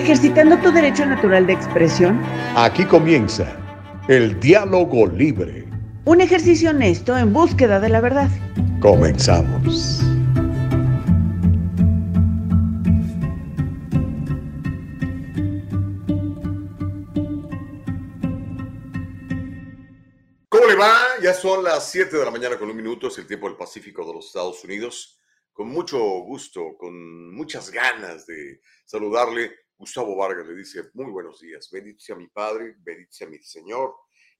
ejercitando tu derecho natural de expresión. Aquí comienza el diálogo libre. Un ejercicio honesto en búsqueda de la verdad. Comenzamos. ¿Cómo le va? Ya son las 7 de la mañana con un minuto, es el tiempo del Pacífico de los Estados Unidos. Con mucho gusto, con muchas ganas de saludarle Gustavo Vargas le dice, muy buenos días, bendito sea mi Padre, bendito sea mi Señor,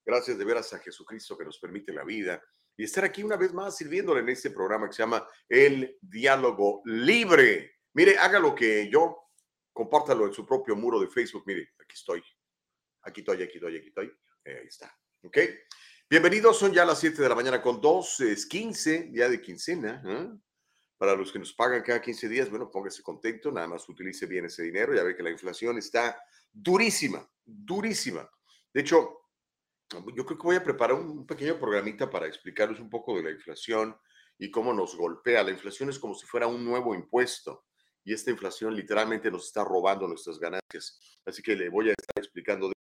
gracias de veras a Jesucristo que nos permite la vida y estar aquí una vez más sirviéndole en este programa que se llama El Diálogo Libre. Mire, haga lo que yo, compártalo en su propio muro de Facebook, mire, aquí estoy, aquí estoy, aquí estoy, aquí estoy, ahí está, ¿ok? Bienvenidos, son ya las 7 de la mañana con 2, es 15, día de quincena, ¿eh? Para los que nos pagan cada 15 días, bueno, póngase contento, nada más utilice bien ese dinero. Ya ve que la inflación está durísima, durísima. De hecho, yo creo que voy a preparar un pequeño programita para explicarles un poco de la inflación y cómo nos golpea. La inflación es como si fuera un nuevo impuesto y esta inflación literalmente nos está robando nuestras ganancias. Así que le voy a estar explicando de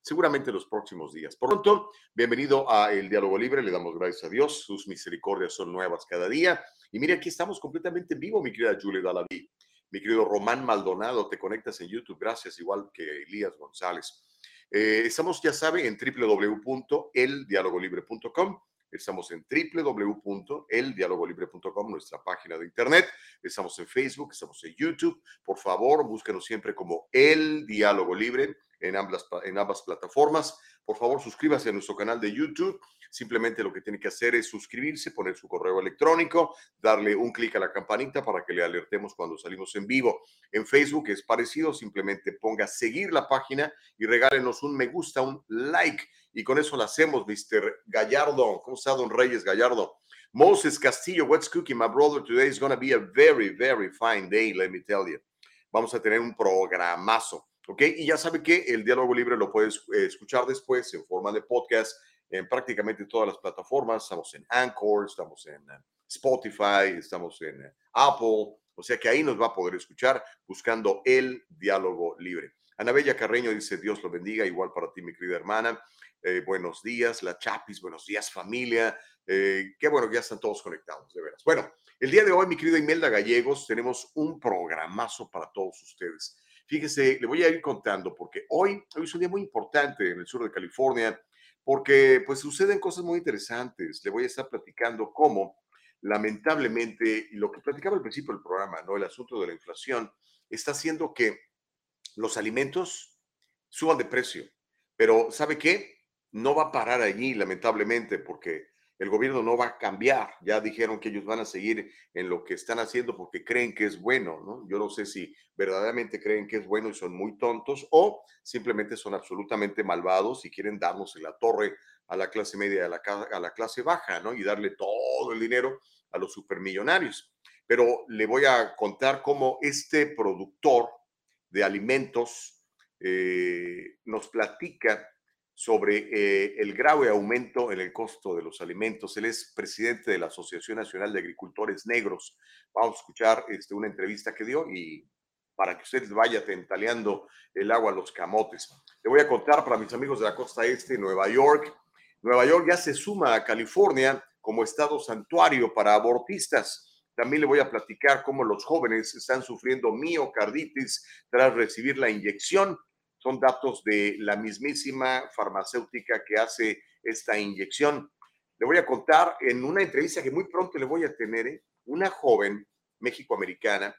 seguramente en los próximos días. Por tanto, bienvenido a El Diálogo Libre. Le damos gracias a Dios. Sus misericordias son nuevas cada día. Y mire, aquí estamos completamente en vivo, mi querida Julia Dalaví. Mi querido Román Maldonado, te conectas en YouTube. Gracias, igual que Elías González. Eh, estamos, ya sabe, en www.eldialogolibre.com. Estamos en www.eldialogolibre.com, nuestra página de internet. Estamos en Facebook, estamos en YouTube. Por favor, búsquenos siempre como El Diálogo Libre en ambas, en ambas plataformas. Por favor, suscríbase a nuestro canal de YouTube Simplemente lo que tiene que hacer es suscribirse, poner su correo electrónico, darle un clic a la campanita para que le alertemos cuando salimos en vivo. En Facebook es parecido, simplemente ponga seguir la página y regálenos un me gusta, un like. Y con eso lo hacemos, Mr. Gallardo. ¿Cómo está, don Reyes Gallardo? Moses Castillo, what's cooking, my brother? Today is going to be a very, very fine day, let me tell you. Vamos a tener un programazo, ¿ok? Y ya sabe que el diálogo libre lo puedes eh, escuchar después en forma de podcast en prácticamente todas las plataformas. Estamos en Anchor, estamos en eh, Spotify, estamos en eh, Apple. O sea que ahí nos va a poder escuchar buscando el diálogo libre. Anabella Carreño dice, Dios lo bendiga, igual para ti, mi querida hermana. Buenos días, la Chapis, buenos días, familia. qué bueno que ya están todos conectados, de veras. Bueno, el día de hoy, mi querida Imelda Gallegos, tenemos un programazo para todos ustedes. Fíjese, le voy a ir contando porque hoy, es un día muy importante en el sur de California porque pues suceden cosas muy interesantes. Le voy a estar platicando cómo, lamentablemente, lo que platicaba al principio del programa, ¿no? El asunto de la inflación está haciendo que los alimentos suban de precio. Pero ¿sabe qué? No va a parar allí, lamentablemente, porque el gobierno no va a cambiar. Ya dijeron que ellos van a seguir en lo que están haciendo porque creen que es bueno, ¿no? Yo no sé si verdaderamente creen que es bueno y son muy tontos o simplemente son absolutamente malvados y quieren darnos en la torre a la clase media, a la, a la clase baja, ¿no? Y darle todo el dinero a los supermillonarios. Pero le voy a contar cómo este productor de alimentos eh, nos platica sobre eh, el grave aumento en el costo de los alimentos. Él es presidente de la Asociación Nacional de Agricultores Negros. Vamos a escuchar este, una entrevista que dio y para que usted vaya tentaleando el agua a los camotes. Le voy a contar para mis amigos de la costa este, Nueva York. Nueva York ya se suma a California como estado santuario para abortistas. También le voy a platicar cómo los jóvenes están sufriendo miocarditis tras recibir la inyección son datos de la mismísima farmacéutica que hace esta inyección. Le voy a contar en una entrevista que muy pronto le voy a tener, ¿eh? una joven mexicoamericana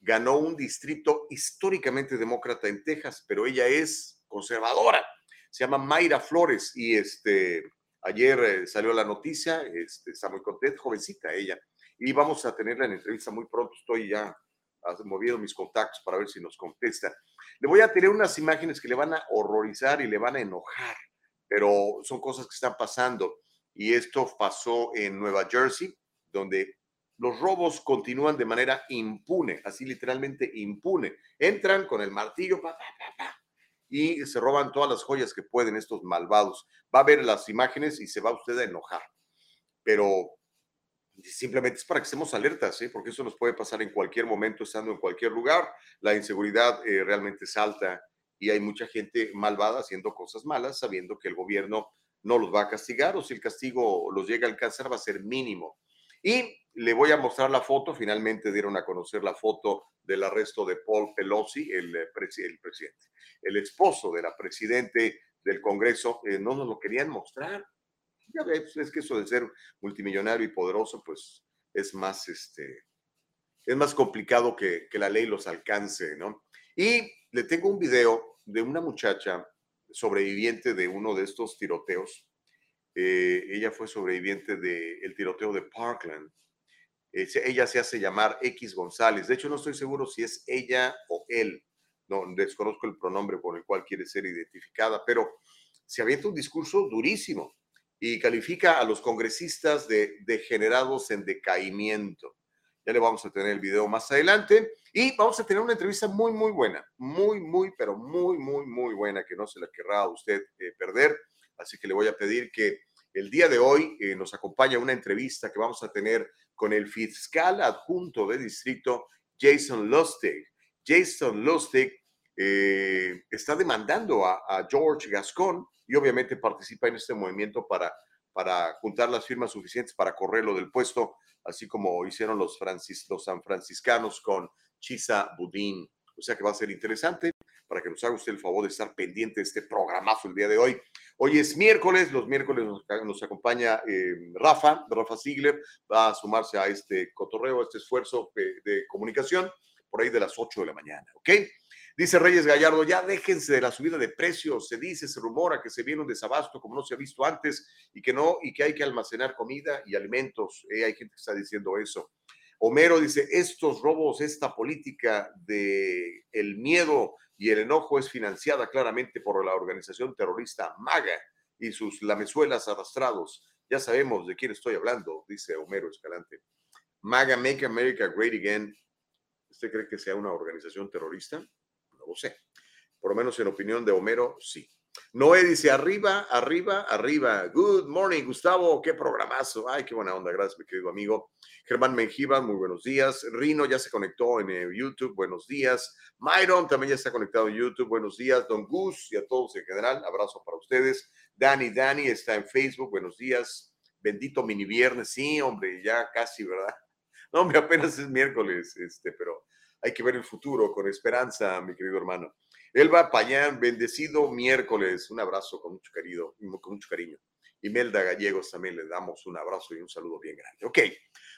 ganó un distrito históricamente demócrata en Texas, pero ella es conservadora. Se llama Mayra Flores y este, ayer eh, salió la noticia, este, está muy contenta, jovencita ella. Y vamos a tenerla en entrevista muy pronto. Estoy ya moviendo mis contactos para ver si nos contesta. Le voy a tener unas imágenes que le van a horrorizar y le van a enojar, pero son cosas que están pasando. Y esto pasó en Nueva Jersey, donde los robos continúan de manera impune, así literalmente impune. Entran con el martillo y se roban todas las joyas que pueden estos malvados. Va a ver las imágenes y se va usted a enojar. Pero simplemente es para que estemos alertas, ¿sí? porque eso nos puede pasar en cualquier momento, estando en cualquier lugar. La inseguridad eh, realmente es alta y hay mucha gente malvada haciendo cosas malas, sabiendo que el gobierno no los va a castigar o si el castigo los llega a alcanzar va a ser mínimo. Y le voy a mostrar la foto, finalmente dieron a conocer la foto del arresto de Paul Pelosi, el, eh, presidente, el esposo de la presidente del Congreso, eh, no nos lo querían mostrar. Ya ves, es que eso de ser multimillonario y poderoso, pues es más, este, es más complicado que, que la ley los alcance, ¿no? Y le tengo un video de una muchacha sobreviviente de uno de estos tiroteos. Eh, ella fue sobreviviente del tiroteo de Parkland. ella se hace llamar X González. De hecho, no estoy seguro si es ella o él. No, desconozco el pronombre por el cual quiere ser identificada, pero se avienta un discurso durísimo y califica a los congresistas de degenerados en decaimiento. Ya le vamos a tener el video más adelante y vamos a tener una entrevista muy, muy buena, muy, muy, pero muy, muy, muy buena, que no se la querrá usted eh, perder. Así que le voy a pedir que el día de hoy eh, nos acompañe una entrevista que vamos a tener con el fiscal adjunto de distrito, Jason Lustig. Jason Lustig eh, está demandando a, a George Gascon y obviamente participa en este movimiento para, para juntar las firmas suficientes para correrlo del puesto, así como hicieron los, francis, los san franciscanos con Chisa Budín. O sea que va a ser interesante para que nos haga usted el favor de estar pendiente de este programazo el día de hoy. Hoy es miércoles, los miércoles nos, acompaña eh, Rafa, Rafa Ziegler, va a sumarse a este cotorreo, a este esfuerzo de, de comunicación por ahí de las 8 de la mañana, ¿ok? Dice Reyes Gallardo, ya déjense de la subida de precios, se dice, se rumora que se viene un desabasto como no se ha visto antes y que no, y que hay que almacenar comida y alimentos. Eh, hay gente que está diciendo eso. Homero dice, estos robos, esta política de el miedo y el enojo es financiada claramente por la organización terrorista MAGA y sus lamezuelas arrastrados. Ya sabemos de quién estoy hablando, dice Homero Escalante. MAGA, Make America Great Again. ¿Usted cree que sea una organización terrorista? Lo sé. Por lo menos en opinión de Homero, sí. Noé dice, arriba, arriba, arriba. Good morning, Gustavo. Qué programazo. Ay, qué buena onda. Gracias, mi querido amigo. Germán Menjiva, muy buenos días. Rino ya se conectó en eh, YouTube. Buenos días. Myron también ya está conectado en YouTube. Buenos días. Don Gus y a todos en general. Abrazo para ustedes. Dani, Dani está en Facebook. Buenos días. Bendito mini viernes. Sí, hombre, ya casi, ¿verdad? No, hombre, apenas es miércoles, este, pero hay que ver el futuro con esperanza, mi querido hermano. Elba Payán, bendecido miércoles. Un abrazo con mucho, querido, con mucho cariño. Imelda Gallegos también le damos un abrazo y un saludo bien grande. Ok,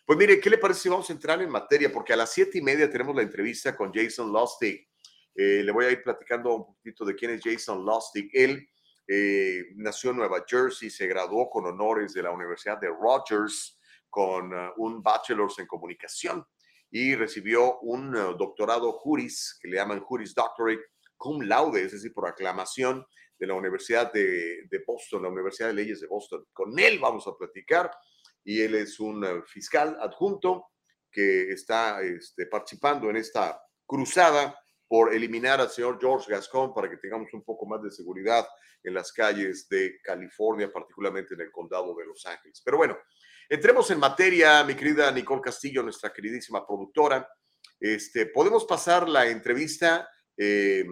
pues mire, ¿qué le parece si vamos a entrar en materia? Porque a las siete y media tenemos la entrevista con Jason Lustig. Eh, le voy a ir platicando un poquito de quién es Jason Lustig. Él eh, nació en Nueva Jersey, se graduó con honores de la Universidad de Rogers con uh, un bachelor's en comunicación y recibió un eh, doctorado juris, que le llaman juris doctorate, cum laude, es decir, por aclamación de la Universidad de, Boston, la Universidad de Leyes de Boston. Con él vamos a platicar y él es un eh, fiscal adjunto que está este, participando en esta cruzada por eliminar al señor George Gascon para que tengamos un poco más de seguridad en las calles de California, particularmente en el condado de Los Ángeles. Pero bueno, Entremos en materia, mi querida Nicole Castillo, nuestra queridísima productora. Este, podemos pasar la entrevista eh,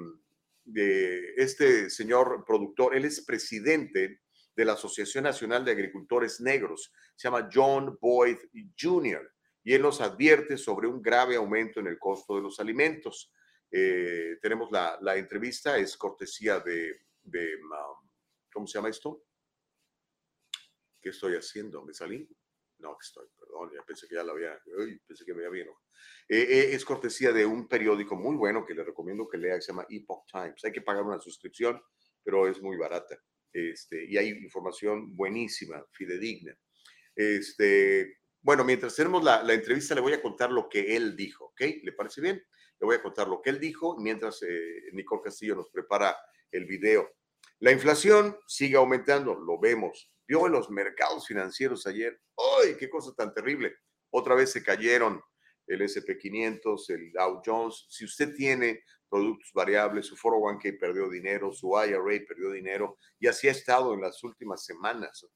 de este señor productor. Él es presidente de la Asociación Nacional de Agricultores Negros. Se llama John Boyd Jr. Y él nos advierte sobre un grave aumento en el costo de los alimentos. Eh, tenemos la, entrevista, es cortesía de, de um, ¿cómo se llama esto? ¿Qué estoy haciendo? ¿Me salí? No, estoy, perdón, ya pensé que ya la había, pensé que me había. Eh, eh, es cortesía de un periódico muy bueno que le recomiendo que lea, se llama Epoch Times. Hay que pagar una suscripción, pero es muy barata. Este, y hay información buenísima, fidedigna. Este, bueno, mientras tenemos la, la, entrevista, le voy a contar lo que él dijo, ¿ok? ¿Le parece bien? Le voy a contar lo que él dijo mientras eh, Nicole Castillo nos prepara el video. La inflación sigue aumentando, lo vemos, vio en los mercados financieros ayer, ¡ay, qué cosa tan terrible! Otra vez se cayeron el SP500, el Dow Jones. Si usted tiene productos variables, su 401k perdió dinero, su IRA perdió dinero y así ha estado en las últimas semanas.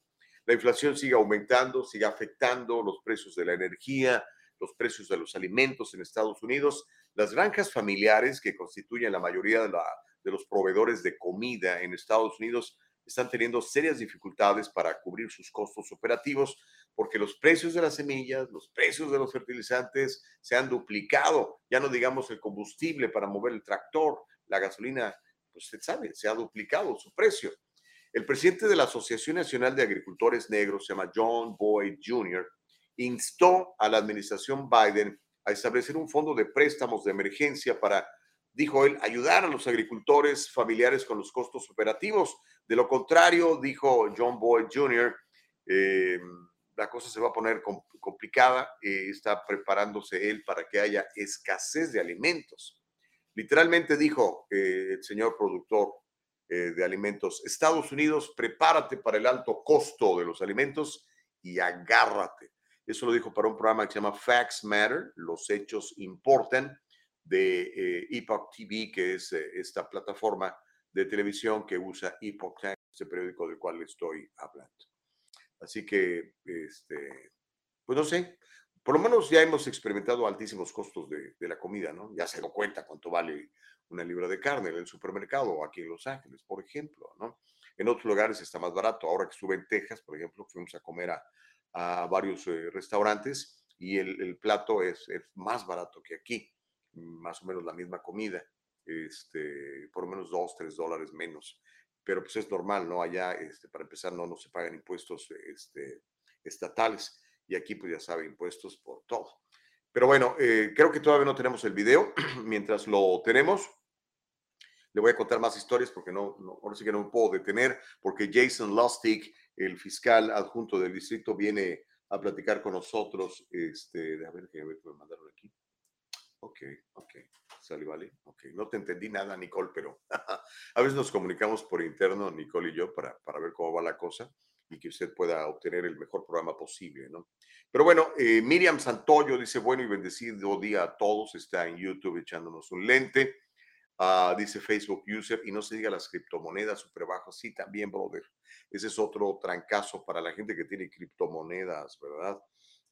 la inflación sigue aumentando, sigue afectando los precios de la energía, los precios de los alimentos en Estados Unidos. Las granjas familiares, que constituyen la mayoría de, de los proveedores de comida en Estados Unidos, están teniendo serias dificultades para cubrir sus costos operativos porque los precios de las semillas, los precios de los fertilizantes se han duplicado. Ya no digamos el combustible para mover el tractor, la gasolina, pues usted sabe, se ha duplicado su precio. El presidente de la Asociación Nacional de Agricultores Negros, se llama John Boyd Jr., instó a la administración Biden a establecer un fondo de préstamos de emergencia para dijo él, ayudar a los agricultores familiares con los costos operativos. De lo contrario, dijo John Boyd Jr., eh, la cosa se va a poner complicada. y está preparándose él para que haya escasez de alimentos. Literalmente dijo eh, el señor productor eh, de alimentos, Estados Unidos, prepárate para el alto costo de los alimentos y agárrate. Eso lo dijo para un programa que se llama Facts Matter, los hechos importan de eh, Epoch TV, que es eh, esta plataforma de televisión que usa Epoch Times, ese periódico del cual estoy hablando. Así que, este, pues no sé, por lo menos ya hemos experimentado altísimos costos de, de, la comida, ¿no? Ya se dio cuenta cuánto vale una libra de carne en el supermercado o aquí en Los Ángeles, por ejemplo, ¿no? En otros lugares está más barato. Ahora que estuve en Texas, por ejemplo, fuimos a comer a, a varios eh, restaurantes y el, el plato es, es, más barato que aquí más o menos la misma comida, este, por lo menos dos, tres dólares menos. Pero pues es normal, ¿no? Allá, este, para empezar, no, no se pagan impuestos este, estatales y aquí pues ya sabe, impuestos por todo. Pero bueno, eh, creo que todavía no tenemos el video. Mientras lo tenemos, le voy a contar más historias porque no, no, ahora sí que no me puedo detener, porque Jason Lustig, el fiscal adjunto del distrito, viene a platicar con nosotros. Este, a ver, que me mandaron aquí. Ok, ok, sale, vale. Ok, no te entendí nada, Nicole, pero a veces nos comunicamos por interno, Nicole y yo, para, para ver cómo va la cosa y que usted pueda obtener el mejor programa posible, ¿no? Pero bueno, eh, Miriam Santoyo dice, bueno y bendecido día a todos, está en YouTube echándonos un lente, uh, dice Facebook User, y no se diga las criptomonedas super bajas, sí, también, brother, ese es otro trancazo para la gente que tiene criptomonedas, ¿verdad?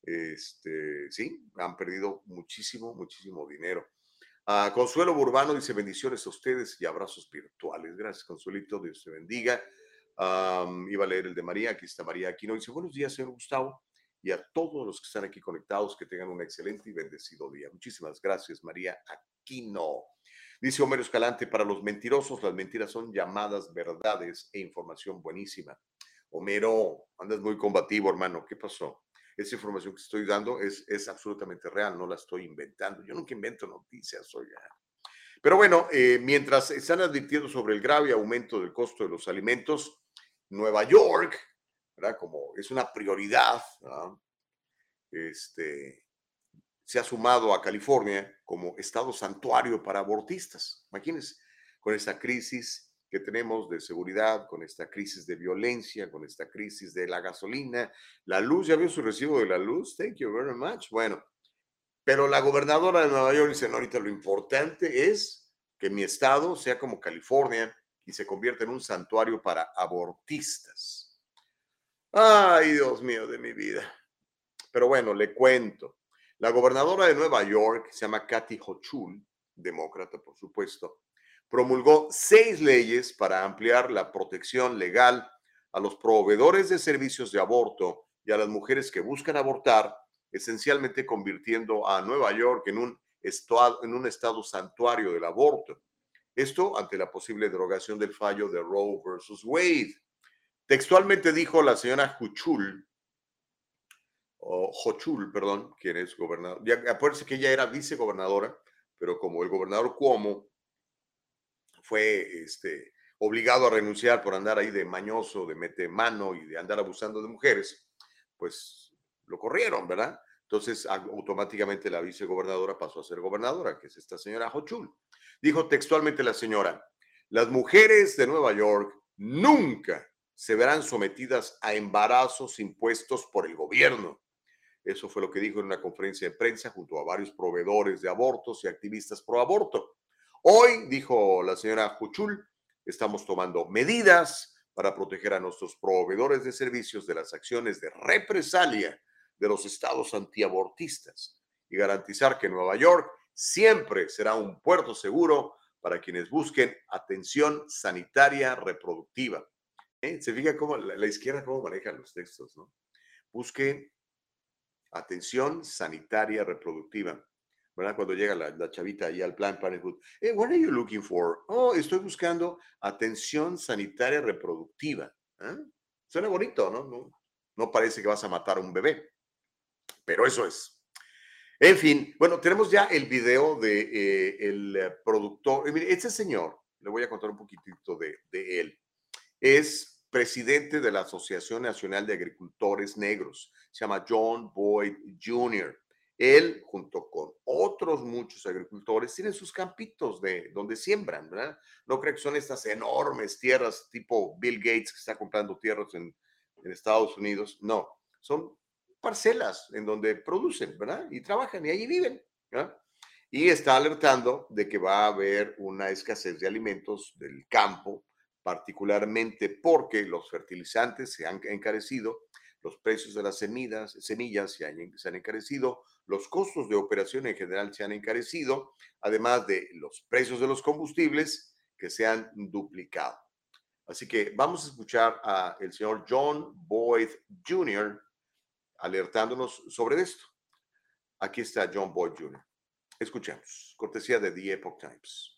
Este, sí, han perdido muchísimo, muchísimo dinero. Uh, Consuelo Burbano dice bendiciones a ustedes y abrazos virtuales. Gracias, Consuelito, Dios te bendiga. Iba a leer el de María, aquí está María Aquino. Dice buenos días, señor Gustavo, y a todos los que están aquí conectados, que tengan un excelente y bendecido día. Muchísimas gracias, María Aquino. Dice Homero Escalante, para los mentirosos las mentiras son llamadas verdades e información buenísima. Homero, andas muy combativo, hermano. ¿Qué pasó? Esa información que estoy dando es, es absolutamente real, no la estoy inventando. Yo nunca invento noticias, oiga. Pero bueno, eh, mientras están advirtiendo sobre el grave aumento del costo de los alimentos, Nueva York, ¿verdad? Como es una prioridad, este, se ha sumado a California como estado santuario para abortistas. Imagínense, con esta crisis que tenemos de seguridad, con esta crisis de violencia, con esta crisis de la gasolina, la luz, ¿ya vio su recibo de la luz? Thank you very much. Bueno, pero la gobernadora de Nueva York dice, no, ahorita lo importante es que mi estado sea como California y se convierta en un santuario para abortistas. Ay, Dios mío de mi vida. Pero bueno, le cuento. La gobernadora de Nueva York se llama Kathy Hochul, demócrata, por supuesto, promulgó seis leyes para ampliar la protección legal a los proveedores de servicios de aborto y a las mujeres que buscan abortar, esencialmente convirtiendo a Nueva York en un estado, en un estado santuario del aborto. Esto ante la posible derogación del fallo de Roe versus Wade. Textualmente dijo la señora Huchul, o Hochul, perdón, quien es gobernador. Ya, acuérdense que ella era vicegobernadora, pero como el gobernador Cuomo fue este, obligado a renunciar por andar ahí de mañoso, de mete mano y de andar abusando de mujeres, pues lo corrieron, ¿verdad? Entonces automáticamente la vicegobernadora pasó a ser gobernadora, que es esta señora Hochul. Dijo textualmente la señora, las mujeres de Nueva York nunca se verán sometidas a embarazos impuestos por el gobierno. Eso fue lo que dijo en una conferencia de prensa junto a varios proveedores de abortos y activistas pro aborto. Hoy, dijo la señora Huchul, estamos tomando medidas para proteger a nuestros proveedores de servicios de las acciones de represalia de los estados antiabortistas y garantizar que Nueva York siempre será un puerto seguro para quienes busquen atención sanitaria reproductiva. ¿Eh? Se fija cómo la, izquierda cómo maneja los textos, ¿no? Busque atención sanitaria reproductiva. Cuando llega la, chavita ahí al Plan Parenthood. Hey, what are you looking for? Oh, estoy buscando atención sanitaria reproductiva. ¿eh? Suena bonito, ¿no? ¿no? Parece que vas a matar a un bebé, pero eso es. En fin, bueno, tenemos ya el video de eh, el eh, productor. Mire, este señor, le voy a contar un poquitito de él. Es presidente de la Asociación Nacional de Agricultores Negros. Se llama John Boyd Jr. Él, junto con otros muchos agricultores, tienen sus campitos de donde siembran, ¿verdad? No creo que son estas enormes tierras tipo Bill Gates que está comprando tierras en, Estados Unidos. No, son parcelas en donde producen, ¿verdad? Y trabajan y allí viven. Y está alertando de que va a haber una escasez de alimentos del campo, particularmente porque los fertilizantes se han encarecido los precios de las semillas, semillas se han encarecido, los costos de operación en general se han encarecido, además de los precios de los combustibles que se han duplicado. Así que vamos a escuchar al señor John Boyd Jr. alertándonos sobre esto. Aquí está John Boyd Jr. Escuchemos, cortesía de The Epoch Times.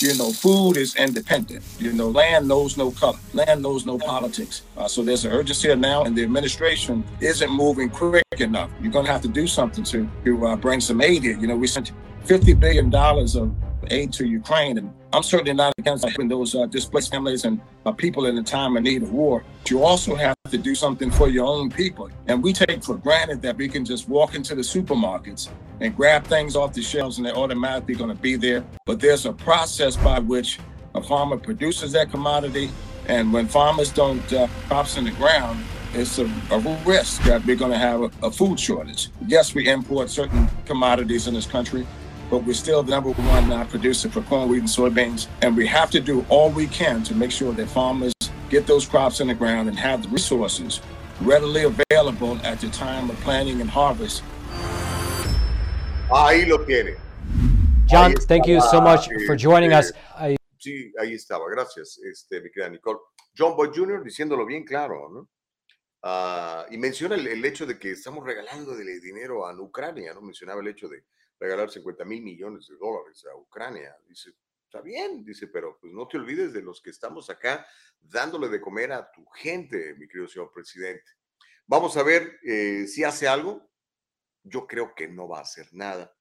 You know, food is independent. You know, land knows no color, land knows no politics. Uh, so there's an urgency now, and the administration isn't moving quick enough. You're going to have to do something to, to uh, bring some aid here. You know, we sent $50 billion of aid to Ukraine, and I'm certainly not against helping those uh, displaced families and uh, people in a time of need of war. But you also have to do something for your own people. And we take for granted that we can just walk into the supermarkets and grab things off the shelves and they're automatically going to be there. But there's a process by which a farmer produces that commodity. And when farmers don't uh, crops in the ground, it's a, a risk that we're going to have a, a food shortage. Yes, we import certain commodities in this country, but we're still the number one uh, producer for corn, wheat, and soybeans. And we have to do all we can to make sure that farmers get those crops in the ground and have the resources readily available at the time of planting and harvest Ahí lo tiene. John, thank you so much for joining us. I... Sí, ahí estaba. Gracias, este, mi querida Nicole. John Boy Jr. diciéndolo bien claro, ¿no? Uh, y menciona el, el, hecho de que estamos regalando dinero a Ucrania, ¿no? Mencionaba el hecho de regalar 50 mil millones de dólares a Ucrania. Dice, está bien, dice, pero pues no te olvides de los que estamos acá dándole de comer a tu gente, mi querido señor presidente. Vamos a ver eh, si hace algo. Yo creo que no va a hacer nada.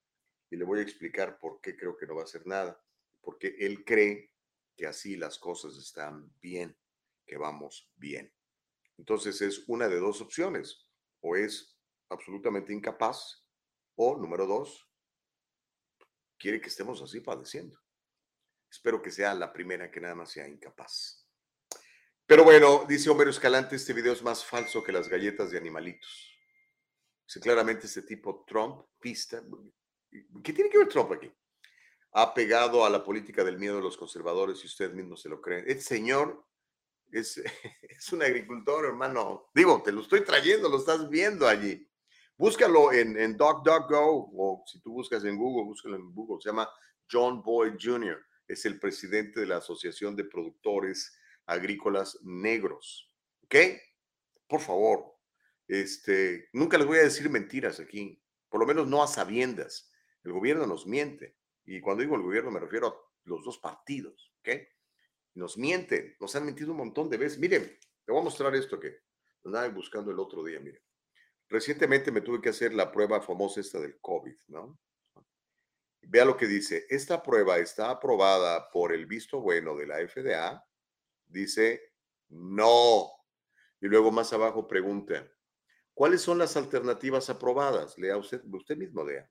Y le voy a explicar por qué creo que no va a hacer nada. Porque él cree que así las cosas están bien, que vamos bien. Entonces es una de dos opciones. O es absolutamente incapaz o, número dos, quiere que estemos así padeciendo. Espero que sea la primera que nada más sea incapaz. Pero bueno, dice Homero Escalante, este video es más falso que las galletas de animalitos. Dice claramente este tipo Trump, pista. ¿Qué tiene que ver Trump aquí? Ha pegado a la política del miedo de los conservadores y usted mismo se lo cree. Este señor es, es un agricultor, hermano. Digo, te lo estoy trayendo, lo estás viendo allí. Búscalo en, en DuckDuckGo o si tú buscas en Google, búscalo en Google. Se llama John Boyd Jr. Es el presidente de la Asociación de Productores Agrícolas Negros. ¿Ok? Por favor, este, nunca les voy a decir mentiras aquí, por lo menos no a sabiendas. El gobierno nos miente. Y cuando digo el gobierno me refiero a los dos partidos, ¿ok? Nos mienten, nos han mentido un montón de veces. Miren, te voy a mostrar esto que andaba buscando el otro día, miren. Recientemente me tuve que hacer la prueba famosa esta del COVID, ¿no? Vea lo que dice. Esta prueba está aprobada por el visto bueno de la FDA. Dice no. Y luego más abajo pregunta, ¿Cuáles son las alternativas aprobadas? Lea usted, usted mismo lea.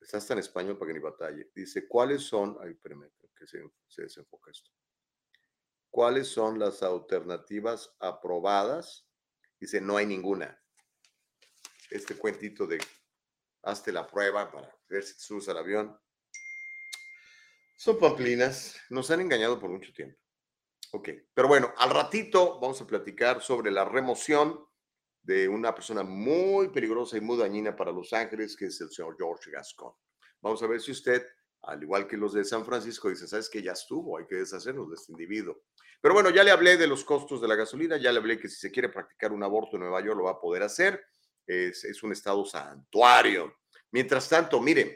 Está hasta en español para que ni batalle. Dice, ¿cuáles son? Ay, espérame, que se, se desenfoca esto. ¿Cuáles son las alternativas aprobadas? Dice, no hay ninguna. Este cuentito de hazte la prueba para ver si te subes al avión. Son pamplinas. Nos han engañado por mucho tiempo. Ok, pero bueno, al ratito vamos a platicar sobre la remoción de una persona muy peligrosa y muy dañina para Los Ángeles, que es el señor George Gascon. Vamos a ver si usted, al igual que los de San Francisco, dice, sabes que ya estuvo, hay que deshacernos de este individuo. Pero bueno, ya le hablé de los costos de la gasolina, ya le hablé que si se quiere practicar un aborto en Nueva York lo va a poder hacer. Es, un estado santuario. Mientras tanto, miren,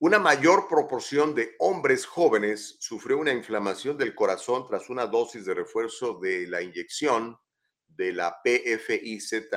una mayor proporción de hombres jóvenes sufrió una inflamación del corazón tras una dosis de refuerzo de la inyección de la PFIZER.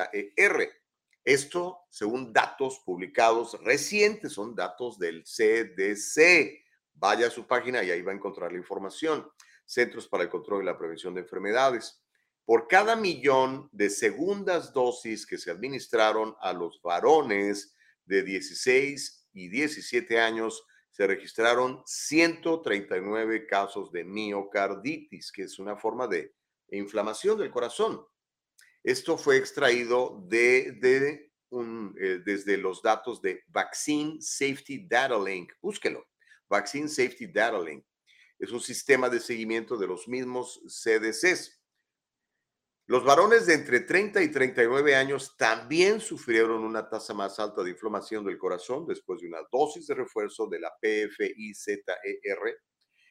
Esto según datos publicados recientes, son datos del CDC. Vaya a su página y ahí va a encontrar la información. Centros para el Control y la Prevención de Enfermedades. Por cada millón de segundas dosis que se administraron a los varones de 16 y 17 años, se registraron 139 casos de miocarditis, que es una forma de inflamación del corazón. Esto fue extraído de, eh, desde los datos de Vaccine Safety Data Link. Búsquelo. Vaccine Safety Data Link. Es un sistema de seguimiento de los mismos CDCs. Los varones de entre 30 y 39 años también sufrieron una tasa más alta de inflamación del corazón después de una dosis de refuerzo de la PFIZER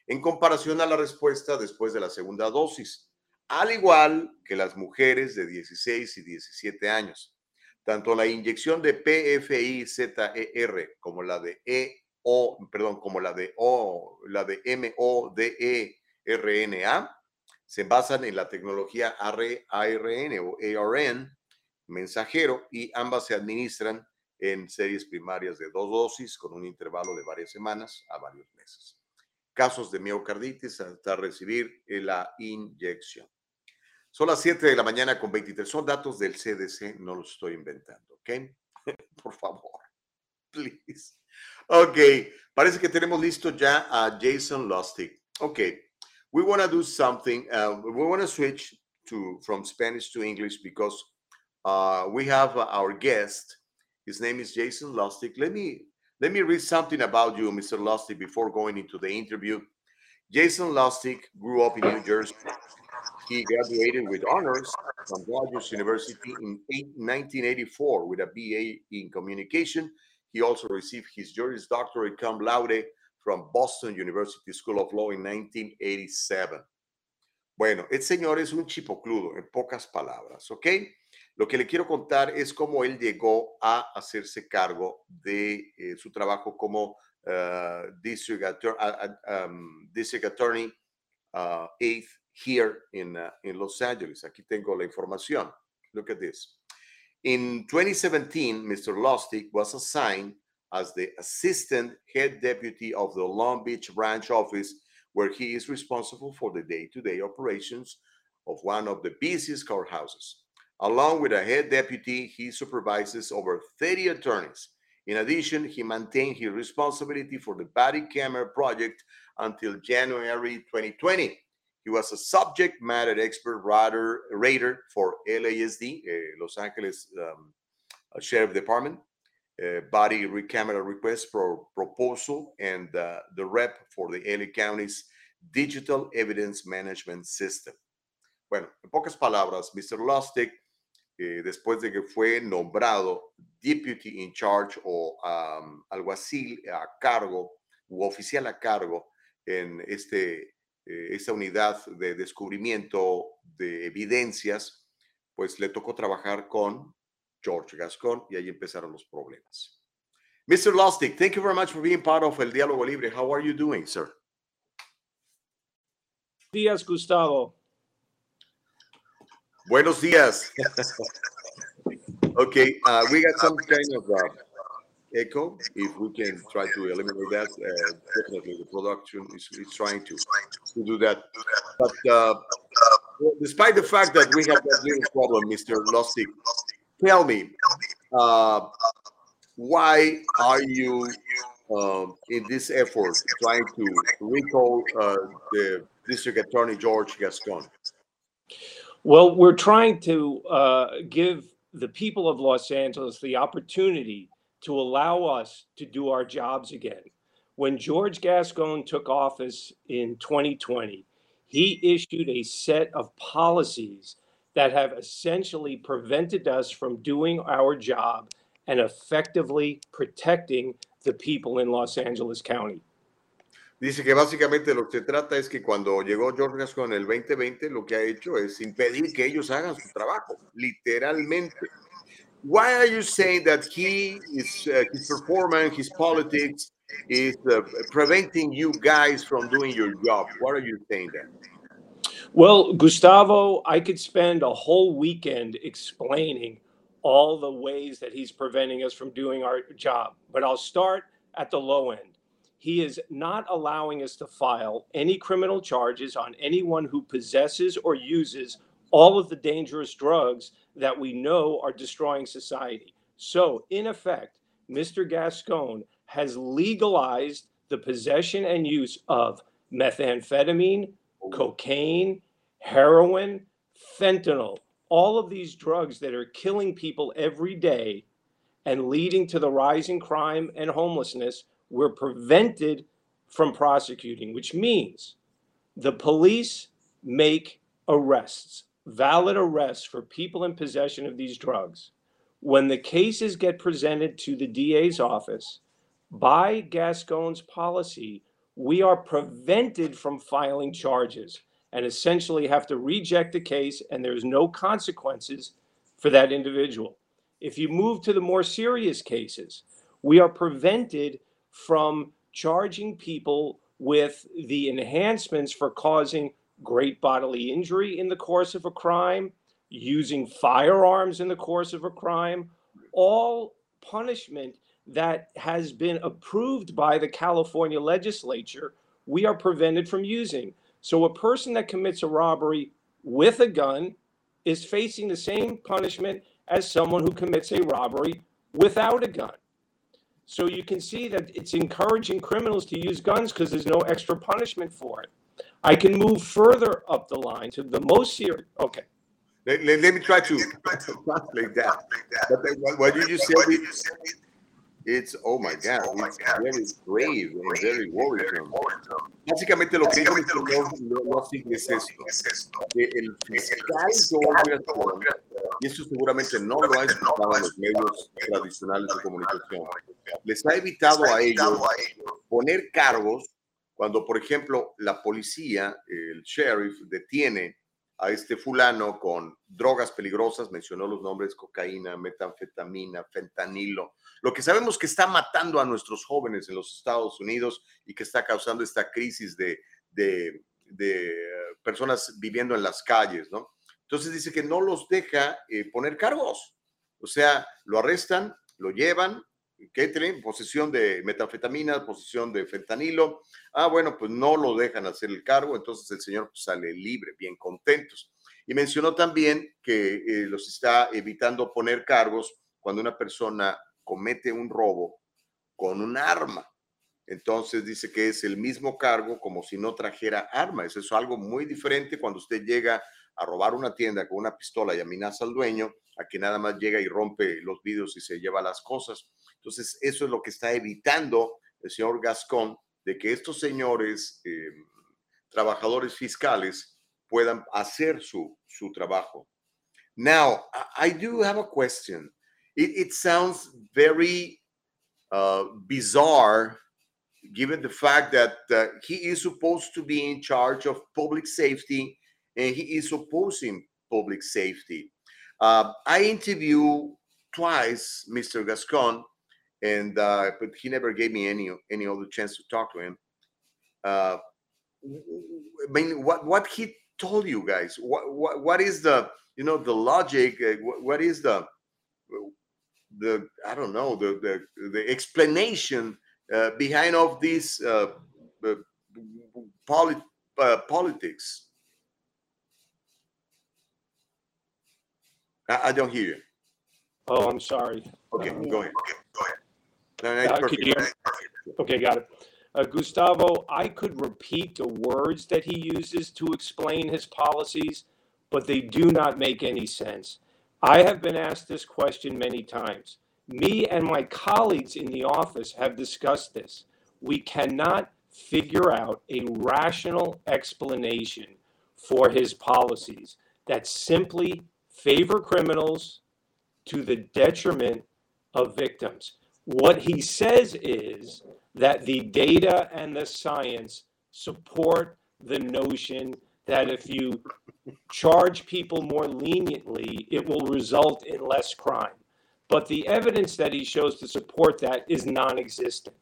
en comparación a la respuesta después de la segunda dosis, al igual que las mujeres de 16 y 17 años. Tanto la inyección de PFIZER como la de EO, perdón, como la de O, la de MODE-RNA se basan en la tecnología ARN o ARN mensajero y ambas se administran en series primarias de dos dosis con un intervalo de varias semanas a varios meses. Casos de miocarditis hasta recibir la inyección. Son las 7 de la mañana con 23. Son datos del CDC, no los estoy inventando, ¿ok? Por favor, please. Ok, parece que tenemos listo ya a Jason Lustig. Ok, we want to do something. Uh, we want to switch to from Spanish to English because uh, we have uh, our guest. His name is Jason Lustig. Let me let me read something about you, Mr. Lustig, before going into the interview. Jason Lustig grew up in New Jersey. He graduated with honors from Rogers University in 1984 with a BA in communication. He also received his Juris Doctorate cum laude from Boston University School of Law in 1987. Bueno, el señor es un chipocludo, en pocas palabras, ¿ok? Lo que le quiero contar es cómo él llegó a hacerse cargo de eh, su trabajo como district, attor um, district, Attorney uh, Eighth here in, in Los Angeles. Aquí tengo la información. Look at this. In 2017, Mr. Lustig was assigned as the assistant head deputy of the Long Beach branch office, where he is responsible for the day to day operations of one of the busiest courthouses. Along with a head deputy, he supervises over 30 attorneys. In addition, he maintained his responsibility for the body camera project until January 2020. He was a subject matter expert writer, rater for LASD, uh, Los Angeles um, Sheriff Department, uh, body camera request for proposal and uh, the rep for the LA County's Digital Evidence Management System. Bueno, en pocas palabras, Mr. Lustig, eh, después de que fue nombrado Deputy in Charge o um, alguacil a cargo u oficial a cargo en este, eh, esta unidad de descubrimiento de evidencias, pues le tocó trabajar con George Gascon y ahí empezaron los problemas. Mr. Lustig, thank you very much for being part of El Diálogo Libre. How are you doing, sir? Días, Gustavo. Buenos días. okay, uh, we got some kind of uh, echo. If we can try to eliminate that, uh, definitely the production is, is trying to, to do that. But uh, despite the fact that we have that little problem, Mr. Lustig, tell me, uh, why are you um, in this effort trying to recall uh, the district attorney George Gascon? Well, we're trying to uh, give the people of Los Angeles the opportunity to allow us to do our jobs again. When George Gascon took office in 2020, he issued a set of policies that have essentially prevented us from doing our job and effectively protecting the people in Los Angeles County. Dice que básicamente lo que se trata es que cuando llegó George Gascon en el 2020, lo que ha hecho es impedir que ellos hagan su trabajo, literalmente. Why are you saying that he is uh, his performance, his politics is uh, preventing you guys from doing your job? What are you saying that? Well, Gustavo, I could spend a whole weekend explaining all the ways that he's preventing us from doing our job, but I'll start at the low end. He is not allowing us to file any criminal charges on anyone who possesses or uses all of the dangerous drugs that we know are destroying society. So, in effect, Mr. Gascon has legalized the possession and use of methamphetamine, cocaine, heroin, fentanyl, all of these drugs that are killing people every day and leading to the rising crime and homelessness were prevented from prosecuting, which means the police make arrests, valid arrests for people in possession of these drugs. When the cases get presented to the DA's office, by Gascon's policy, we are prevented from filing charges and essentially have to reject the case, and there's no consequences for that individual. If you move to the more serious cases, we are prevented from charging people with the enhancements for causing great bodily injury in the course of a crime, using firearms in the course of a crime, all punishment that has been approved by the California legislature, we are prevented from using. So a person that commits a robbery with a gun is facing the same punishment as someone who commits a robbery without a gun. So you can see that it's encouraging criminals to use guns because there's no extra punishment for it. I can move further up the line to the most serious. Okay. Let, let, let me try to translate that. What, what you said, it's, oh my God, it's very grave and very worrisome. Básicamente lo que el señor Lossing es esto, que el fiscal y eso seguramente no lo ha escuchado en los medios tradicionales de comunicación, les ha evitado a ellos poner cargos cuando, por ejemplo, la policía, el sheriff, detiene a este fulano con drogas peligrosas, mencionó los nombres cocaína, metanfetamina, fentanilo, lo que sabemos que está matando a nuestros jóvenes en los Estados Unidos y que está causando esta crisis de, de, de personas viviendo en las calles, ¿no? Entonces dice que no los deja eh, poner cargos, o sea, lo arrestan, lo llevan, Catherine, posesión de metanfetamina, posesión de fentanilo. Ah, bueno, pues no lo dejan hacer el cargo, entonces el señor pues, sale libre, bien contentos. Y mencionó también que eh, los está evitando poner cargos cuando una persona comete un robo con un arma. Entonces dice que es el mismo cargo como si no trajera armas. Eso es algo muy diferente cuando usted llega a robar una tienda con una pistola y amenaza al dueño, a que nada más llega y rompe los vidrios y se lleva las cosas. Entonces, eso es lo que está evitando el señor Gascón, de que estos señores eh, trabajadores fiscales puedan hacer su, su trabajo. Now, I do have a question. It, it sounds very uh, bizarre given the fact that uh, he is supposed to be in charge of public safety and he is opposing public safety. Uh, I interviewed twice Mr. Gascon, and uh, but he never gave me any any other chance to talk to him. Uh, I mean, what what he told you guys? What what, what is the you know the logic? Uh, what, what is the the I don't know the the, the explanation uh, behind of this uh, polit, uh, politics? I, I, don't hear you. Oh, I'm sorry. Okay, Um, go ahead. Go ahead. No, no, Uh, it's could perfect. perfect. Okay, got it. Uh, Gustavo, I could repeat the words that he uses to explain his policies, but they do not make any sense. I have been asked this question many times. Me and my colleagues in the office have discussed this. We cannot figure out a rational explanation for his policies that simply favor criminals to the detriment of victims. What he says is that the data and the science support the notion that if you charge people more leniently, it will result in less crime. But the evidence that he shows to support that is non existent.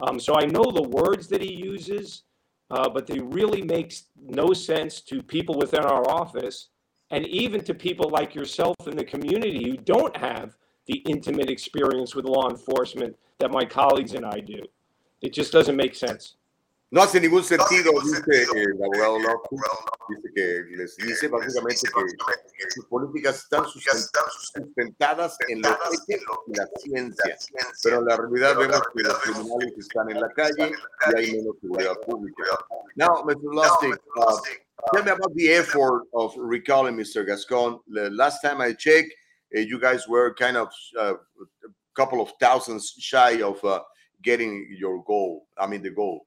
Um, so I know the words that he uses, uh, but they really make no sense to people within our office and even to people like yourself in the community who don't have the intimate experience with law enforcement that my colleagues and I do. It just doesn't make sense. No hace ningún sentido, dice el abogado Locke, dice que les dice básicamente que sus políticas están sustentadas en los hechos y la ciencia, pero en la realidad vemos que los criminales están en la calle y hay menos seguridad pública. Now, Mr. Lustig, uh, tell me about the effort of recalling Mr. Gascon. The last time I checked, uh, you guys were kind of uh, a couple of thousands shy of uh, getting your goal. I mean, the goal.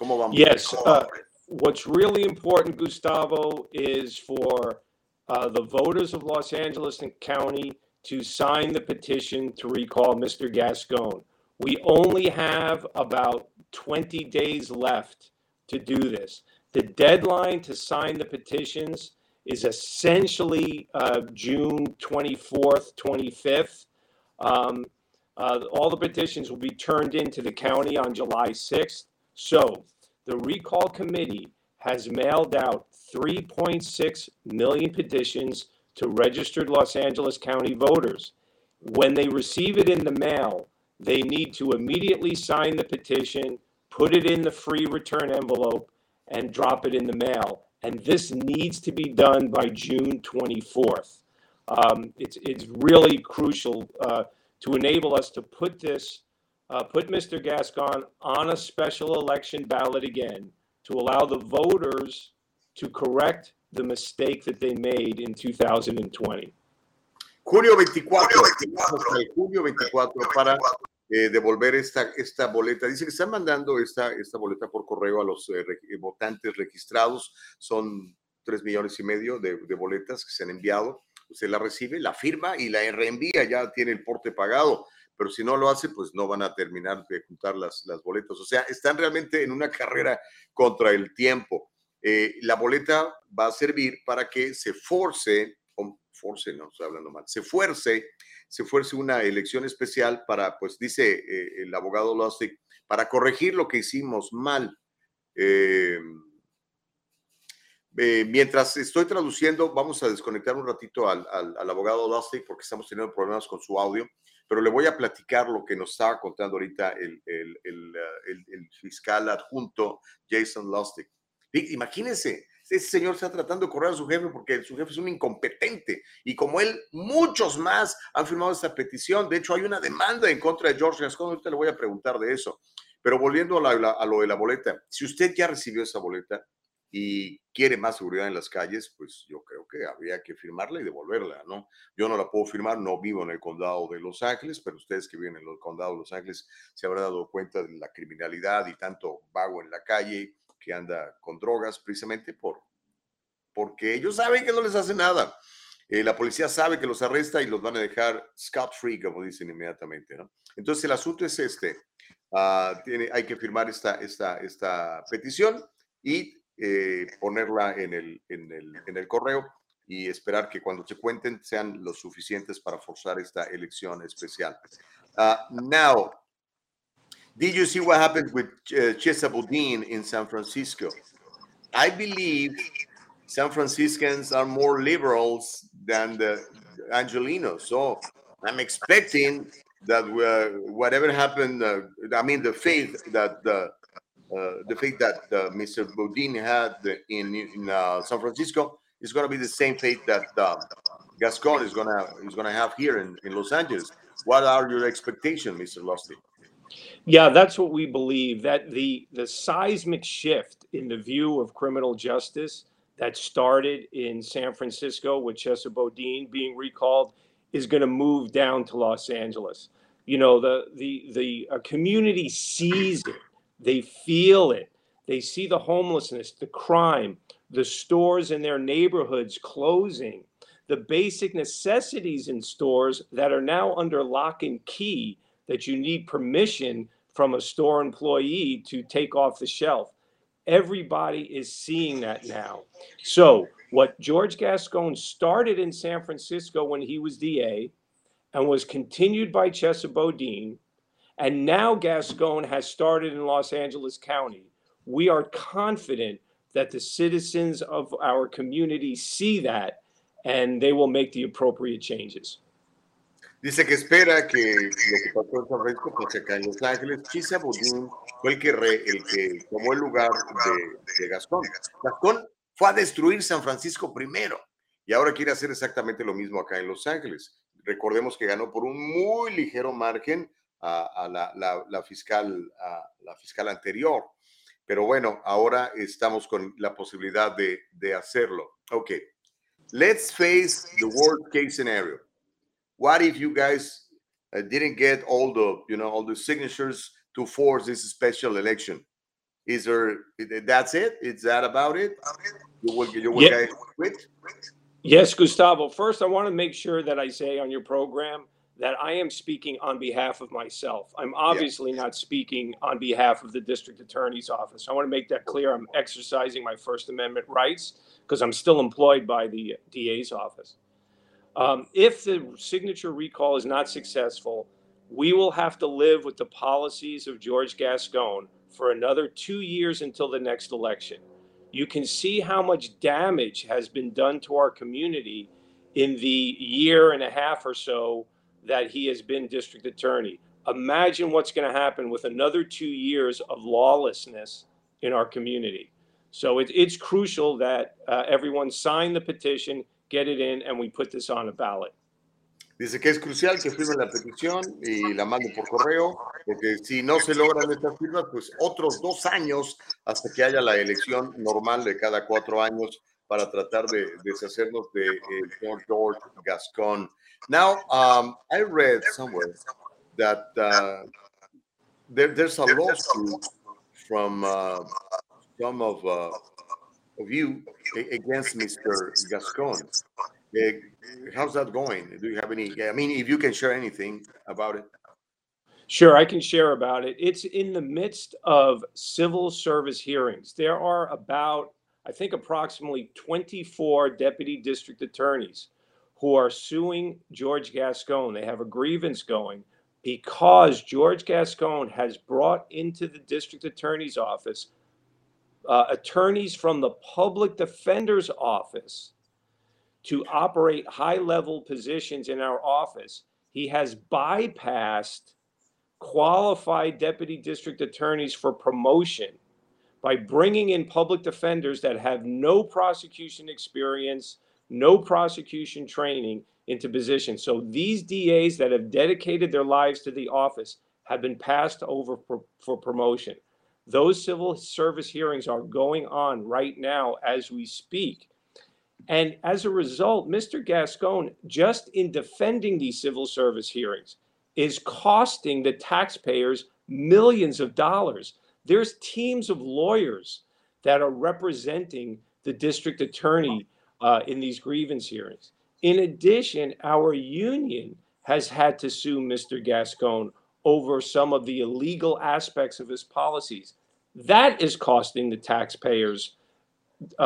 ¿Cómo vamos? Yes. Uh, what's really important, Gustavo, is for uh, the voters of Los Angeles and County to sign the petition to recall Mr. Gascon. We only have about 20 days left to do this. The deadline to sign the petitions is essentially uh, June 24th, 25th. Um, uh, all the petitions will be turned into the county on July 6th. So the recall committee has mailed out 3.6 million petitions to registered Los Angeles County voters. When they receive it in the mail, they need to immediately sign the petition, put it in the free return envelope, and drop it in the mail. And this needs to be done by June 24th. Um, it's, it's really crucial uh, to enable us to put this, uh, put Mr. Gascon on a special election ballot again to allow the voters to correct the mistake that they made in 2020. Julio 24, julio 24 para eh, devolver esta, esta boleta. Dice que están mandando esta, esta boleta por correo a los eh, votantes registrados. Son tres millones y medio de, de, boletas que se han enviado. Usted la recibe, la firma y la reenvía, ya tiene el porte pagado. Pero si no lo hace, pues no van a terminar de juntar las, las boletas. O sea, están realmente en una carrera contra el tiempo. Eh, la boleta va a servir para que se force, o force, no estoy hablando mal, se fuerce, se fuerce una elección especial para, pues dice eh, el abogado Lustig, para corregir lo que hicimos mal. Eh, eh, mientras estoy traduciendo, vamos a desconectar un ratito al, al, abogado Lustig porque estamos teniendo problemas con su audio, pero le voy a platicar lo que nos estaba contando ahorita el, el, el fiscal adjunto Jason Lustig. Imagínense, ese señor está tratando de correr a su jefe porque su jefe es un incompetente y como él, muchos más han firmado esta petición. De hecho, hay una demanda en contra de George Gascon. Ahorita le voy a preguntar de eso. Pero volviendo a, a lo de la boleta, si usted ya recibió esa boleta y quiere más seguridad en las calles, pues yo creo que habría que firmarla y devolverla, ¿no? Yo no la puedo firmar, no vivo en el condado de Los Ángeles, pero ustedes que viven en el condado de Los Ángeles se habrán dado cuenta de la criminalidad y tanto vago en la calle que anda con drogas precisamente por, porque ellos saben que no les hace nada. Eh, la policía sabe que los arresta y los van a dejar scot free, como dicen inmediatamente, ¿no? Entonces el asunto es este, uh, tiene, hay que firmar esta, esta, esta petición y eh, ponerla en el, en, el, en el correo y esperar que cuando se cuenten sean los suficientes para forzar esta elección especial. Uh, now, Did you see what happened with uh, Chesa Boudin in San Francisco? I believe San Franciscans are more liberals than the Angelinos. So I'm expecting that uh, whatever happened, uh, I mean, the faith that the the faith that uh, Mr. Boudin had in in uh, San Francisco is going to be the same faith that Gascon is going to is going to have here in, in Los Angeles. What are your expectations, Mr. Lustig? Yeah, that's what we believe that the the seismic shift in the view of criminal justice that started in San Francisco with Chesa Bodine being recalled is going to move down to Los Angeles. You know, the the the uh, community sees it, they feel it, they see the homelessness, the crime. the stores in their neighborhoods closing, the basic necessities in stores that are now under lock and key that you need permission from a store employee to take off the shelf. Everybody is seeing that now. So, what George Gascon started in San Francisco when he was DA and was continued by Chesa Bodine, and now Gascon has started in Los Angeles County, we are confident that the citizens of our community see that and they will make the appropriate changes. Dice que espera que lo que pasó en San Francisco pase acá en Los Ángeles. Chisa Bodín fue el que, re, el que tomó el lugar de, de Gascón. Gascón fue a destruir San Francisco primero y ahora quiere hacer exactamente lo mismo acá en Los Ángeles. Recordemos que ganó por un muy ligero margen a, a la, la, la, fiscal, a la fiscal anterior. Pero bueno, ahora estamos con la posibilidad de, de hacerlo. Ok, let's face the worst case scenario. What if you guys uh, didn't get all the, you know, all the signatures to force this special election? Is there, that's it? Is that about it? You will, you will Yeah. guys quit? Yes, Gustavo. First, I want to make sure that I say on your program that I am speaking on behalf of myself. I'm obviously not speaking on behalf of the district attorney's office. I want to make that clear. I'm exercising my First Amendment rights because I'm still employed by the DA's office. Um, if the signature recall is not successful, we will have to live with the policies of George Gascon for another two years until the next election. You can see how much damage has been done to our community in the year and a half or so that he has been district attorney. Imagine what's going to happen with another two years of lawlessness in our community. So it, it's crucial that uh, everyone sign the petition, get it in, and we put this on a ballot. Dice que es crucial que firmen la petición y la manden por correo, porque si no se logran estas firmas, pues otros dos años hasta que haya la elección normal de cada cuatro años para tratar de deshacernos de eh, George Gascon. Now, um, I read somewhere that uh, there, there's a lawsuit from uh, some of, uh, of you against Mr. Gascon. Uh, how's that going? Do you have any? I mean, if you can share anything about it. Sure, I can share about it. It's in the midst of civil service hearings. There are about, I think, approximately 24 deputy district attorneys who are suing George Gascon. They have a grievance going because George Gascon has brought into the district attorney's office uh, attorneys from the public defender's office to operate high level positions in our office. He has bypassed qualified deputy district attorneys for promotion by bringing in public defenders that have no prosecution experience, no prosecution training into positions. So these DAs that have dedicated their lives to the office have been passed over for, for promotion. Those civil service hearings are going on right now as we speak. And as a result, Mr. Gascon, just in defending these civil service hearings, is costing the taxpayers millions of dollars. There's teams of lawyers that are representing the district attorney uh, in these grievance hearings. In addition, our union has had to sue Mr. Gascon over some of the illegal aspects of his policies. That is costing the taxpayers uh,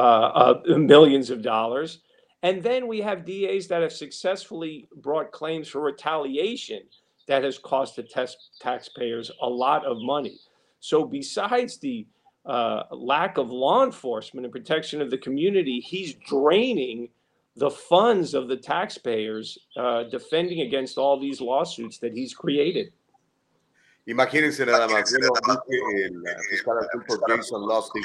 uh, millions of dollars. And then we have DAs that have successfully brought claims for retaliation that has cost the taxpayers a lot of money. So, besides the uh, lack of law enforcement and protection of the community, he's draining the funds of the taxpayers uh, defending against all these lawsuits that he's created. Imagínense nada más, bueno, dice el fiscal adjunto Jason Lustig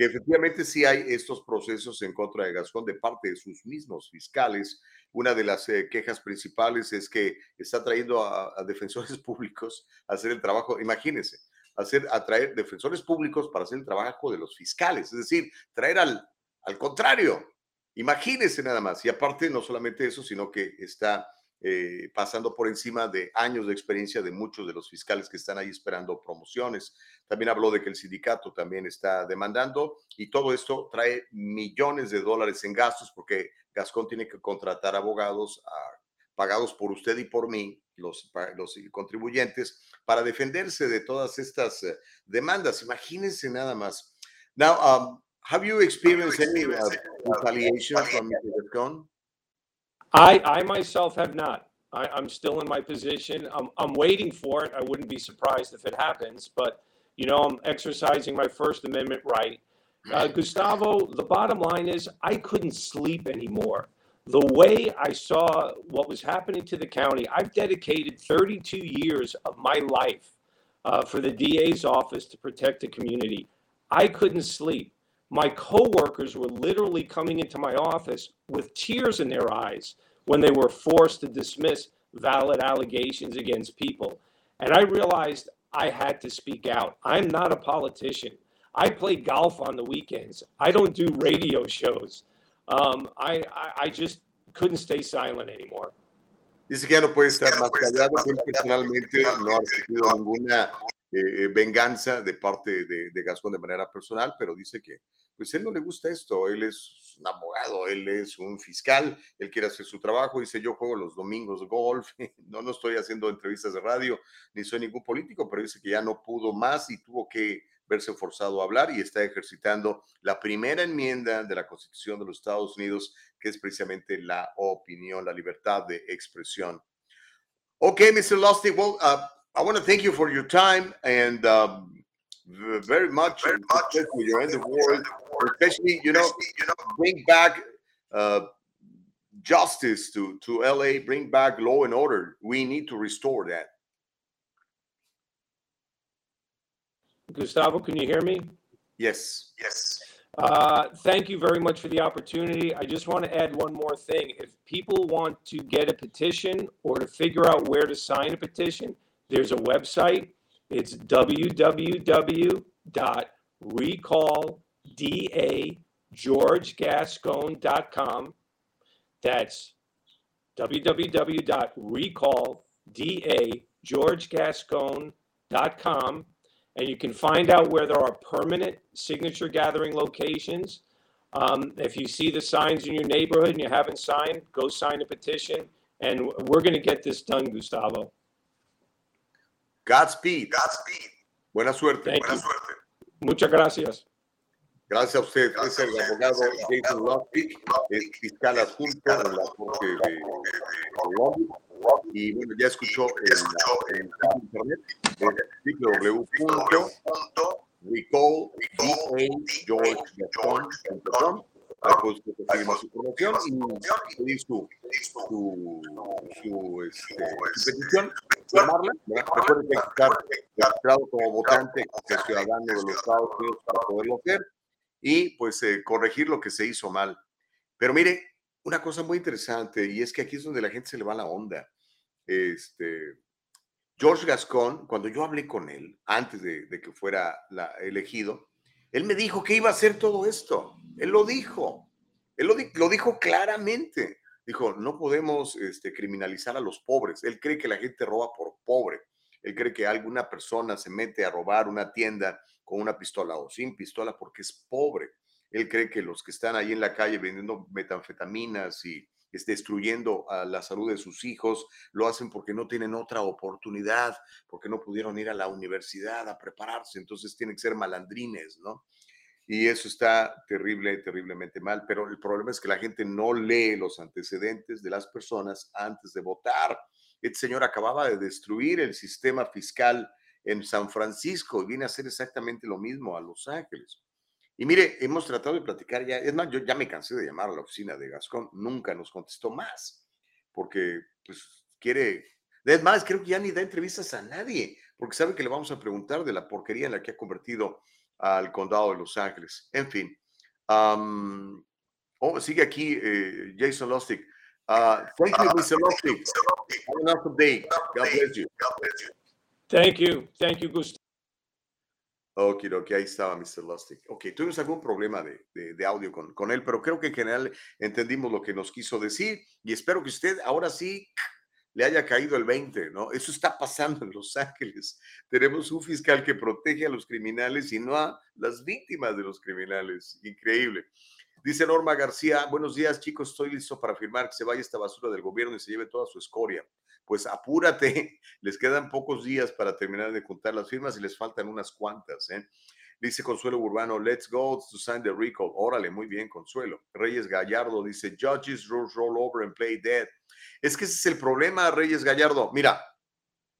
que efectivamente sí hay estos procesos en contra de Gascón de parte de sus mismos fiscales. Una de las eh, quejas principales es que está trayendo a, a defensores públicos a hacer el trabajo, imagínense, hacer, atraer defensores públicos para hacer el trabajo de los fiscales, es decir, traer al, al contrario. Imagínense nada más. Y aparte, no solamente eso, sino que está eh, pasando por encima de años de experiencia de muchos de los fiscales que están ahí esperando promociones. También habló de que el sindicato también está demandando y todo esto trae millones de dólares en gastos porque Gascón tiene que contratar abogados pagados por usted y por mí, los, los contribuyentes, para defenderse de todas estas eh, demandas. Imagínense nada más. Now, um, have you experienced any uh, retaliation from Mr. Gascon? I, I myself have not. I, I'm still in my position. I'm, I'm waiting for it. I wouldn't be surprised if it happens, but you know, I'm exercising my First Amendment right. Uh, Gustavo, the bottom line is I couldn't sleep anymore. The way I saw what was happening to the county, I've dedicated 32 years of my life uh, for the DA's office to protect the community. I couldn't sleep. My coworkers were literally coming into my office with tears in their eyes when they were forced to dismiss valid allegations against people. And I realized I had to speak out. I'm not a politician. I play golf on the weekends. I don't do radio shows. Um, I, I, I just couldn't stay silent anymore. Dice que ya no puede estar más callado. Él personalmente no ha recibido ninguna eh, venganza de parte de, de Gascón de manera personal, pero dice que pues él no le gusta esto, él es un abogado, él es un fiscal, él quiere hacer su trabajo, dice yo juego los domingos golf, no, no estoy haciendo entrevistas de radio, ni soy ningún político, pero dice que ya no pudo más y tuvo que verse forzado a hablar y está ejercitando la primera enmienda de la Constitución de los Estados Unidos, que es precisamente la opinión, la libertad de expresión. Okay, Mr. Lustig, well, uh, I want to thank you for your time and um, very much, very much for your end of war, especially you know, you know, bring back uh, justice to to LA, bring back law and order. We need to restore that. Gustavo, can you hear me? Yes. Yes. Uh, thank you very much for the opportunity. I just want to add one more thing. If people want to get a petition or to figure out where to sign a petition, there's a website. It's www.recalldageorgegascon.com. That's www.recalldageorgegascon.com. And you can find out where there are permanent signature gathering locations. Um, if you see the signs in your neighborhood and you haven't signed, go sign a petition. And we're going to get this done, Gustavo. Godspeed. Godspeed. Buena suerte. Thank buena you. suerte. Muchas gracias. Gracias a usted. Es el abogado Jason Lustig, fiscal adjunto en la Corte de Colombia. Y bueno, ya escuchó en, en internet www.recall.georgegascon.com Ahí puede usted conseguir más información y pedir su, su, su, este, su petición, firmarla. ¿verdad? Recuerde que hay que estar registrado como votante, que es ciudadano de los Estados Unidos para poderlo hacer y pues eh, corregir lo que se hizo mal. Pero mire, una cosa muy interesante y es que aquí es donde la gente se le va la onda. Este, George Gascon, cuando yo hablé con él antes de, que fuera elegido, él me dijo que iba a hacer todo esto. Él lo dijo. Él lo, lo dijo claramente. Dijo, no podemos este, criminalizar a los pobres. Él cree que la gente roba por pobre. Él cree que alguna persona se mete a robar una tienda con una pistola o sin pistola porque es pobre. Él cree que los que están ahí en la calle vendiendo metanfetaminas y es destruyendo a la salud de sus hijos, lo hacen porque no tienen otra oportunidad, porque no pudieron ir a la universidad a prepararse, entonces tienen que ser malandrines, ¿no? Y eso está terrible, terriblemente mal, pero el problema es que la gente no lee los antecedentes de las personas antes de votar. Este señor acababa de destruir el sistema fiscal en San Francisco y viene a hacer exactamente lo mismo a Los Ángeles. Y mire, hemos tratado de platicar ya, es más, yo ya me cansé de llamar a la oficina de Gascón, nunca nos contestó más, porque pues quiere, es más, creo que ya ni da entrevistas a nadie, porque sabe que le vamos a preguntar de la porquería en la que ha convertido al condado de Los Ángeles. En fin, oh, sigue aquí eh, Jason Lustig. Uh, thank you, Mr. Lustig. Have an awesome day. God bless you. Thank you. Thank you, Gustavo. Ok, ok, ahí estaba Mr. Lustig. Ok, tuvimos algún problema de, de- de audio con, con él, pero creo que en general entendimos lo que nos quiso decir y espero que usted ahora sí le haya caído el 20, ¿no? Eso está pasando en Los Ángeles. Tenemos un fiscal que protege a los criminales y no a las víctimas de los criminales. Increíble. Dice Norma García, buenos días chicos, estoy listo para firmar que se vaya esta basura del gobierno y se lleve toda su escoria. Pues apúrate, les quedan pocos días para terminar de juntar las firmas y les faltan unas cuantas. ¿eh? Dice Consuelo Urbano, let's go to sign the recall. Órale, muy bien, Consuelo. Reyes Gallardo dice, judges roll over and play dead. Es que ese es el problema, Reyes Gallardo. Mira,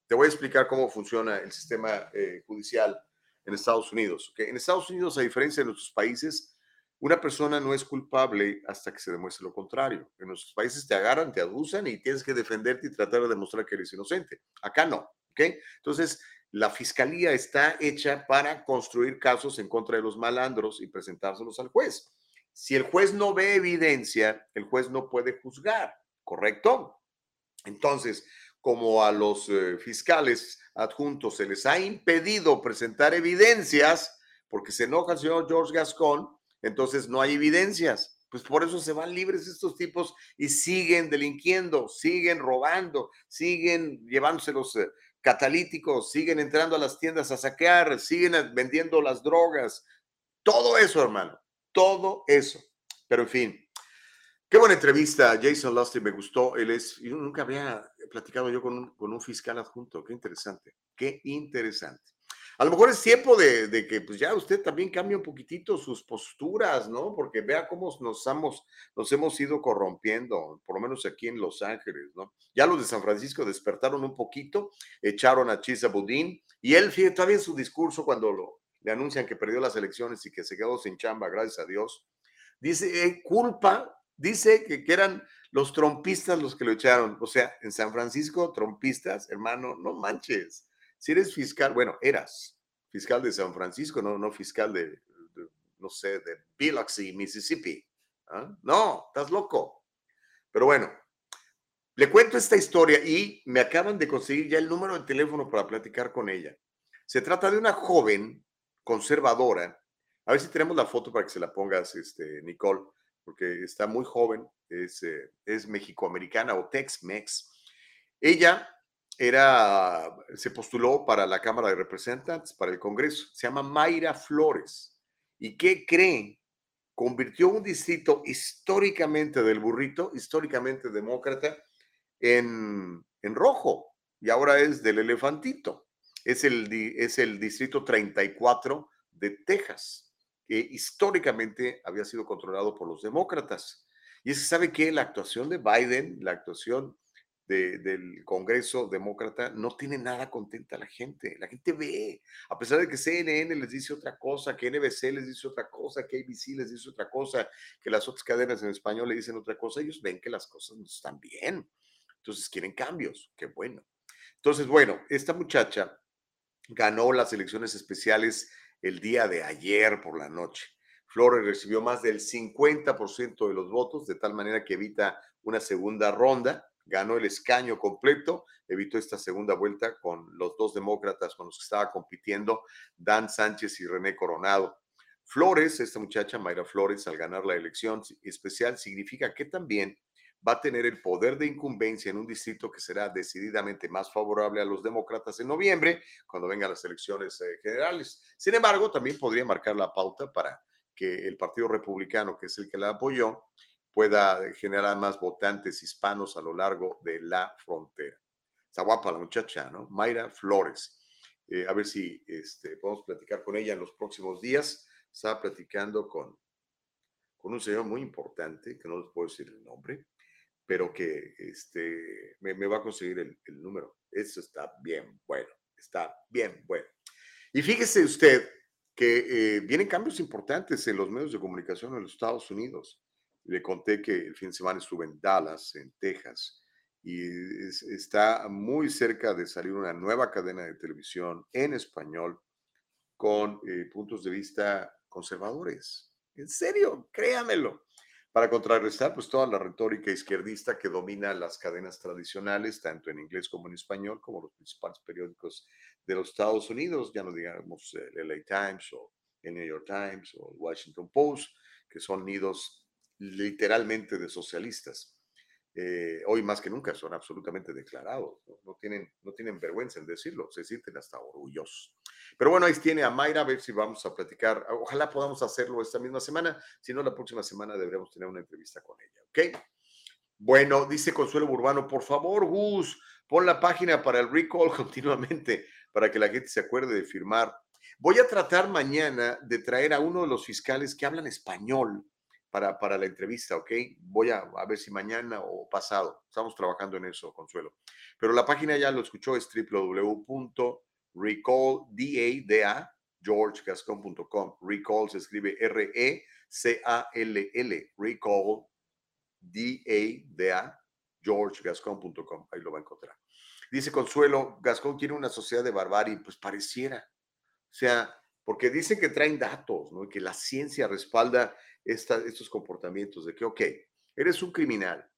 te voy a explicar cómo funciona el sistema eh, judicial en Estados Unidos. En Estados Unidos, a diferencia de nuestros países, una persona no es culpable hasta que se demuestre lo contrario. En nuestros países te agarran, te abusan y tienes que defenderte y tratar de demostrar que eres inocente. Acá no, ¿ok? Entonces, la fiscalía está hecha para construir casos en contra de los malandros y presentárselos al juez. Si el juez no ve evidencia, el juez no puede juzgar, ¿correcto? Entonces, como a los eh, fiscales adjuntos se les ha impedido presentar evidencias, porque se enoja el señor George Gascon, entonces no hay evidencias. Pues por eso se van libres estos tipos y siguen delinquiendo, siguen robando, siguen llevándose los eh, catalíticos, siguen entrando a las tiendas a saquear, siguen eh, vendiendo las drogas. Todo eso, hermano, todo eso. Pero en fin, qué buena entrevista. Jason Lusty me gustó. Él es, yo nunca había platicado yo con un, con un fiscal adjunto. Qué interesante, qué interesante. A lo mejor es tiempo de, que pues ya usted también cambie un poquitito sus posturas, ¿no? Porque vea cómo nos hemos, nos hemos ido corrompiendo, por lo menos aquí en Los Ángeles, ¿no? Ya los de San Francisco despertaron un poquito, echaron a Chisa Budín y él, fíjate, todavía en su discurso cuando lo, le anuncian que perdió las elecciones y que se quedó sin chamba, gracias a Dios, dice, eh, culpa, dice que, que eran los trompistas los que lo echaron. O sea, en San Francisco, trompistas, hermano, no manches si eres fiscal, bueno, eras fiscal de San Francisco, no, no fiscal de, no sé, de Biloxi, Mississippi. ¿ah? No, estás loco. Pero bueno, le cuento esta historia y me acaban de conseguir ya el número de teléfono para platicar con ella. Se trata de una joven conservadora. A ver si tenemos la foto para que se la pongas, este, Nicole, porque está muy joven, es, eh, es mexicoamericana o Tex-Mex. Ella era, se postuló para la Cámara de Representantes, para el Congreso. Se llama Mayra Flores. ¿Y qué creen? Convirtió un distrito históricamente del burrito, históricamente demócrata, en, en rojo. Y ahora es del elefantito. Es el, es el distrito 34 de Texas, que históricamente había sido controlado por los demócratas. Y se sabe que la actuación de Biden, la actuación del Congreso demócrata no tiene nada contenta la gente. La gente ve, a pesar de que CNN les dice otra cosa, que NBC les dice otra cosa, que ABC les dice otra cosa, que las otras cadenas en español le dicen otra cosa, ellos ven que las cosas no están bien. Entonces quieren cambios. Qué bueno. Entonces, bueno, esta muchacha ganó las elecciones especiales el día de ayer por la noche. Flores recibió más del 50% de los votos, de tal manera que evita una segunda ronda ganó el escaño completo, evitó esta segunda vuelta con los dos demócratas con los que estaba compitiendo, Dan Sánchez y René Coronado. Flores, esta muchacha, Mayra Flores, al ganar la elección especial, significa que también va a tener el poder de incumbencia en un distrito que será decididamente más favorable a los demócratas en noviembre, cuando vengan las elecciones eh, generales. Sin embargo, también podría marcar la pauta para que el Partido Republicano, que es el que la apoyó, pueda generar más votantes hispanos a lo largo de la frontera. Está guapa la muchacha, ¿no? Mayra Flores. Eh, a ver si este, podemos platicar con ella en los próximos días. Estaba platicando con, con un señor muy importante, que no les puedo decir el nombre, pero que este, me, va a conseguir el, número. Eso está bien bueno, está bien bueno. Y fíjese usted que eh, vienen cambios importantes en los medios de comunicación en los Estados Unidos. Le conté que el fin de semana estuve en Dallas, en Texas, y está muy cerca de salir una nueva cadena de televisión en español con eh, puntos de vista conservadores. En serio, créamelo. Para contrarrestar pues toda la retórica izquierdista que domina las cadenas tradicionales, tanto en inglés como en español, como los principales periódicos de los Estados Unidos, ya no digamos el LA Times o el New York Times o el Washington Post, que son nidos literalmente de socialistas. eh, hoy más que nunca son absolutamente declarados, ¿no? tienen, no tienen vergüenza en decirlo, se sienten hasta orgullosos. Pero bueno, ahí tiene a Mayra, a ver si vamos a platicar. Ojalá podamos hacerlo esta misma semana, si no, la próxima semana deberemos tener una entrevista con ella, ¿ok? Bueno, dice Consuelo Urbano, por favor, Gus, pon la página para el recall continuamente para que la gente se acuerde de firmar. Voy a tratar mañana de traer a uno de los fiscales que hablan español para, para la entrevista, ¿ok? Voy a, a ver si mañana o pasado. Estamos trabajando en eso, Consuelo. Pero la página ya lo escuchó, es www.recallda, georgegascon.com. Recall se escribe R-E-C-A-L-L, recall, D-A-D-A, georgegascon.com. Ahí lo va a encontrar. Dice Consuelo, Gascón tiene una sociedad de barbarie, pues pareciera. O sea, porque dicen que traen datos, ¿no? Que la ciencia respalda estos comportamientos de que, ok, eres un criminal,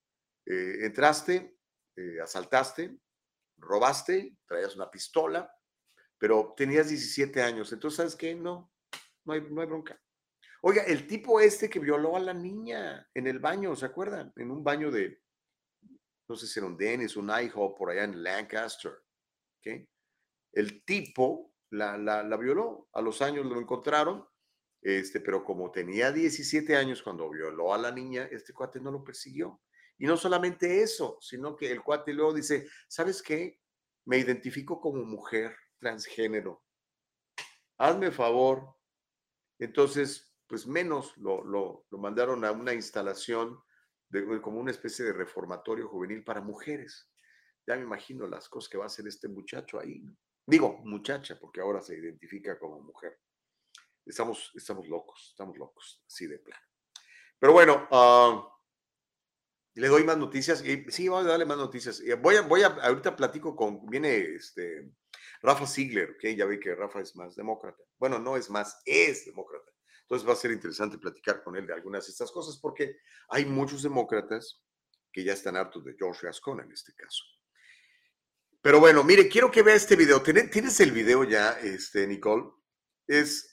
eh, entraste, eh, asaltaste, robaste, traías una pistola, pero tenías 17 años, entonces, ¿sabes qué? No, no hay, no hay bronca. Oiga, el tipo este que violó a la niña en el baño, ¿se acuerdan? En un baño de, no sé si era un Dennis, un IHOP por allá en Lancaster, ¿ok? El tipo la, la, violó, a los años lo encontraron, este, pero como tenía 17 años cuando violó a la niña, este cuate no lo persiguió. Y no solamente eso, sino que el cuate luego dice, ¿sabes qué? Me identifico como mujer transgénero. Hazme favor. Entonces, pues menos lo, lo, lo mandaron a una instalación como una especie de reformatorio juvenil para mujeres. Ya me imagino las cosas que va a hacer este muchacho ahí. Digo, muchacha, porque ahora se identifica como mujer. Estamos, estamos locos, estamos locos, así de plano. Pero bueno, uh, le doy más noticias. Sí, vamos a darle más noticias. Voy a, voy a, ahorita platico con, viene este, Rafa Ziegler, que ya ve que Rafa es más demócrata. Bueno, no es más, es demócrata. Entonces va a ser interesante platicar con él de algunas de estas cosas porque hay muchos demócratas que ya están hartos de George Gascon en este caso. Pero bueno, mire, quiero que vea este video. ¿Tienes el video ya, este, Nicole? Es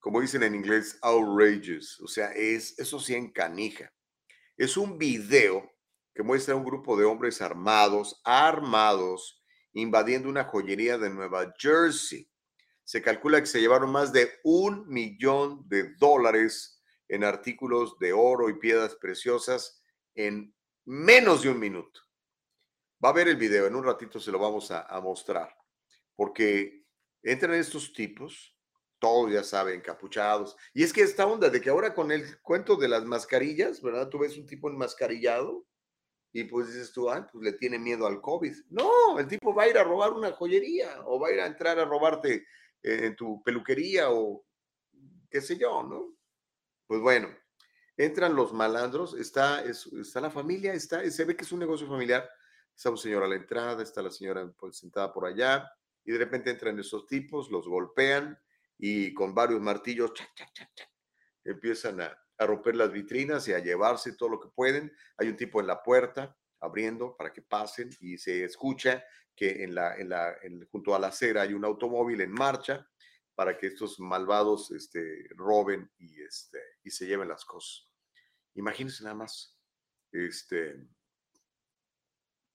como dicen en inglés, outrageous, o sea, es, eso sí encanija. Es un video que muestra a un grupo de hombres armados, armados, invadiendo una joyería de Nueva Jersey. Se calcula que se llevaron más de un millón de dólares en artículos de oro y piedras preciosas en menos de un minuto. Va a ver el video, en un ratito se lo vamos a, mostrar, porque entran estos tipos, todos ya saben, encapuchados. Y es que esta onda de que ahora con el cuento de las mascarillas, ¿verdad? Tú ves un tipo enmascarillado y pues dices tú, ah, pues le tiene miedo al COVID. No, el tipo va a ir a robar una joyería o va a ir a entrar a robarte eh, en tu peluquería o qué sé yo, ¿no? Pues bueno, entran los malandros, está, está la familia, está, se ve que es un negocio familiar. Está un señor a la entrada, está la señora pues, sentada por allá y de repente entran esos tipos, los golpean y con varios martillos empiezan a, romper las vitrinas y a llevarse todo lo que pueden. Hay un tipo en la puerta abriendo para que pasen y se escucha que junto a la acera hay un automóvil en marcha para que estos malvados este, roben y, este, se lleven las cosas. Imagínense nada más. Este,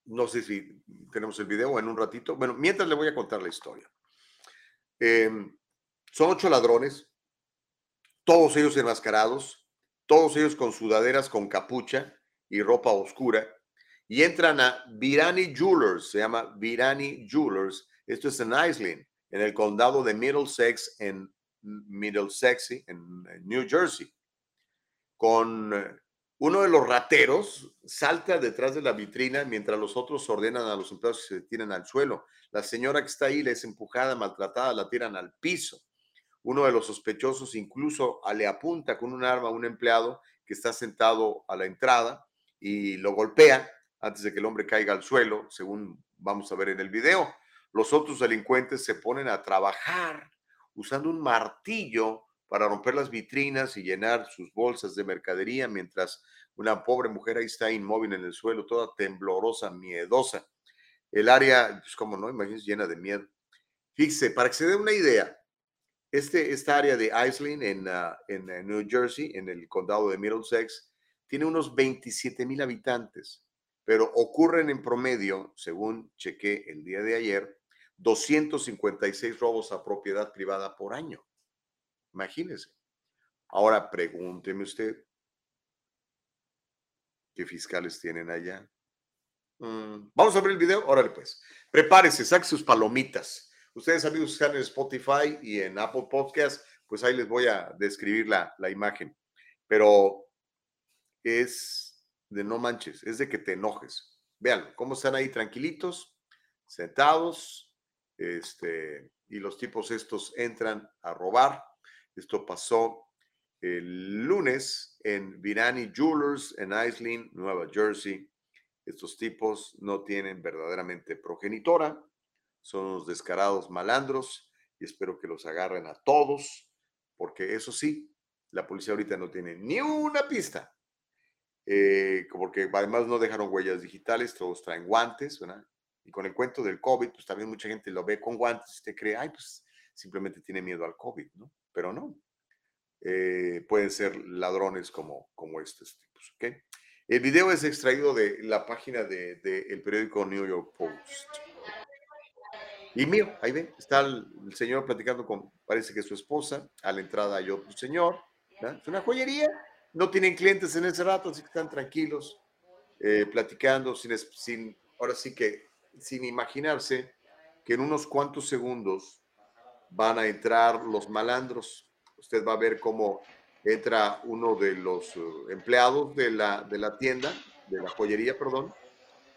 no sé si tenemos el video en un ratito. Bueno, mientras le voy a contar la historia. Eh, son ocho ladrones, todos ellos enmascarados, todos ellos con sudaderas con capucha y ropa oscura, y entran a Virani Jewelers, se llama Virani Jewelers, esto es en Iceland, en el condado de Middlesex, en Middlesex, en New Jersey, con uno de los rateros salta detrás de la vitrina mientras los otros ordenan a los empleados que se tiren al suelo. La señora que está ahí les es empujada, maltratada, la tiran al piso. Uno de los sospechosos incluso le apunta con un arma a un empleado que está sentado a la entrada y lo golpea antes de que el hombre caiga al suelo, según vamos a ver en el video. Los otros delincuentes se ponen a trabajar usando un martillo para romper las vitrinas y llenar sus bolsas de mercadería, mientras una pobre mujer ahí está inmóvil en el suelo, toda temblorosa, miedosa. El área, pues como no, imagínense, llena de miedo. Fíjese, para que se dé una idea, este, esta área de Iceland en, ah, en, New Jersey, en el condado de Middlesex, tiene unos 27 mil habitantes. pero ocurren en promedio, según chequé el día de ayer, 256 robos a propiedad privada por año. Imagínense. Ahora pregúnteme usted, ¿qué fiscales tienen allá? Mm, vamos a ver el video. Órale, pues. Prepárese, saque sus palomitas. Ustedes, amigos, están en Spotify y en Apple Podcast, pues ahí les voy a describir la, la imagen. Pero es de no manches, es de que te enojes. Vean cómo están ahí tranquilitos, sentados, este, y los tipos estos entran a robar. Esto pasó el lunes en Virani Jewelers en Islin, Nueva Jersey. Estos tipos no tienen verdaderamente progenitora, son unos descarados malandros y espero que los agarren a todos, porque eso sí, la policía ahorita no tiene ni una pista, eh, porque además no dejaron huellas digitales, todos traen guantes, ¿verdad? Y con el cuento del COVID, pues también mucha gente lo ve con guantes y te cree, ay, pues simplemente tiene miedo al COVID, ¿no? Pero no. Eh, pueden ser ladrones como, como estos tipos, ¿ok? El video es extraído de la página del de, periódico New York Post. Y mío, ahí ven, está el, señor platicando con, parece que su esposa, a la entrada hay otro señor, es una joyería, no tienen clientes en ese rato, así que están tranquilos, eh, platicando, sin, sin, ahora sí que sin imaginarse que en unos cuantos segundos van a entrar los malandros. Usted va a ver cómo entra uno de los eh, empleados de la, de la tienda, de la joyería, perdón.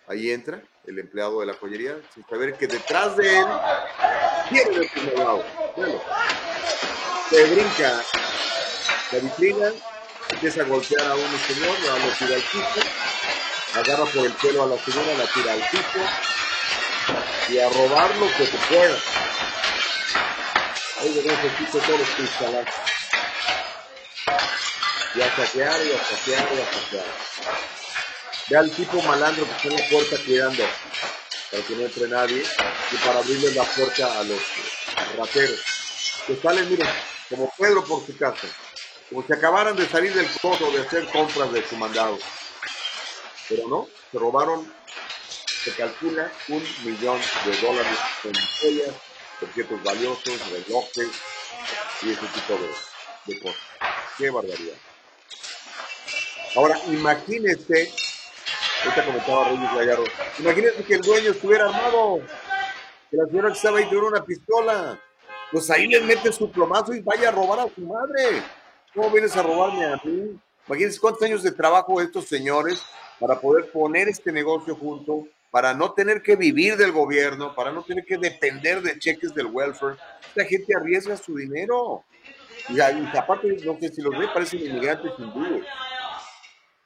Ahí entra el empleado de la joyería, sin saber que detrás de él tiene el primer se brinca la vitrina, empieza a golpear a un señor, lo tira al piso, agarra por el pelo a la señora, la tira al piso, y a robar lo que se pueda. Ahí necesito todos los cristales. Y a saquear, y a saquear, y a saquear. Ve al tipo malandro que está en la puerta cuidando para que no entre nadie y para abrirle la puerta a los rateros. Que salen, miren, como Pedro por su casa, como si acabaran de salir del codo de hacer compras de su mandado. Pero no, se robaron se calcula un millón de dólares en joyas, objetos valiosos, relojes y ese tipo de, de cosas. Qué barbaridad. Ahora, imagínese, ahorita comentaba Reyes Gallardo, imagínese que el dueño estuviera armado, que la señora que estaba ahí tuviera una pistola, pues ahí le mete su plomazo y vaya a robar a su madre. ¿Cómo vienes a robarme a mí? Imagínense cuántos años de trabajo estos señores para poder poner este negocio junto para no tener que vivir del gobierno, para no tener que depender de cheques del welfare. La gente arriesga su dinero. Y, aparte, no sé si los ve, parecen inmigrantes hindúes.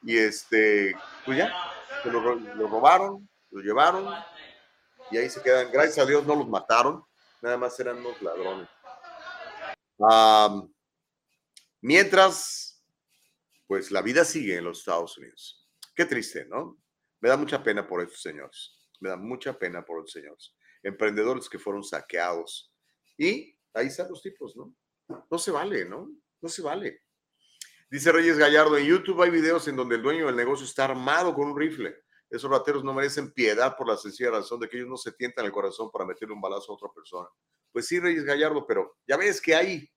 Y este, pues ya, se lo, robaron, lo llevaron, y ahí se quedan. Gracias a Dios no los mataron, nada más eran unos ladrones. mientras, pues la vida sigue en los Estados Unidos. Qué triste, ¿no? Me da mucha pena por estos señores. Me da mucha pena por los señores. Emprendedores que fueron saqueados. Y ahí están los tipos, ¿no? No se vale, ¿no? No se vale. Dice Reyes Gallardo, en YouTube hay videos en donde el dueño del negocio está armado con un rifle. Esos rateros no merecen piedad por la sencilla razón de que ellos no se tientan el corazón para meterle un balazo a otra persona. Pues sí, Reyes Gallardo, pero ya ves que hay,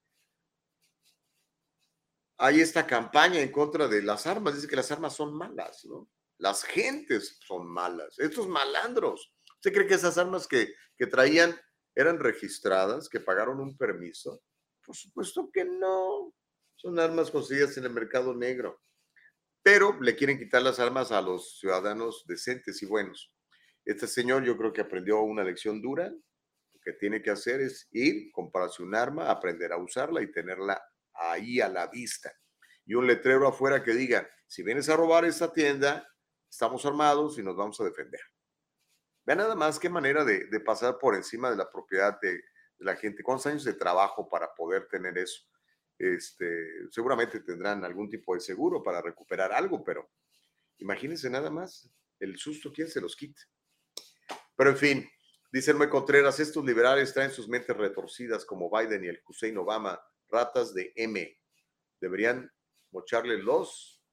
hay esta campaña en contra de las armas. Dice que las armas son malas, ¿no? Las gentes son malas, estos malandros. ¿Usted cree que esas armas que, que traían eran registradas, que pagaron un permiso? Por supuesto que no. Son armas conseguidas en el mercado negro. Pero le quieren quitar las armas a los ciudadanos decentes y buenos. Este señor yo creo que aprendió una lección dura. Lo que tiene que hacer es ir, comprarse un arma, aprender a usarla y tenerla ahí a la vista. Y un letrero afuera que diga, si vienes a robar esta tienda, estamos armados y nos vamos a defender. Vean nada más qué manera de, pasar por encima de la propiedad de, la gente. ¿Cuántos años de trabajo para poder tener eso? Este, seguramente tendrán algún tipo de seguro para recuperar algo, pero imagínense nada más el susto, ¿quién se los quita? Pero en fin, dice Noé Contreras, estos liberales traen sus mentes retorcidas como Biden y el Hussein Obama, ratas de M. Deberían mocharle los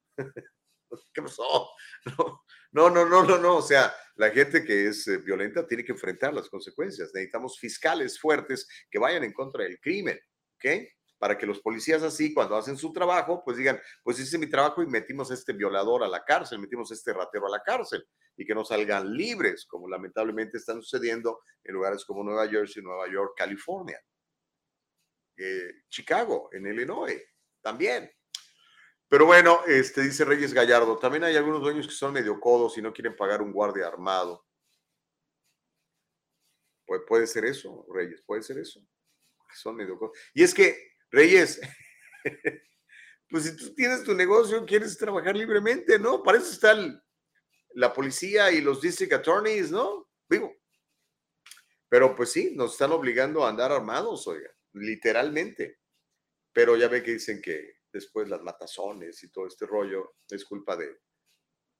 ¿Qué pasó? No, no, no, no, no. O sea, la gente que es eh, violenta tiene que enfrentar las consecuencias. Necesitamos fiscales fuertes que vayan en contra del crimen, ¿ok? Para que los policías así, cuando hacen su trabajo, pues digan, pues hice mi trabajo y metimos a este violador a la cárcel, metimos a este ratero a la cárcel y que no salgan libres, como lamentablemente están sucediendo en lugares como Nueva Jersey, Nueva York, California, eh, Chicago, en Illinois, también. Pero bueno, este, dice Reyes Gallardo, también hay algunos dueños que son medio codos y no quieren pagar un guardia armado. Pues puede ser eso, Reyes, puede ser eso. Son medio codos. Y es que, Reyes, pues si tú tienes tu negocio, quieres trabajar libremente, ¿no? Para eso está la policía y los district attorneys, ¿no? Vivo. Pero pues sí, nos están obligando a andar armados, oiga, literalmente. Pero ya ve que dicen que después las matazones y todo este rollo es culpa de,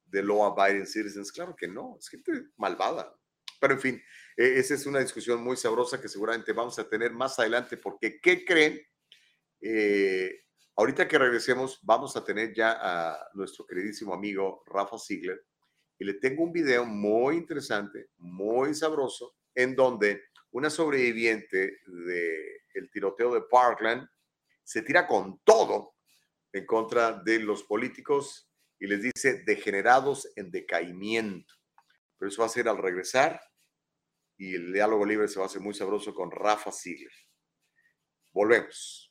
de law abiding citizens. Claro que no, es gente malvada. Pero en fin, e, esa es una discusión muy sabrosa que seguramente vamos a tener más adelante, porque ¿qué creen? Eh, ahorita que regresemos, vamos a tener ya a nuestro queridísimo amigo Rafa Ziegler y le tengo un video muy interesante, muy sabroso, en donde una sobreviviente del tiroteo de Parkland se tira con todo en contra de los políticos y les dice degenerados en decaimiento. Pero eso va a ser al regresar y el diálogo libre se va a hacer muy sabroso con Rafa Ziegler. Volvemos.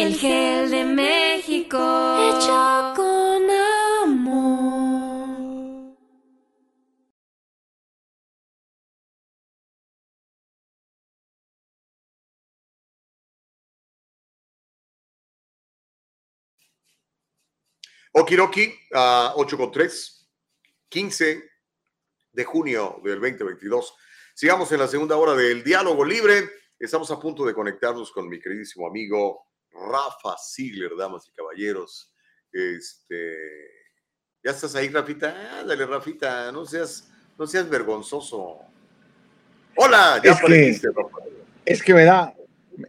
El gel de México. Hecho con amor. Okiroki, a 8 con 3, 15 de junio del 2022. Sigamos en la segunda hora del diálogo libre. Estamos a punto de conectarnos con mi queridísimo amigo Rafa Ziegler, damas y caballeros. Este, ¿Ya estás ahí, Rafita? Ándale, Rafita, no seas, no seas vergonzoso. Hola, ya Es que- Rafa. Es que me da,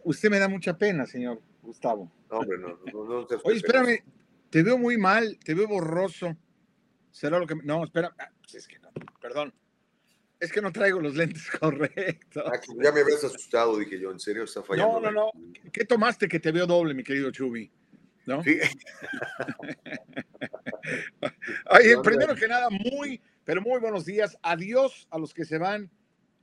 usted me da mucha pena, señor Gustavo. No, hombre, no, no, no Oye, espérame, te veo muy mal, te veo borroso. ¿Será lo que.? No, espera, ah, pues es que no, perdón. Es que no traigo los lentes correctos. Ah, ya me habías asustado, dije yo, ¿en serio está fallando? No, no, no. ¿Qué tomaste que te veo doble, mi querido Chubi? ¿No? Sí. Oye, primero que nada, muy, pero muy buenos días. Adiós a los que se van.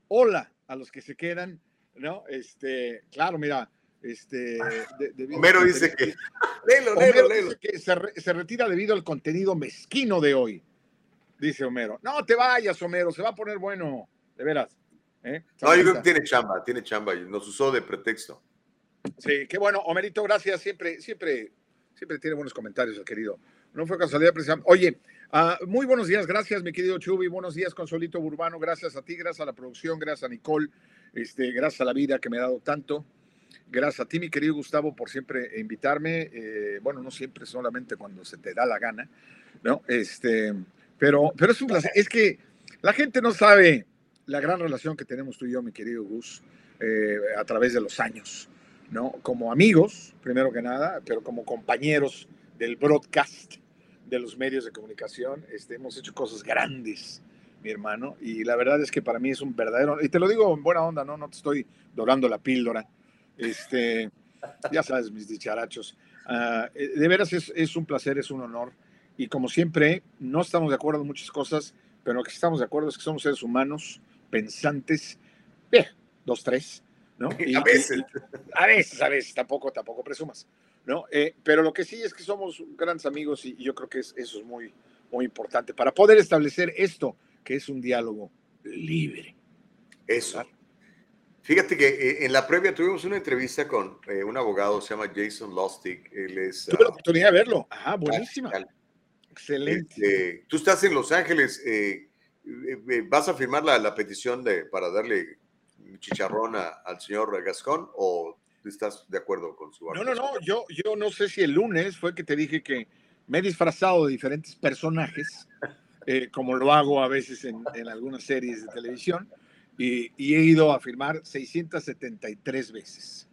Hola a los que se quedan. ¿No? Este, claro, mira, este. de- Homero dice que. Homero dice se, re- se retira debido al contenido mezquino de hoy, dice Homero. No te vayas, Homero, se va a poner bueno, de veras. ¿eh? No, yo creo que tiene chamba, tiene chamba y nos usó de pretexto. Sí, qué bueno, Homerito, gracias. Siempre, siempre, siempre tiene buenos comentarios, el querido. No fue casualidad precisamente. Oye, ah, muy buenos días, gracias, mi querido Chubi. Buenos días, Consolito Urbano. Gracias a ti, gracias a la producción, gracias a Nicole, este, gracias a la vida que me ha dado tanto. Gracias a ti, mi querido Gustavo, por siempre invitarme. eh, bueno, no siempre, solamente cuando se te da la gana, ¿no? Este, pero, pero es un placer. Es que la gente no sabe la gran relación que tenemos tú y yo, mi querido Gus, eh, a través de los años, ¿no? Como amigos, primero que nada, pero como compañeros del broadcast de los medios de comunicación, este, hemos hecho cosas grandes, mi hermano, y la verdad es que para mí es un verdadero, y te lo digo en buena onda, no, no te estoy dorando la píldora, este, ya sabes, mis dicharachos, eh, de veras es, es un placer, es un honor y como siempre, no estamos de acuerdo en muchas cosas, pero lo que estamos de acuerdo es que somos seres humanos, pensantes, bien, dos, tres, ¿no? Y, a veces. a veces, a veces, tampoco, tampoco presumas, ¿no? Eh, pero lo que sí es que somos grandes amigos y, yo creo que eso es muy, muy importante para poder establecer esto, que es un diálogo libre. Eso. Fíjate que eh, en la previa tuvimos una entrevista con eh, un abogado, se llama Jason Lustig. Él es, Tuve la oportunidad de verlo. Ah, buenísima. Excelente. Este, tú estás en Los Ángeles. Eh, ¿Vas a firmar la, la, petición de, para darle chicharrón a, al señor Gascón o estás de acuerdo con su No, no, no. Yo, yo no sé si el lunes fue que te dije que me he disfrazado de diferentes personajes, como lo hago a veces en, en algunas series de televisión y, he ido a firmar 673 veces,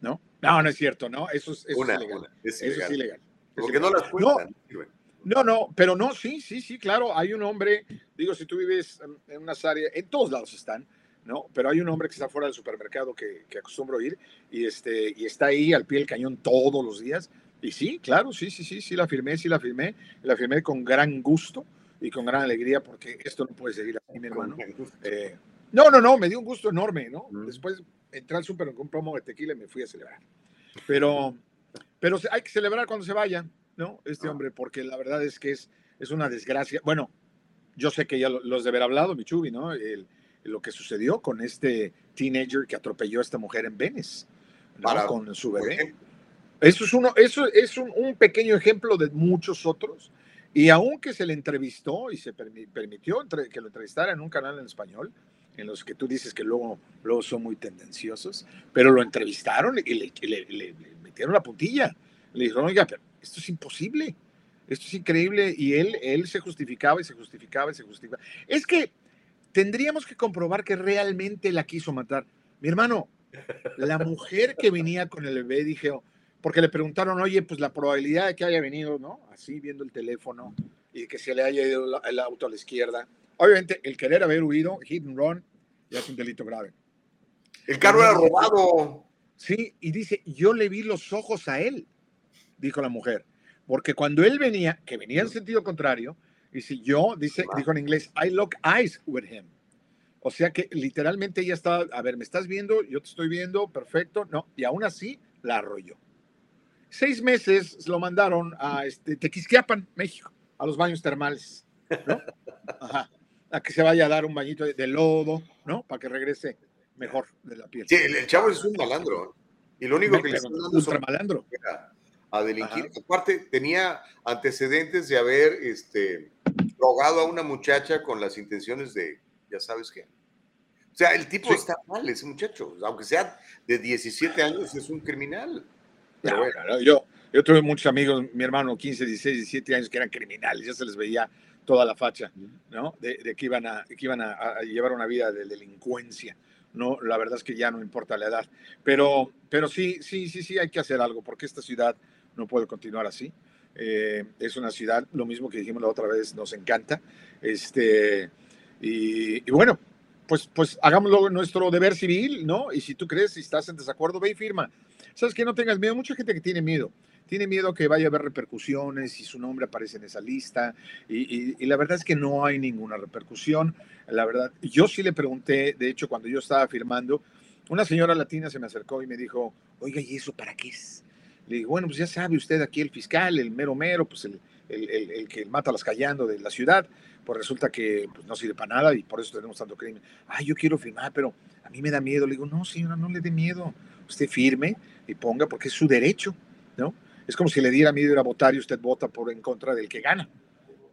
¿no? No, no es cierto, ¿no, eso es, eso es ilegal. eso es ilegal. Porque no las cuentan. No, no, pero no, sí, sí, sí, claro, hay un hombre, digo, si tú vives en unas áreas, en todos lados están, ¿no? Pero hay un hombre que está fuera del supermercado que, que acostumbro ir y, este, y está ahí al pie del cañón todos los días. Y sí, claro, sí, sí, sí, sí la firmé, sí la firmé, la firmé con gran gusto y con gran alegría porque esto no puede seguir así, mi hermano. Eh, no, no, no, me dio un gusto enorme, ¿no? Después entré al súper con un promo de tequila y me fui a celebrar. Pero, pero hay que celebrar cuando se vaya, ¿no? Este ah. hombre, porque la verdad es que es, es una desgracia. Bueno, yo sé que ya los de haber hablado, Michubi, ¿no? lo que sucedió con este teenager que atropelló a esta mujer en Venice, ¿no? con su bebé. Eso es, uno, eso es un, un, pequeño ejemplo de muchos otros. Y aunque se le entrevistó y se permitió que lo entrevistara en un canal en español, en los que tú dices que luego, luego son muy tendenciosos, pero lo entrevistaron y le, metieron la puntilla. Le dijeron, oiga, pero esto es imposible, esto es increíble. Y él, él se justificaba y se justificaba y se justificaba. Es que tendríamos que comprobar que realmente la quiso matar. Mi hermano, la mujer que venía con el bebé, dije, porque le preguntaron, oye, pues la probabilidad de que haya venido, ¿no? Así viendo el teléfono y que se le haya ido el auto a la izquierda. Obviamente, el querer haber huido, hit and run, ya es un delito grave. El carro era robado. Sí, y dice, yo le vi los ojos a él, dijo la mujer, porque cuando él venía, que venía en sentido contrario, dice, yo, dice, dijo en inglés, I look eyes with him. O sea que literalmente ella estaba, a ver, me estás viendo, yo te estoy viendo, perfecto, no, y aún así la arrolló. Seis meses lo mandaron a este, Tequisquiapan, México, a los baños termales, ¿no? Ajá a que se vaya a dar un bañito de, lodo, ¿no? Para que regrese mejor de la piel. Sí, el, chavo es un malandro. Y lo único que le están dando es malandro. A, delinquir. Aparte, tenía antecedentes de haber este, drogado a una muchacha con las intenciones de, ya sabes qué. O sea, el tipo está mal, ese muchacho. Aunque sea de 17 años, es un criminal. Pero bueno. yo, yo tuve muchos amigos, mi hermano, 15, 16, 17 años, que eran criminales. Ya se les veía toda la facha, ¿no? De, que iban, a, que iban a, llevar una vida de delincuencia. No, la verdad es que ya no importa la edad. Pero, pero sí, sí, sí, sí, hay que hacer algo porque esta ciudad no puede continuar así. Eh, es una ciudad, lo mismo que dijimos la otra vez, nos encanta. Este, y, y, bueno, pues, pues hagámoslo nuestro deber civil, ¿no? Y si tú crees, si estás en desacuerdo, ve y firma. ¿Sabes que No tengas miedo. Mucha gente que tiene miedo tiene miedo que vaya a haber repercusiones y su nombre aparece en esa lista. Y, la verdad es que no hay ninguna repercusión. La verdad, yo sí le pregunté, de hecho, cuando yo estaba firmando, una señora latina se me acercó y me dijo, oiga, ¿y eso para qué es? Le digo, bueno, pues ya sabe usted aquí el fiscal, el mero mero, pues el, el, el, que mata las callando de la ciudad, pues resulta que pues, no sirve para nada y por eso tenemos tanto crimen. Ay, yo quiero firmar, pero a mí me da miedo. Le digo, no, señora, no le dé miedo. Usted firme y ponga porque es su derecho, ¿no? Es como si le diera miedo ir a votar y usted vota por en contra del que gana.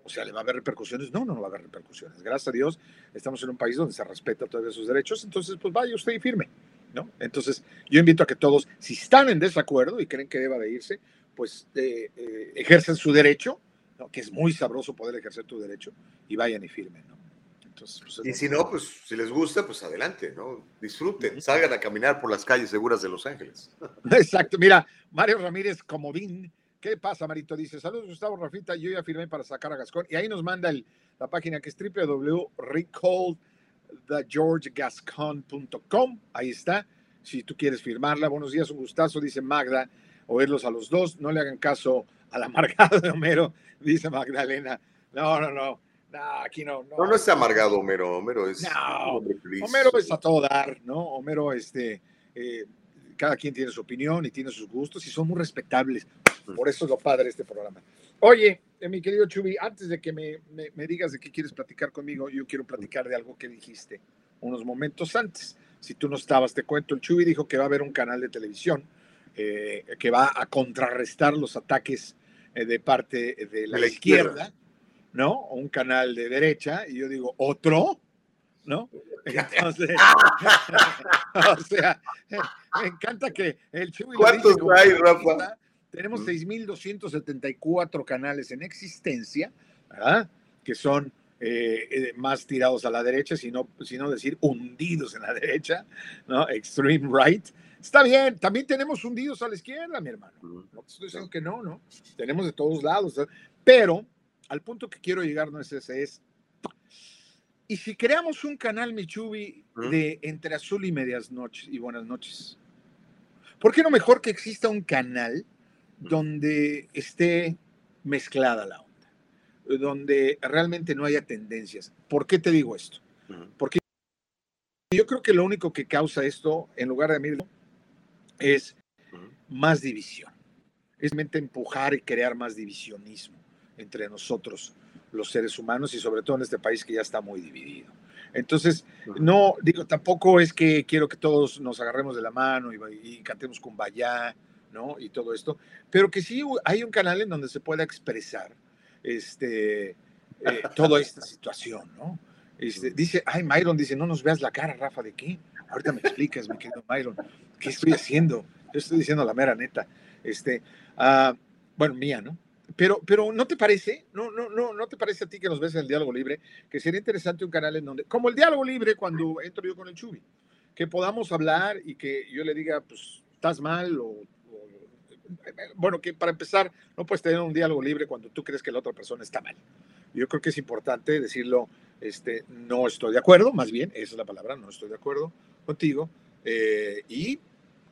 O sea, ¿le va a haber repercusiones? No, no, no va a haber repercusiones. Gracias a Dios, estamos en un país donde se respeta todos esos derechos, entonces, pues vaya usted y firme, ¿no? Entonces, yo invito a que todos, si están en desacuerdo y creen que deba de irse, pues eh, eh, ejercen su derecho, ¿no? que es muy sabroso poder ejercer tu derecho, y vayan y firmen, ¿no? Pues, y si no, pues si les gusta, pues adelante, ¿no? Disfruten, salgan a caminar por las calles seguras de Los Ángeles. Exacto, mira, Mario Ramírez Comodín, ¿qué pasa, Marito? Dice, saludos Gustavo Rafita, yo ya firmé para sacar a Gascón, y ahí nos manda la página que es www.recallthegeorgegascon.com, ahí está, si tú quieres firmarla, buenos días, un gustazo, dice Magda, oírlos a los dos, no le hagan caso al amargado de Homero, dice Magdalena. No, no, no. No, aquí no. No, no, es amargado Homero. Homero es. No, Homero es a todo dar, ¿no? Homero, este. Eh, cada quien tiene su opinión y tiene sus gustos y son muy respetables. Por eso es lo padre de este programa. Oye, eh, mi querido Chubi, antes de que me, me, digas de qué quieres platicar conmigo, yo quiero platicar de algo que dijiste unos momentos antes. Si tú no estabas, te cuento, el Chubi dijo que va a haber un canal de televisión eh, que va a contrarrestar los ataques eh, de parte de la, izquierda, ¿no? Un canal de derecha, y yo digo, ¿otro? ¿No? Entonces, o sea, me encanta que el Chuy ¿Cuántos hay, Rafa? Tenemos 6.274 canales en existencia, ¿verdad? Que son eh, eh, más tirados a la derecha, sino, sino decir hundidos en la derecha, ¿no? Extreme right. Está bien, también tenemos hundidos a la izquierda, mi hermano. No estoy diciendo que no, ¿no? Tenemos de todos lados. Pero al punto que quiero llegar no es ese, es y si creamos un canal, Michubi, de entre azul y medias noches y buenas noches, ¿por qué no mejor que exista un canal donde esté mezclada la onda? Donde realmente no haya tendencias. ¿Por qué te digo esto? Porque yo creo que lo único que causa esto, en lugar de mí, es más división. Es mente empujar y crear más divisionismo entre nosotros los seres humanos y sobre todo en este país que ya está muy dividido. Entonces, no, digo, tampoco es que quiero que todos nos agarremos de la mano y, y cantemos Kumbaya, ¿no? Y todo esto, pero que sí hay un canal en donde se pueda expresar este, eh, toda esta situación, ¿no? Este, dice, ay, Myron dice, no nos veas la cara, Rafa, ¿de qué? Ahorita me explicas, mi querido Myron, ¿qué estoy haciendo? Yo estoy diciendo la mera neta. Este, uh, bueno, mía, ¿no? Pero, pero ¿no te parece? No, no, no, ¿no te parece a ti que nos ves en el diálogo libre? Que sería interesante un canal en donde, como el diálogo libre cuando entro yo con el Chubi, que podamos hablar y que yo le diga, pues, estás mal o, bueno, que para empezar, no puedes tener un diálogo libre cuando tú crees que la otra persona está mal. Yo creo que es importante decirlo, este, no estoy de acuerdo, más bien, esa es la palabra, no estoy de acuerdo contigo, eh, y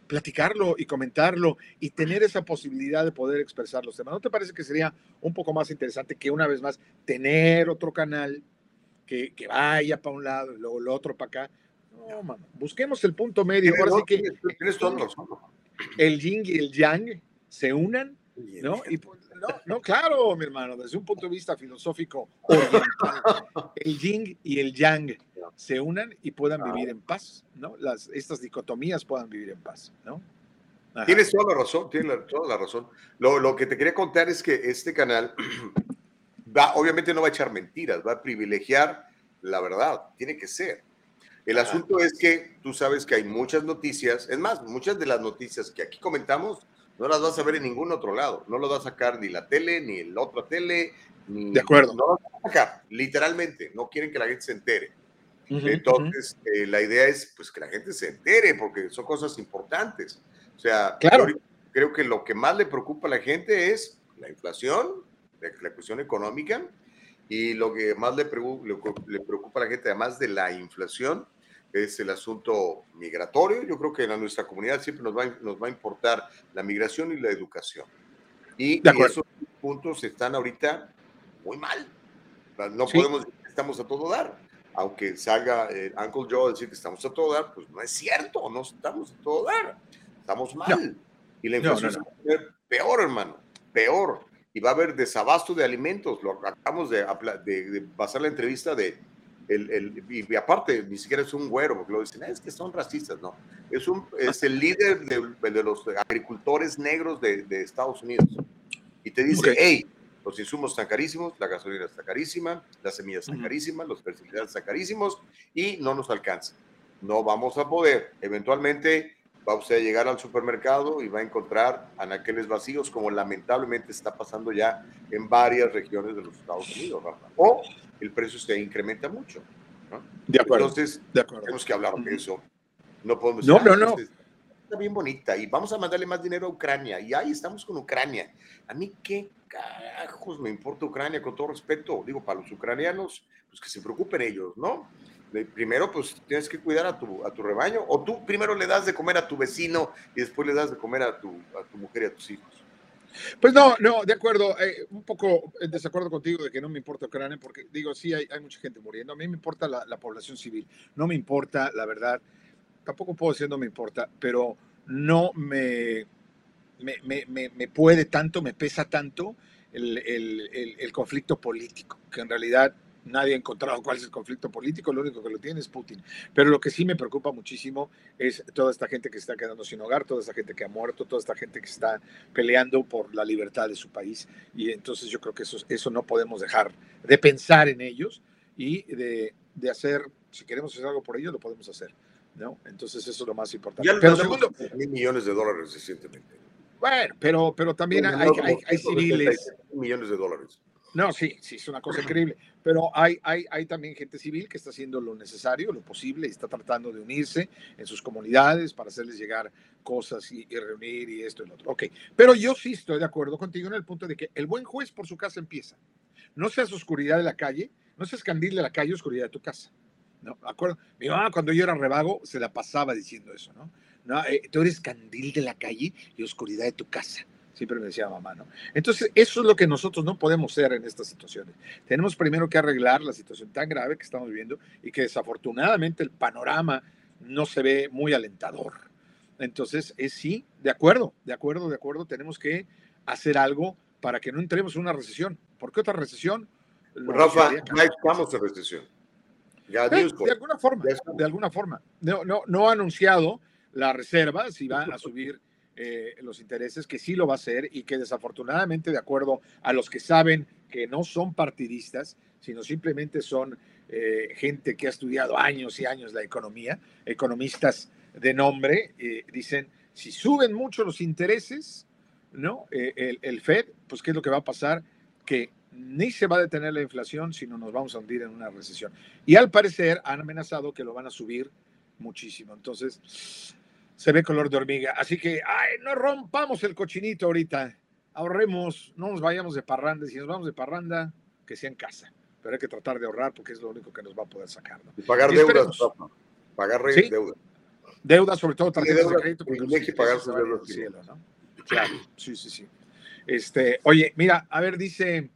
platicarlo y comentarlo y tener esa posibilidad de poder expresar los temas. ¿No te parece que sería un poco más interesante que una vez más tener otro canal que, que vaya para un lado y luego el otro para acá? No, mano, busquemos el punto medio. Ahora sí que el yin y el yang se unan, ¿no? Y, no, no, claro, mi hermano, desde un punto de vista filosófico oriental, el yin y el yang se unan y puedan vivir en paz, ¿no? Las, estas dicotomías puedan vivir en paz, ¿no? Tienes toda la razón, tienes toda la razón. Lo, lo, que te quería contar es que este canal va, obviamente no va a echar mentiras, va a privilegiar la verdad, tiene que ser. El asunto es que tú sabes que hay muchas noticias, es más, muchas de las noticias que aquí comentamos no las vas a ver en ningún otro lado, no lo va a sacar ni la tele, ni el otro tele, ni... De acuerdo. No lo van a sacar, literalmente, no quieren que la gente se entere. Entonces, eh, la idea es pues que la gente se entere porque son cosas importantes. O sea, claro. creo que lo que más le preocupa a la gente es la inflación, la, cuestión económica, y lo que más le, le, preocupa a la gente, además de la inflación, es el asunto migratorio. Yo creo que en nuestra comunidad siempre nos va, nos va a importar la migración y la educación. Y, esos puntos están ahorita muy mal. No podemos decir que estamos a todo dar aunque salga el Uncle Joe a decir que estamos a todo dar, pues no es cierto, no estamos a todo dar, estamos mal. Y la inflación va a ser peor, hermano, peor. Y va a haber desabasto de alimentos. Lo acabamos de, de, pasar la entrevista de, el, el, y aparte, ni siquiera es un güero, porque lo dicen, es que son racistas, no. Es, un, es el líder de, de los agricultores negros de, Estados Unidos. Y te dice, hey, los insumos están carísimos, la gasolina está carísima, las semillas están carísimas, los fertilizantes están carísimos y no nos alcanza. No vamos a poder. Eventualmente va usted a llegar al supermercado y va a encontrar anaqueles vacíos, como lamentablemente está pasando ya en varias regiones de los Estados Unidos, O el precio se incrementa mucho. De acuerdo. Entonces, de acuerdo. tenemos que hablar de eso. No podemos No, no, no. Está bien bonita y vamos a mandarle más dinero a Ucrania. Y ahí estamos con Ucrania. A mí qué carajos me importa Ucrania, con todo respeto. Digo, para los ucranianos, pues que se preocupen ellos, ¿no? Primero, pues tienes que cuidar a tu, a tu rebaño, o tú primero le das de comer a tu vecino y después le das de comer a tu, a tu mujer y a tus hijos. Pues no, no, de acuerdo, eh, un poco en desacuerdo contigo de que no me importa Ucrania, porque digo, sí, hay, hay mucha gente muriendo. A mí me importa la, la, población civil, no me importa, la verdad, tampoco puedo decir no me importa, pero no me, me, me, me puede tanto, me pesa tanto el, el, el conflicto político, que en realidad Nadie ha encontrado cuál es el conflicto político, lo único que lo tiene es Putin. Pero lo que sí me preocupa muchísimo es toda esta gente que está quedando sin hogar, toda esta gente que ha muerto, toda esta gente que está peleando por la libertad de su país. Y entonces yo creo que eso, eso no podemos dejar de pensar en ellos y de, de hacer, si queremos hacer algo por ellos, lo podemos hacer. ¿no? Entonces eso es lo más importante. Ya pero segundo, mil millones de dólares recientemente. Bueno, pero, pero también hay, hay, hay civiles. Millones de dólares. No, sí, sí, es una cosa increíble. Pero hay, hay, también gente civil que está haciendo lo necesario, lo posible, y está tratando de unirse en sus comunidades para hacerles llegar cosas y, y, reunir y esto y lo otro. Ok, pero yo sí estoy de acuerdo contigo en el punto de que el buen juez por su casa empieza. No seas oscuridad de la calle, no seas candil de la calle, oscuridad de tu casa. ¿No? ¿Acuerdo? Mi mamá cuando yo era revago se la pasaba diciendo eso, ¿no? no eh, tú eres candil de la calle y oscuridad de tu casa. Siempre me decía mamá, ¿no? Entonces, eso es lo que nosotros no podemos ser en estas situaciones. Tenemos primero que arreglar la situación tan grave que estamos viviendo y que desafortunadamente el panorama no se ve muy alentador. Entonces, es sí, de acuerdo, de acuerdo, de acuerdo, tenemos que hacer algo para que no entremos en una recesión. ¿Por qué otra recesión? Rafa, ya estamos en recesión. Ya, de alguna forma, de alguna forma. No, no, no ha anunciado la reserva si va a subir eh, los intereses, que sí lo va a hacer y que desafortunadamente, de acuerdo a los que saben que no son partidistas, sino simplemente son eh, gente que ha estudiado años y años la economía, economistas de nombre, eh, dicen, si suben mucho los intereses, ¿no? El, el Fed, pues ¿qué es lo que va a pasar? Que ni se va a detener la inflación, sino nos vamos a hundir en una recesión. Y al parecer han amenazado que lo van a subir muchísimo. Entonces, se ve color de hormiga. Así que, ay, no rompamos el cochinito ahorita. Ahorremos, no nos vayamos de parranda. Si nos vamos de parranda, que sea en casa. Pero hay que tratar de ahorrar porque es lo único que nos va a poder sacar. ¿no? Y pagar y deudas. Pagar ¿Sí? deudas. Deudas, sobre todo tarjetas deuda, de crédito. Porque hay que pagar sus deudas. Cielo, ¿no? Claro, sí, sí, sí. Este, oye, mira, a ver, dice,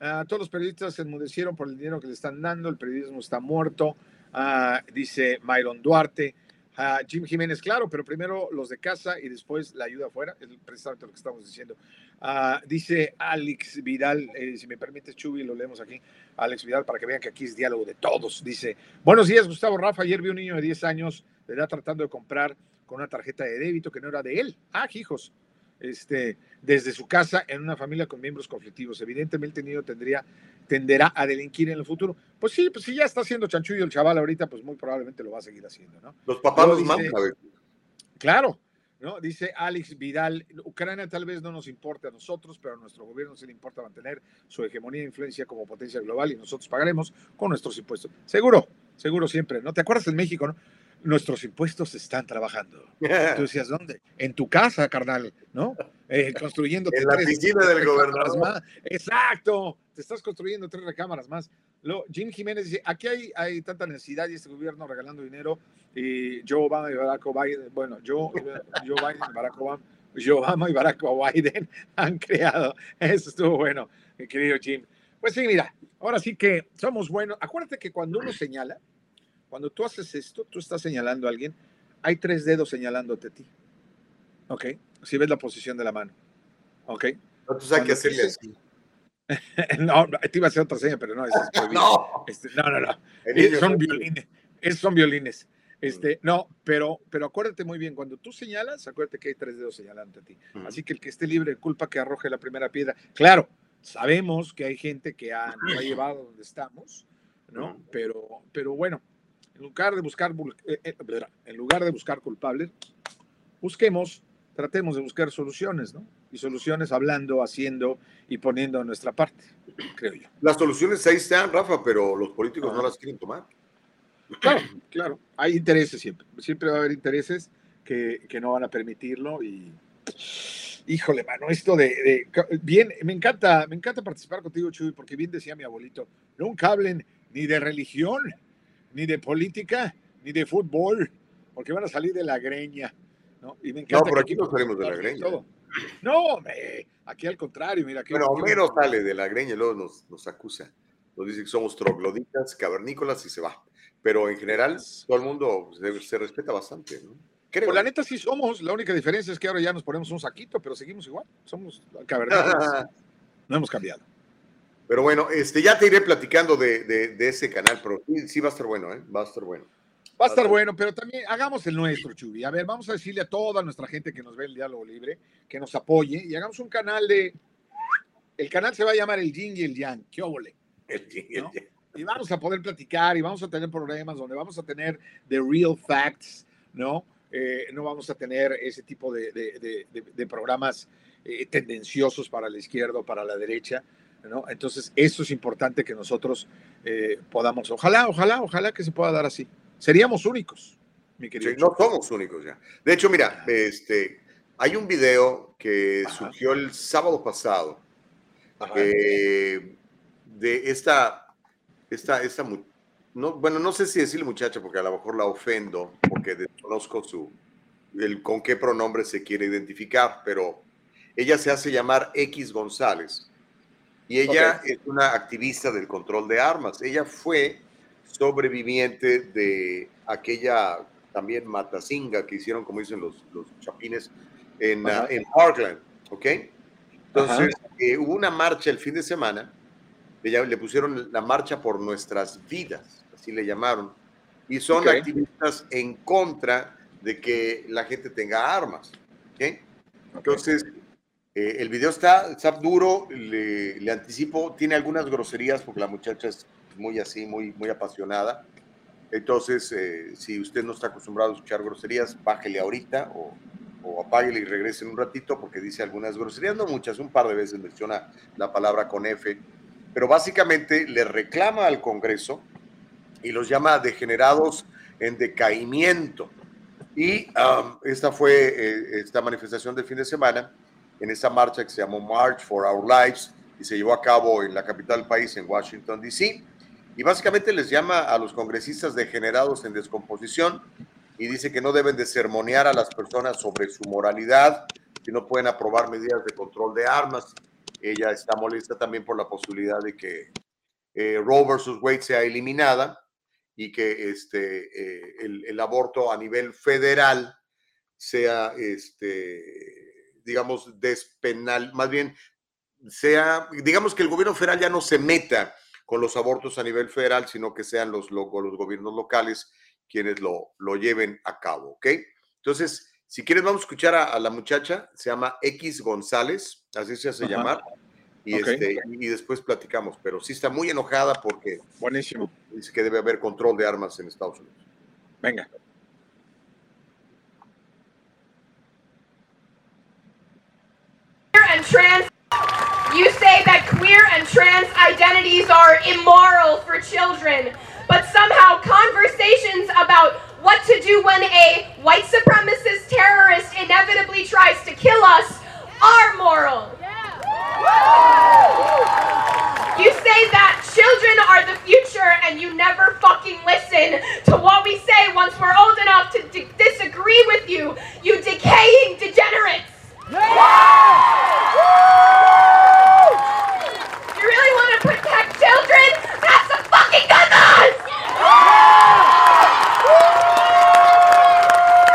uh, todos los periodistas se enmudecieron por el dinero que le están dando, el periodismo está muerto, uh, dice Myron Duarte. Uh, Jim Jiménez, claro, pero primero los de casa y después la ayuda afuera, es precisamente lo que estamos diciendo. Uh, dice Alex Vidal, eh, si me permites, Chubi, lo leemos aquí. Alex Vidal, para que vean que aquí es diálogo de todos. Dice: Buenos días, Gustavo Rafa. Ayer vi un niño de 10 años de edad tratando de comprar con una tarjeta de débito que no era de él. Ah, hijos. Este, desde su casa en una familia con miembros conflictivos. Evidentemente el niño tendría, tenderá a delinquir en el futuro. Pues sí, pues si ya está haciendo chanchullo el chaval ahorita, pues muy probablemente lo va a seguir haciendo, ¿no? Los papás los mandan. Claro, ¿no? Dice Alex Vidal, Ucrania tal vez no nos importe a nosotros, pero a nuestro gobierno sí le importa mantener su hegemonía e influencia como potencia global y nosotros pagaremos con nuestros impuestos. Seguro, seguro siempre, ¿no? ¿Te acuerdas en México, no? Nuestros impuestos están trabajando. Tú decías, ¿dónde? En tu casa, carnal, ¿no? Eh, construyendo en la piscina del gobernador. Más. Exacto, te estás construyendo tres recámaras más. Luego, Jim Jiménez dice, aquí hay, hay tanta necesidad y este gobierno regalando dinero y Joe Obama y Barack Obama, bueno, Joe, Joe Biden y Barack Obama, Joe Obama y Barack Biden han creado. Eso estuvo bueno, mi querido Jim. Pues sí, mira, ahora sí que somos buenos. Acuérdate que cuando uno señala, cuando tú haces esto, tú estás señalando a alguien, hay tres dedos señalándote a ti. ¿Ok? Si ves la posición de la mano. ¿Ok? Entonces hay que hacerle así. no, te iba a hacer otra seña, pero no, es no. Este, no, no, no. Es, son violines. Es, son violines. Este, no, pero, pero acuérdate muy bien, cuando tú señalas, acuérdate que hay tres dedos señalando a ti. Uh -huh. Así que el que esté libre de culpa que arroje la primera piedra. Claro, sabemos que hay gente que ha, nos ha llevado donde estamos, ¿no? Uh -huh. Pero, pero bueno, en lugar de buscar eh, eh, en lugar de buscar culpables, busquemos, tratemos de buscar soluciones, ¿no? Y soluciones hablando, haciendo y poniendo nuestra parte, creo yo. Las soluciones ahí están, Rafa, pero los políticos Ajá. no las quieren tomar. Claro, claro. Hay intereses siempre. Siempre va a haber intereses que, que no van a permitirlo y híjole, mano, esto de, de, bien, me encanta, me encanta participar contigo, Chuy, porque bien decía mi abuelito, nunca hablen ni de religión, ni de política, ni de fútbol, porque van a salir de la greña, ¿no? Y me No, pero aquí no salimos de la greña. todo. No, aquí al contrario, mira. qué- Bueno, Homero sale de la greña y luego nos, nos acusa. Nos dice que somos trogloditas, cavernícolas y se va. Pero en general, todo el mundo se, se respeta bastante, ¿no? Creo. Pues la neta sí somos, la única diferencia es que ahora ya nos ponemos un saquito, pero seguimos igual, somos cavernícolas, no hemos cambiado. Pero bueno, este, ya te iré platicando de, de- de ese canal, pero sí, sí va a estar bueno, ¿eh? Va a estar bueno. Va a estar bueno, pero también hagamos el nuestro, Chubi. A ver, vamos a decirle a toda nuestra gente que nos ve el diálogo libre, que nos apoye y hagamos un canal de... El canal se va a llamar el Yin y el Yang, qué óvole. El- el- ¿no? Y vamos a poder platicar y vamos a tener programas donde vamos a tener the real facts, ¿no? Eh, no vamos a tener ese tipo de, de- de- de- de programas eh, tendenciosos para la izquierda o para la derecha, ¿no? Entonces, eso es importante que nosotros eh, podamos, ojalá, ojalá, ojalá que se pueda dar así. Seríamos únicos, mi querido. Sí, no somos únicos ya. De hecho, mira, este, hay un video que Ajá. surgió el sábado pasado eh, de esta, esta, esta, no, bueno, no sé si decirle muchacha porque a lo mejor la ofendo porque desconozco su, el, con qué pronombre se quiere identificar, pero ella se hace llamar X González y ella es una activista del control de armas. Ella fue sobreviviente de aquella también matacinga que hicieron, como dicen los, los chapines, en, ah, en Parkland, ¿ok? Entonces, eh, hubo una marcha el fin de semana, ella, le pusieron la marcha por nuestras vidas, así le llamaron, y son Ok. activistas en contra de que la gente tenga armas, ¿ok? Entonces, eh, el video está, está duro, le, le anticipo, tiene algunas groserías porque la muchacha es muy así, muy, muy apasionada. Entonces, eh, si usted no está acostumbrado a escuchar groserías, bájele ahorita o, o apáguele y regrese en un ratito porque dice algunas groserías, no muchas, un par de veces menciona la palabra con F, pero básicamente le reclama al Congreso y los llama degenerados en decaimiento. Y um, esta fue eh, esta manifestación del fin de semana en esta marcha que se llamó March for Our Lives y se llevó a cabo en la capital del país, en Washington, D.C. Y básicamente les llama a los congresistas degenerados en descomposición y dice que no deben de sermonear a las personas sobre su moralidad, que no pueden aprobar medidas de control de armas. Ella está molesta también por la posibilidad de que eh, Roe versus Wade sea eliminada y que este, eh, el, el aborto a nivel federal sea, este, digamos, despenal, más bien sea, digamos que el gobierno federal ya no se meta con los abortos a nivel federal, sino que sean los, lo- los gobiernos locales quienes lo, lo lleven a cabo, ¿ok? Entonces, si quieres, vamos a escuchar a, a la muchacha, se llama X González, así se hace Ajá. llamar, y, Ok. este, y después platicamos, pero sí está muy enojada porque Buenísimo. dice que debe haber control de armas en Estados Unidos. Venga. Trans you say that queer and trans identities are immoral for children but somehow conversations about what to do when a white supremacist terrorist inevitably tries to kill us are moral. You say that children are the future and you never fucking listen to what we say once we're old enough to di- disagree with you you decaying degenerates you really want to protect children? Have some fucking gun laws!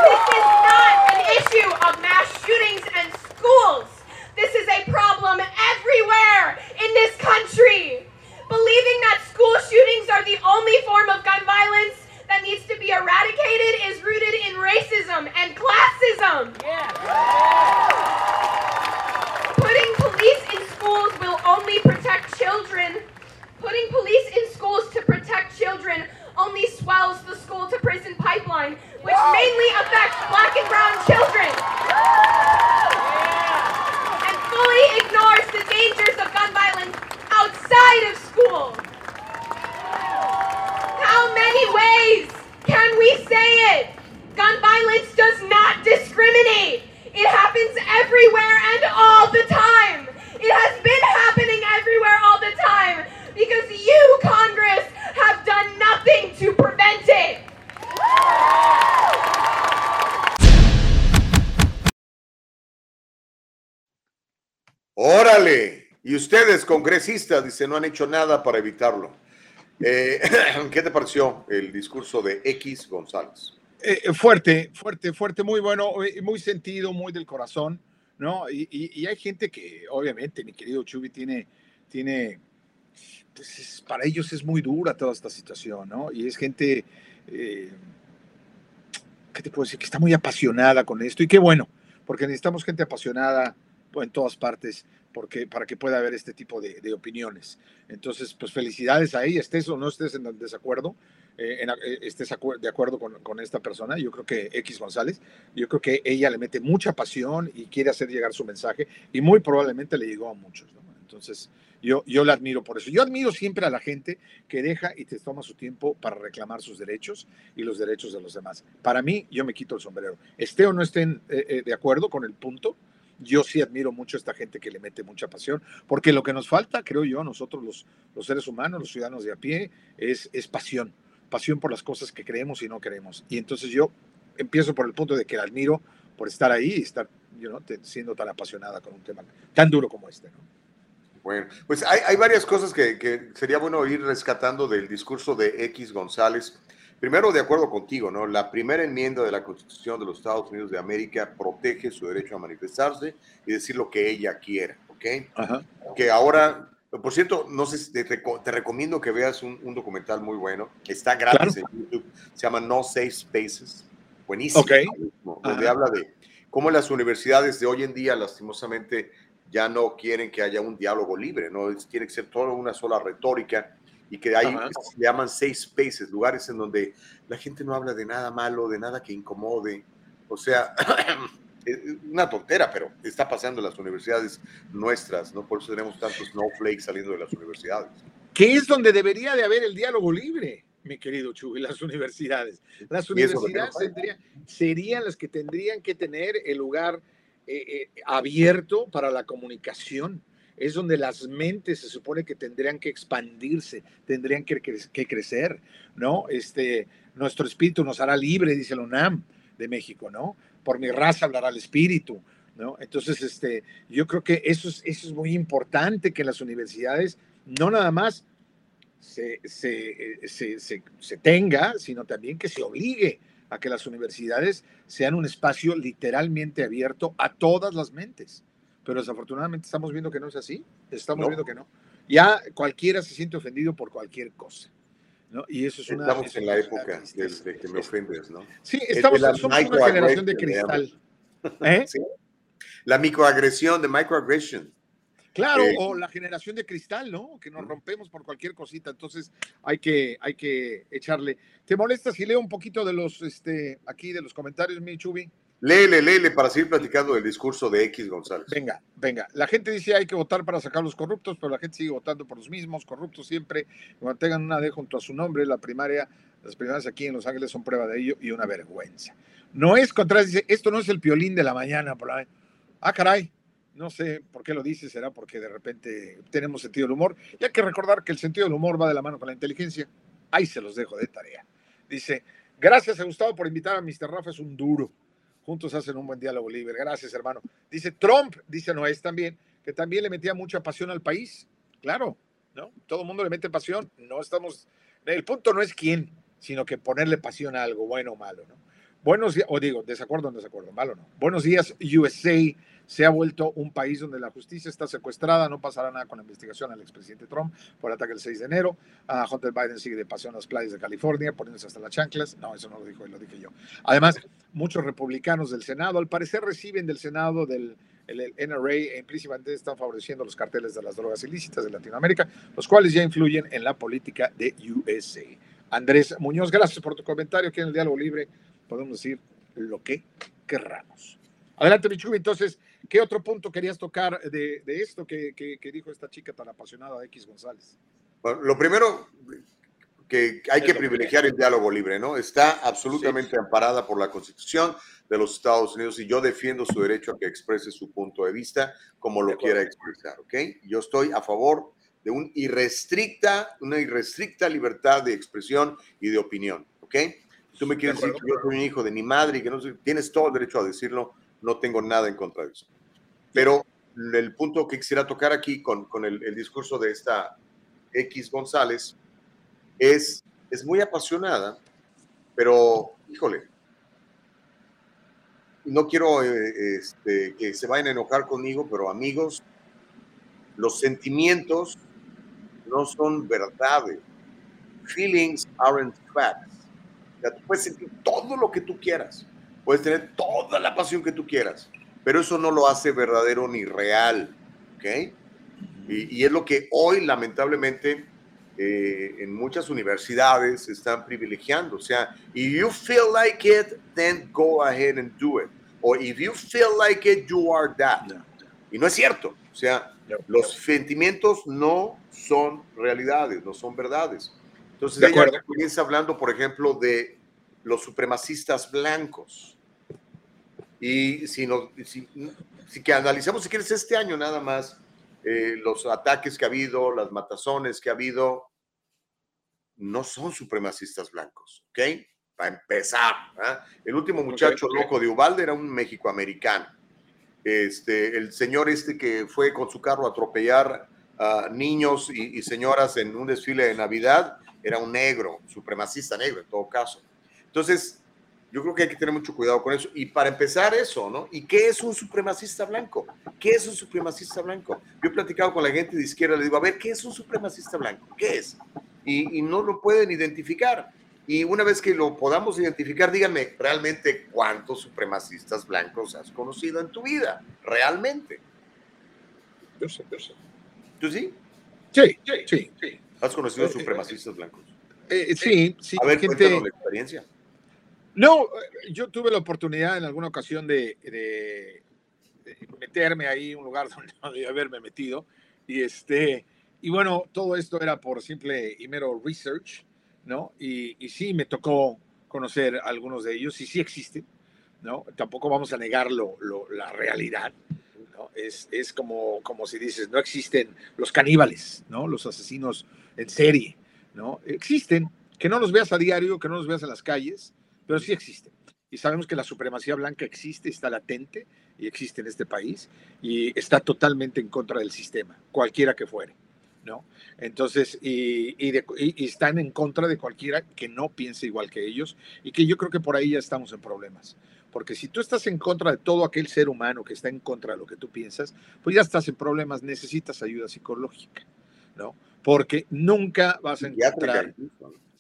This is not an issue of mass shootings and schools. This is a problem everywhere in this country. Believing that school shootings are the only form of gun violence that needs to be eradicated is rooted in racism and classism. Putting police in schools will only protect children. Putting police in schools to protect children only swells the school to prison pipeline, which mainly affects black and brown children. And fully ignores the dangers of gun violence outside of school. How many ways can we say it? Gun violence does not discriminate. It happens everywhere and all the time. It has been happening everywhere all the time because you, Congress, have done nothing to prevent it. Órale, y ustedes, congresistas, dice, no han hecho nada para evitarlo. Eh, ¿Qué te pareció el discurso de X González? Eh, fuerte, fuerte, fuerte, muy bueno, eh, muy sentido, muy del corazón, ¿no? Y, y, y hay gente que, obviamente, mi querido Chubi tiene, tiene, pues es, para ellos es muy dura toda esta situación, ¿no? Y es gente, eh, ¿qué te puedo decir? Que está muy apasionada con esto y qué bueno, porque necesitamos gente apasionada en todas partes porque, para que pueda haber este tipo de, opiniones. Entonces, pues felicidades ahí, estés o no estés en desacuerdo, eh, eh, estés de acuerdo con, esta persona, yo creo que X González, yo creo que ella le mete mucha pasión y quiere hacer llegar su mensaje y muy probablemente le llegó a muchos. Entonces, yo, yo la admiro por eso. Yo admiro siempre a la gente que deja y te toma su tiempo para reclamar sus derechos y los derechos de los demás. Para mí, yo me quito el sombrero. Esté o no estén eh, eh, de acuerdo con el punto, yo sí admiro mucho a esta gente que le mete mucha pasión, porque lo que nos falta, creo yo, nosotros los, los seres humanos, los ciudadanos de a pie, es, es pasión, pasión por las cosas que creemos y no creemos. Y entonces yo empiezo por el punto de que la admiro por estar ahí y estar you know, siendo tan apasionada con un tema tan duro como este. ¿no? Bueno, pues hay, hay varias cosas que, que, sería bueno ir rescatando del discurso de X González. Primero, de acuerdo contigo, ¿no? La primera enmienda de la Constitución de los Estados Unidos de América protege su derecho a manifestarse y decir lo que ella quiera, ¿ok? Ajá. Que ahora, por cierto, no sé, te, te recomiendo que veas un, un, documental muy bueno, está gratis claro. en YouTube, se llama No Safe Spaces, buenísimo, okay. donde habla de cómo las universidades de hoy en día, lastimosamente, ya no quieren que haya un diálogo libre, ¿no? Tiene que ser toda una sola retórica y que hay, se llaman safe spaces, lugares en donde la gente no habla de nada malo, de nada que incomode. O sea, una tontera, pero está pasando en las universidades nuestras, ¿no? Por eso tenemos tantos snowflakes saliendo de las universidades. ¿Qué es donde debería de haber el diálogo libre? mi querido Chuy, las universidades. Las universidades tendrían, serían las que tendrían que tener el lugar eh, eh, abierto para la comunicación. Es donde las mentes se supone que tendrían que expandirse, tendrían que, cre que crecer, ¿no? Este, nuestro espíritu nos hará libre, dice el UNAM de México, ¿no? Por mi raza hablará el espíritu, ¿no? Entonces, este, yo creo que eso es, eso es muy importante que las universidades no nada más se, se, se, se, tenga, sino también que se obligue a que las universidades sean un espacio literalmente abierto a todas las mentes. Pero desafortunadamente estamos viendo que no es así, estamos no. viendo que no. Ya cualquiera se siente ofendido por cualquier cosa. ¿no? Y eso es una. Estamos es en la época de, de, que me ofendes, ¿no? Sí, estamos en somos una generación de cristal. ¿Eh? ¿Sí? La microagresión, de microaggression. Claro, eh, o la generación de cristal, ¿no? Que nos rompemos por cualquier cosita, entonces hay que, hay que echarle. ¿Te molesta si leo un poquito de los, este, aquí de los comentarios, mi Chubi? Léele, léele para seguir platicando del discurso de X González. Venga, venga. La gente dice hay que votar para sacar los corruptos, pero la gente sigue votando por los mismos, corruptos siempre. Cuando tengan una D junto a su nombre, la primaria, las primarias aquí en Los Ángeles son prueba de ello y una vergüenza. No es contra, dice, esto no es el piolín de la mañana, por la... Ah, caray, no sé por qué lo dice, será porque de repente tenemos sentido del humor. Y hay que recordar que el sentido del humor va de la mano con la inteligencia. Ahí se los dejo de tarea. Dice, gracias a Gustavo por invitar a Mr. Rafa, es un duro. Juntos hacen un buen diálogo libre. Gracias, hermano. Dice Trump, dice Noés también, que también le metía mucha pasión al país. Claro, ¿no? Todo el mundo le mete pasión. No estamos. El punto no es quién, sino que ponerle pasión a algo, bueno o malo, ¿no? Buenos días, o digo, desacuerdo o desacuerdo, malo o no. Buenos días, USA se ha vuelto un país donde la justicia está secuestrada, no pasará nada con la investigación al expresidente Trump por el ataque del 6 de enero. Uh, Hunter Biden sigue de pasión en las playas de California, poniéndose hasta las chanclas. No, eso no lo dijo él, lo dije yo. Además, muchos republicanos del Senado, al parecer reciben del Senado del el, el NRA e implícitamente están favoreciendo los carteles de las drogas ilícitas de Latinoamérica, los cuales ya influyen en la política de USA. Andrés Muñoz, gracias por tu comentario aquí en el Diálogo Libre. Podemos decir lo que querramos. Adelante, Michubi. Entonces, ¿qué otro punto querías tocar de, de esto que, que, que, dijo esta chica tan apasionada de X González? Bueno, lo primero que hay que privilegiar el diálogo libre, ¿no? Está absolutamente sí. amparada por la Constitución de los Estados Unidos y yo defiendo su derecho a que exprese su punto de vista como lo quiera expresar, ¿ok? Yo estoy a favor de un irrestricta, una irrestricta libertad de expresión y de opinión, ¿ok? Tú me quieres decir que yo soy un hijo de mi madre y que no sé, tienes todo el derecho a decirlo, no tengo nada en contra de eso. Pero el punto que quisiera tocar aquí con, con el, discurso de esta X González es, es muy apasionada, pero, híjole, no quiero eh, este, que se vayan a enojar conmigo, pero amigos, los sentimientos no son verdades. Feelings aren't facts. O sea, tú puedes sentir todo lo que tú quieras, puedes tener toda la pasión que tú quieras, pero eso no lo hace verdadero ni real. ¿Ok? Y, y es lo que hoy, lamentablemente, eh, en muchas universidades están privilegiando. O sea, if you feel like it, then go ahead and do it. O if you feel like it, you are that. Y no es cierto. O sea, los sentimientos no son realidades, no son verdades. Entonces, de ella comienza hablando, por ejemplo, de los supremacistas blancos. Y si, nos, si, si que analizamos, si quieres, este año nada más, eh, los ataques que ha habido, las matazones que ha habido, no son supremacistas blancos, ¿ok? Para empezar, ¿eh? el último muchacho okay, okay. loco de Ubalde era un mexicoamericano. Este, el señor este que fue con su carro a atropellar a niños y, y, señoras en un desfile de Navidad era un negro, supremacista negro en todo caso. Entonces, yo creo que hay que tener mucho cuidado con eso. Y para empezar eso, ¿no? ¿Y qué es un supremacista blanco? ¿Qué es un supremacista blanco? Yo he platicado con la gente de izquierda, le digo, a ver, ¿qué es un supremacista blanco? ¿Qué es? Y, y no lo pueden identificar. Y una vez que lo podamos identificar, díganme realmente cuántos supremacistas blancos has conocido en tu vida, realmente. Yo sé, yo sé. ¿Tú sí? Sí, sí, sí. sí. ¿Has conocido eh, supremacistas blancos? Eh, sí, sí. A ver, gente... cuéntanos la experiencia. No, yo tuve la oportunidad en alguna ocasión de, meterme ahí un lugar donde no debía haberme metido. Y, este, y bueno, todo esto era por simple y mero research, ¿no? Y, y sí, me tocó conocer a algunos de ellos y sí existen, ¿no? Tampoco vamos a negar lo, lo, la realidad, ¿no? Es, es como, como si dices, no existen los caníbales, ¿no? Los asesinos en serie, ¿no? Existen, que no los veas a diario, que no los veas en las calles, pero sí existen. Y sabemos que la supremacía blanca existe, está latente y existe en este país y está totalmente en contra del sistema, cualquiera que fuere. ¿no? Entonces, y, y, de, y, están en contra de cualquiera que no piense igual que ellos y que yo creo que por ahí ya estamos en problemas. Porque si tú estás en contra de todo aquel ser humano que está en contra de lo que tú piensas, pues ya estás en problemas, necesitas ayuda psicológica, ¿no? Porque nunca vas a encontrar...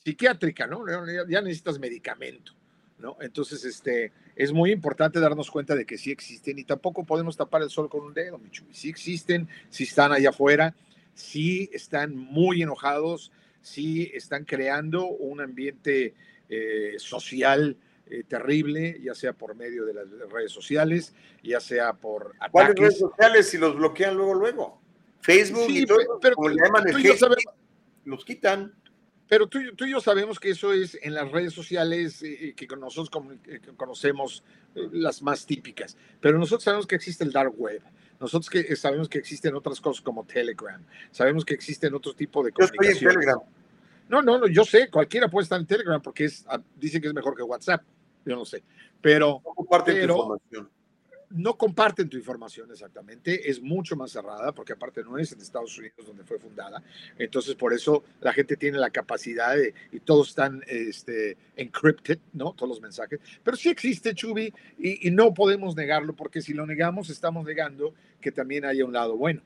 Psiquiátrica, ¿no? Ya necesitas medicamento. ¿No? Entonces, este, es muy importante darnos cuenta de que sí existen y tampoco podemos tapar el sol con un dedo, Michu. Sí existen, sí están allá afuera, sí están muy enojados, sí están creando un ambiente eh, social eh, terrible, ya sea por medio de las redes sociales, ya sea por ataques. ¿Cuáles redes sociales si los bloquean luego, luego? Facebook sí, y todo, pero, pero como le llaman el hate, sabemos, los quitan. Pero tú, tú, y yo sabemos que eso es en las redes sociales eh, que nosotros eh, conocemos eh, las más típicas. Pero nosotros sabemos que existe el dark web. Nosotros que sabemos que existen otras cosas como Telegram. Sabemos que existen otro tipo de comunicación. Yo estoy en Telegram. No, no, no, yo sé, cualquiera puede estar en Telegram porque es, ah, dice que es mejor que WhatsApp. Yo no sé. Pero. No comparten pero, tu información no comparten tu información exactamente, es mucho más cerrada, porque aparte no es en Estados Unidos donde fue fundada, entonces por eso la gente tiene la capacidad de, y todos están este, encrypted, ¿no? Todos los mensajes, pero sí existe Chubi y, y no podemos negarlo, porque si lo negamos estamos negando que también haya un lado bueno.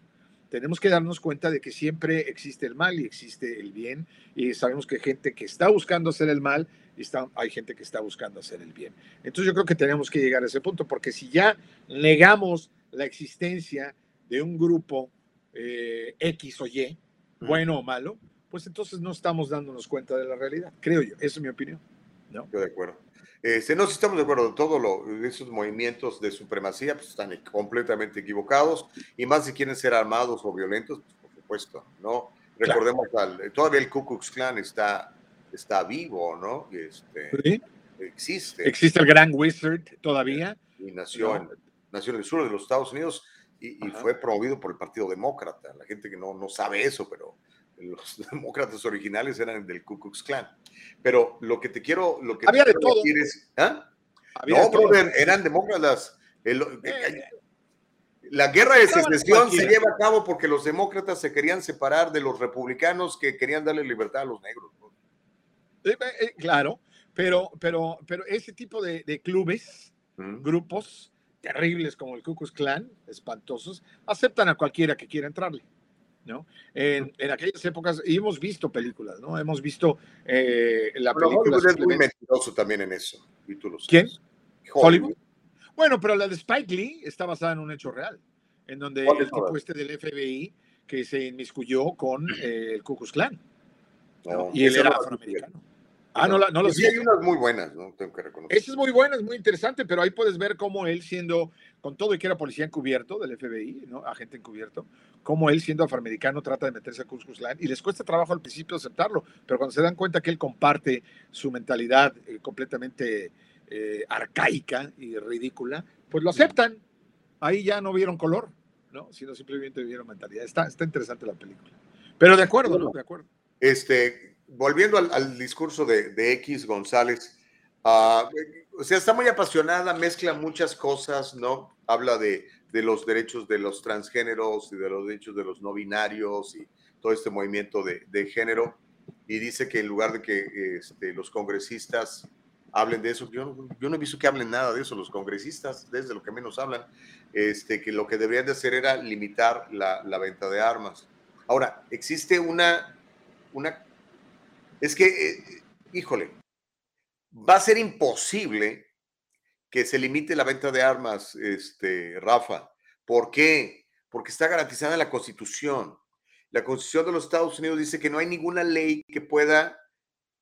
Tenemos que darnos cuenta de que siempre existe el mal y existe el bien y sabemos que gente que está buscando hacer el mal y está, hay gente que está buscando hacer el bien. Entonces yo creo que tenemos que llegar a ese punto porque si ya negamos la existencia de un grupo eh, X o Y, bueno o malo, pues entonces no estamos dándonos cuenta de la realidad, creo yo, esa es mi opinión. ¿no? Yo de acuerdo. Este, no, si estamos de acuerdo, todos esos movimientos de supremacía pues, están completamente equivocados y más si quieren ser armados o violentos, pues, por supuesto, ¿no? Recordemos, claro. al, todavía el Ku Klux Klan está, está vivo, ¿no? Este, ¿Sí? Existe. Existe el Gran Wizard todavía. Y nació, ¿no? en, nació en el sur de los Estados Unidos y, y fue promovido por el Partido Demócrata. La gente que no, no sabe eso, pero los demócratas originales eran del Ku Klux Klan. Pero lo que te quiero, lo que había te de todo. Es, ¿ah? Había no, de todo. brother, eran demócratas. El, Eh, La guerra de secesión se lleva a cabo porque los demócratas se querían separar de los republicanos que querían darle libertad a los negros. ¿no? Eh, claro, pero, pero, pero ese tipo de, de clubes, Mm. grupos terribles como el Ku Klux Klan, espantosos, aceptan a cualquiera que quiera entrarle. ¿no? En, en aquellas épocas, y hemos visto películas, ¿no? Hemos visto eh, la Pero película. Hollywood es muy mentiroso también en eso. y tú lo sabes. ¿Quién? Hollywood. Hollywood. Bueno, pero la de Spike Lee está basada en un hecho real, en donde ¿Cuál el tipo este del FBI que se inmiscuyó con eh, el Ku Klux Klan. No, y él era afroamericano. Ah, no, la- no lo Sí, sé. hay unas muy buenas, ¿no? Tengo que reconocer. Esa es muy buena, es muy interesante, pero ahí puedes ver cómo él siendo, con todo y que era policía encubierto del FBI, ¿no? agente encubierto, cómo él siendo afroamericano trata de meterse a Klux Klan y les cuesta trabajo al principio aceptarlo, pero cuando se dan cuenta que él comparte su mentalidad eh, completamente eh, arcaica y ridícula, pues lo aceptan. Ahí ya no vieron color, ¿no? Sino simplemente vieron mentalidad. Está, está interesante la película. Pero de acuerdo, ¿no? De acuerdo. Este, volviendo al, al discurso de, de X González, ah, o sea, está muy apasionada, mezcla muchas cosas, ¿no? Habla de, de los derechos de los transgéneros y de los derechos de los no binarios y todo este movimiento de, de género. Y dice que en lugar de que este, los congresistas hablen de eso, yo, yo no he visto que hablen nada de eso los congresistas, desde lo que menos hablan, este, que lo que deberían de hacer era limitar la, la venta de armas. Ahora, existe una, una es que, eh, híjole, va a ser imposible que se limite la venta de armas, este, Rafa. ¿Por qué? Porque está garantizada en la Constitución. La Constitución de los Estados Unidos dice que no hay ninguna ley que pueda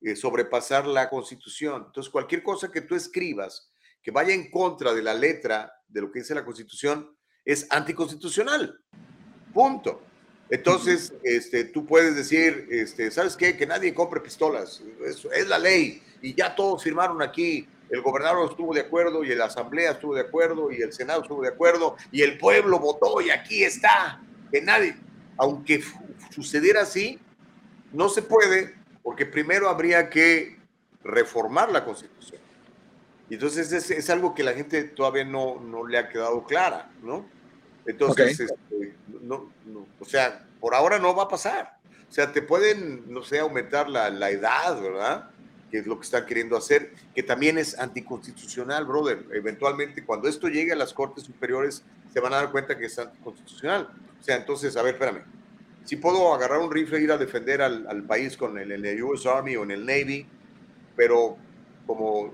eh, sobrepasar la Constitución. Entonces, cualquier cosa que tú escribas que vaya en contra de la letra de lo que dice la Constitución es anticonstitucional. Punto. Entonces, este, tú puedes decir, este, ¿sabes qué? Que nadie compre pistolas. Eso es la ley. Y ya todos firmaron aquí. El gobernador estuvo de acuerdo y la asamblea estuvo de acuerdo y el senado estuvo de acuerdo y el pueblo votó y aquí está. Que nadie, aunque sucediera así, no se puede porque primero habría que reformar la constitución. Y entonces es, es algo que la gente todavía no, no le ha quedado clara, ¿no? Entonces, este, no, o sea, por ahora no va a pasar. O sea, te pueden, no sé, aumentar la, la edad, ¿verdad? Que es lo que están queriendo hacer, que también es anticonstitucional, brother. Eventualmente, cuando esto llegue a las Cortes Superiores, se van a dar cuenta que es anticonstitucional. O sea, entonces, a ver, espérame. Si puedo agarrar un rifle e ir a defender al, al país con el, el US Army o en el Navy, pero como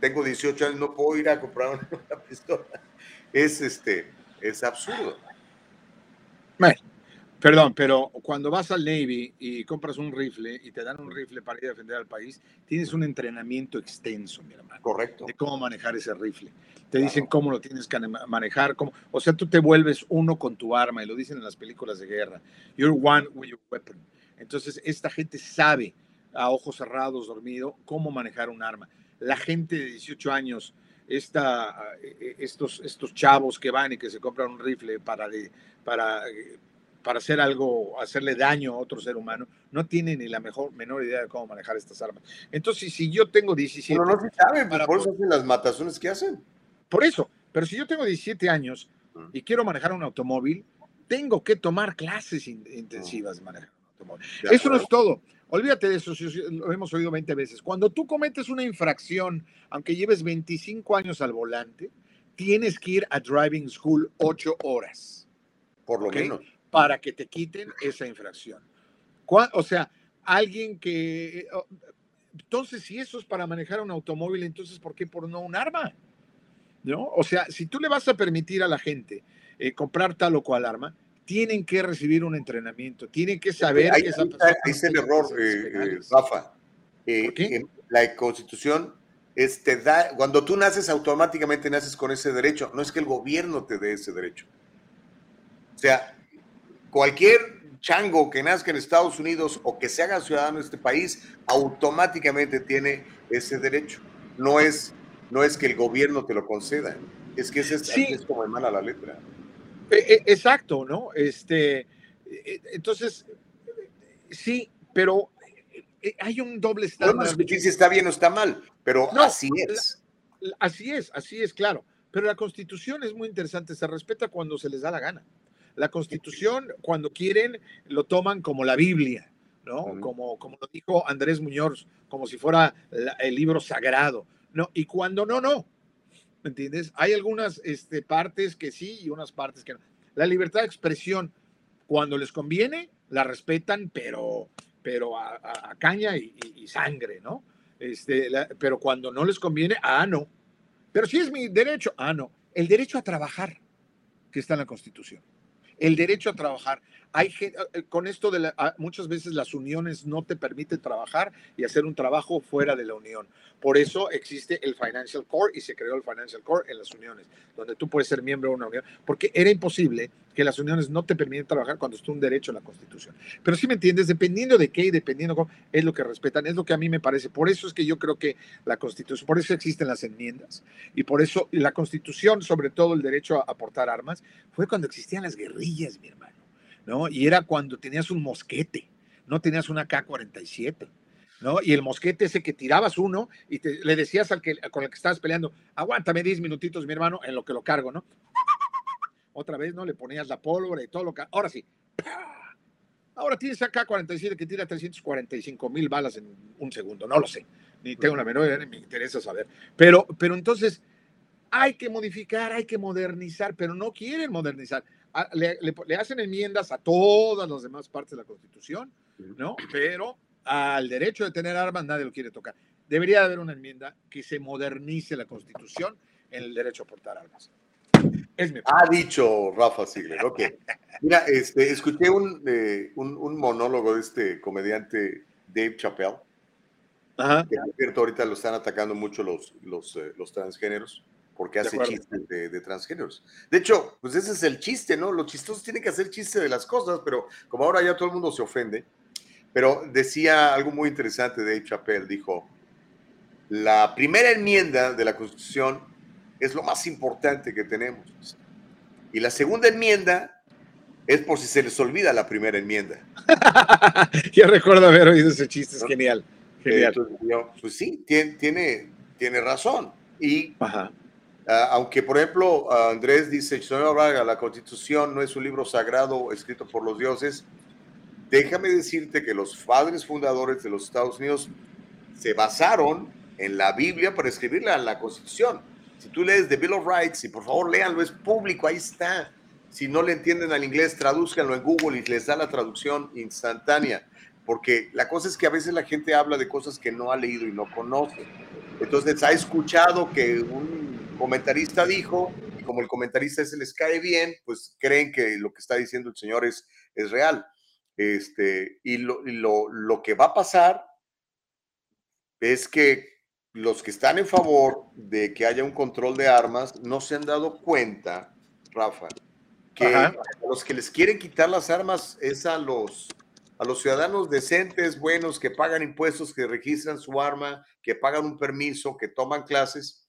tengo 18 años, no puedo ir a comprar una pistola. Es, este, es absurdo. Bueno, perdón, pero cuando vas al Navy y compras un rifle y te dan un rifle para ir a defender al país, tienes un entrenamiento extenso, mi hermano, Correcto. de cómo manejar ese rifle. Te dicen cómo lo tienes que ma- manejar, cómo, o sea, tú te vuelves uno con tu arma y lo dicen en las películas de guerra. You're one with your weapon. Entonces, esta gente sabe a ojos cerrados, dormido, cómo manejar un arma. La gente de 18 años, esta, eh, estos, estos chavos que van y que se compran un rifle para, de- para, eh, para hacer algo, hacerle daño a otro ser humano, no tienen ni la mejor, menor idea de cómo manejar estas armas. Entonces, si yo tengo 17... Pero no se sabe, pues, para por eso hacen las matazones que hacen. por eso, pero si yo tengo 17 años Mm. y quiero manejar un automóvil, tengo que tomar clases in- intensivas de manejar un automóvil. Eso no es todo. Olvídate de eso, lo hemos oído 20 veces. Cuando tú cometes una infracción, aunque lleves 25 años al volante, tienes que ir a driving school 8 horas Por lo menos. para que te quiten esa infracción. O sea, alguien que... oh, Entonces, si eso es para manejar un automóvil, entonces, ¿por qué por no un arma? ¿No? O sea, si tú le vas a permitir a la gente eh, comprar tal o cual arma, tienen que recibir un entrenamiento, tienen que saber ahí, que esa ahí persona... está- ahí está el error, eh, eh. Rafa. Eh, ¿Por qué? en la constitución es, te da, cuando tú naces automáticamente naces con ese derecho, no es que el gobierno te dé ese derecho. O sea, cualquier chango que nazca en Estados Unidos o que se haga ciudadano de este país, automáticamente tiene ese derecho. No es, no es que el gobierno te lo conceda, es que ese es, Sí. es como hermana la letra. Eh, eh, exacto, ¿no? Este, eh, entonces, sí, pero hay un doble estándar. discutir si está bien o está mal, pero No, así es. Así es, así es, claro. Pero la constitución es muy interesante, se respeta cuando se les da la gana. La constitución, cuando quieren, lo toman como la Biblia, ¿no? Como, como lo dijo Andrés Muñoz, como si fuera el libro sagrado, ¿no? Y cuando no, no. ¿Me entiendes? Hay algunas este, partes que sí y unas partes que no. La libertad de expresión, cuando les conviene, la respetan, pero, pero a, caña y, sangre, ¿no? Este, pero cuando no les conviene, ah, no. Pero si es mi derecho, ah, no. El derecho a trabajar, que está en la Constitución. El derecho a trabajar. Hay eh, con esto de ah, muchas veces las uniones no te permiten trabajar y hacer un trabajo fuera de la unión. Por eso existe el Financial Core y se creó el Financial Core en las uniones, donde tú puedes ser miembro de una unión, porque era imposible que las uniones no te permiten trabajar cuando es un derecho en la Constitución. Pero si me entiendes, dependiendo de qué y dependiendo cómo, es lo que respetan, es lo que a mí me parece. Por eso es que yo creo que la Constitución, por eso existen las enmiendas y por eso la Constitución, sobre todo el derecho a aportar armas, fue cuando existían las guerrillas, mi hermano. ¿No? Y era cuando tenías un mosquete, no tenías una K-47, ¿no? Y el mosquete ese que tirabas uno y le decías al que, con el que estabas peleando, aguántame 10 minutitos, mi hermano, en lo que lo cargo, ¿no? Otra vez, ¿no? Le ponías la pólvora y todo lo que... Ahora sí. Ahora tienes acá 47 que tira 345 mil balas en un segundo, no lo sé, ni tengo la menor idea, ni me interesa saber. Pero, pero entonces hay que modificar, hay que modernizar, pero no quieren modernizar le, hacen enmiendas a todas las demás partes de la Constitución, ¿no? Pero al derecho de tener armas nadie lo quiere tocar. Debería haber una enmienda que se modernice la Constitución en el derecho a portar armas. Es mi ha dicho Rafa Sigler, ok. Mira, este, escuché un, eh, un, monólogo de este comediante Dave Chappelle, Ajá. que cierto ahorita lo están atacando mucho los, los, eh, los transgéneros porque hace chistes de, transgéneros. De hecho, pues ese es el chiste, ¿no? Los chistosos tienen que hacer chiste de las cosas, pero como ahora ya todo el mundo se ofende. Pero decía algo muy interesante Dave Chappelle, dijo, la primera enmienda de la Constitución es lo más importante que tenemos. Y la segunda enmienda es por si se les olvida la primera enmienda. Yo recuerdo haber oído ese chiste, es genial. genial. pues sí, tiene, tiene, tiene razón. Y Ajá. Ah, aunque, por ejemplo, Andrés dice, Braga, la constitución no es un libro sagrado escrito por los dioses, déjame decirte que los padres fundadores de los Estados Unidos se basaron en la Biblia para escribirla en la constitución. Si tú lees The Bill of Rights, y por favor léanlo, es público, ahí está. Si no le entienden al inglés, tradúzcanlo en Google y les da la traducción instantánea. Porque la cosa es que a veces la gente habla de cosas que no ha leído y no conoce. Entonces ha escuchado que un comentarista dijo, y como el comentarista se les cae bien, pues creen que lo que está diciendo el señor es, es real. Este, y lo, lo, lo que va a pasar es que los que están en favor de que haya un control de armas no se han dado cuenta, Rafa, que a los que les quieren quitar las armas es a los, a los ciudadanos decentes, buenos, que pagan impuestos, que registran su arma, que pagan un permiso, que toman clases,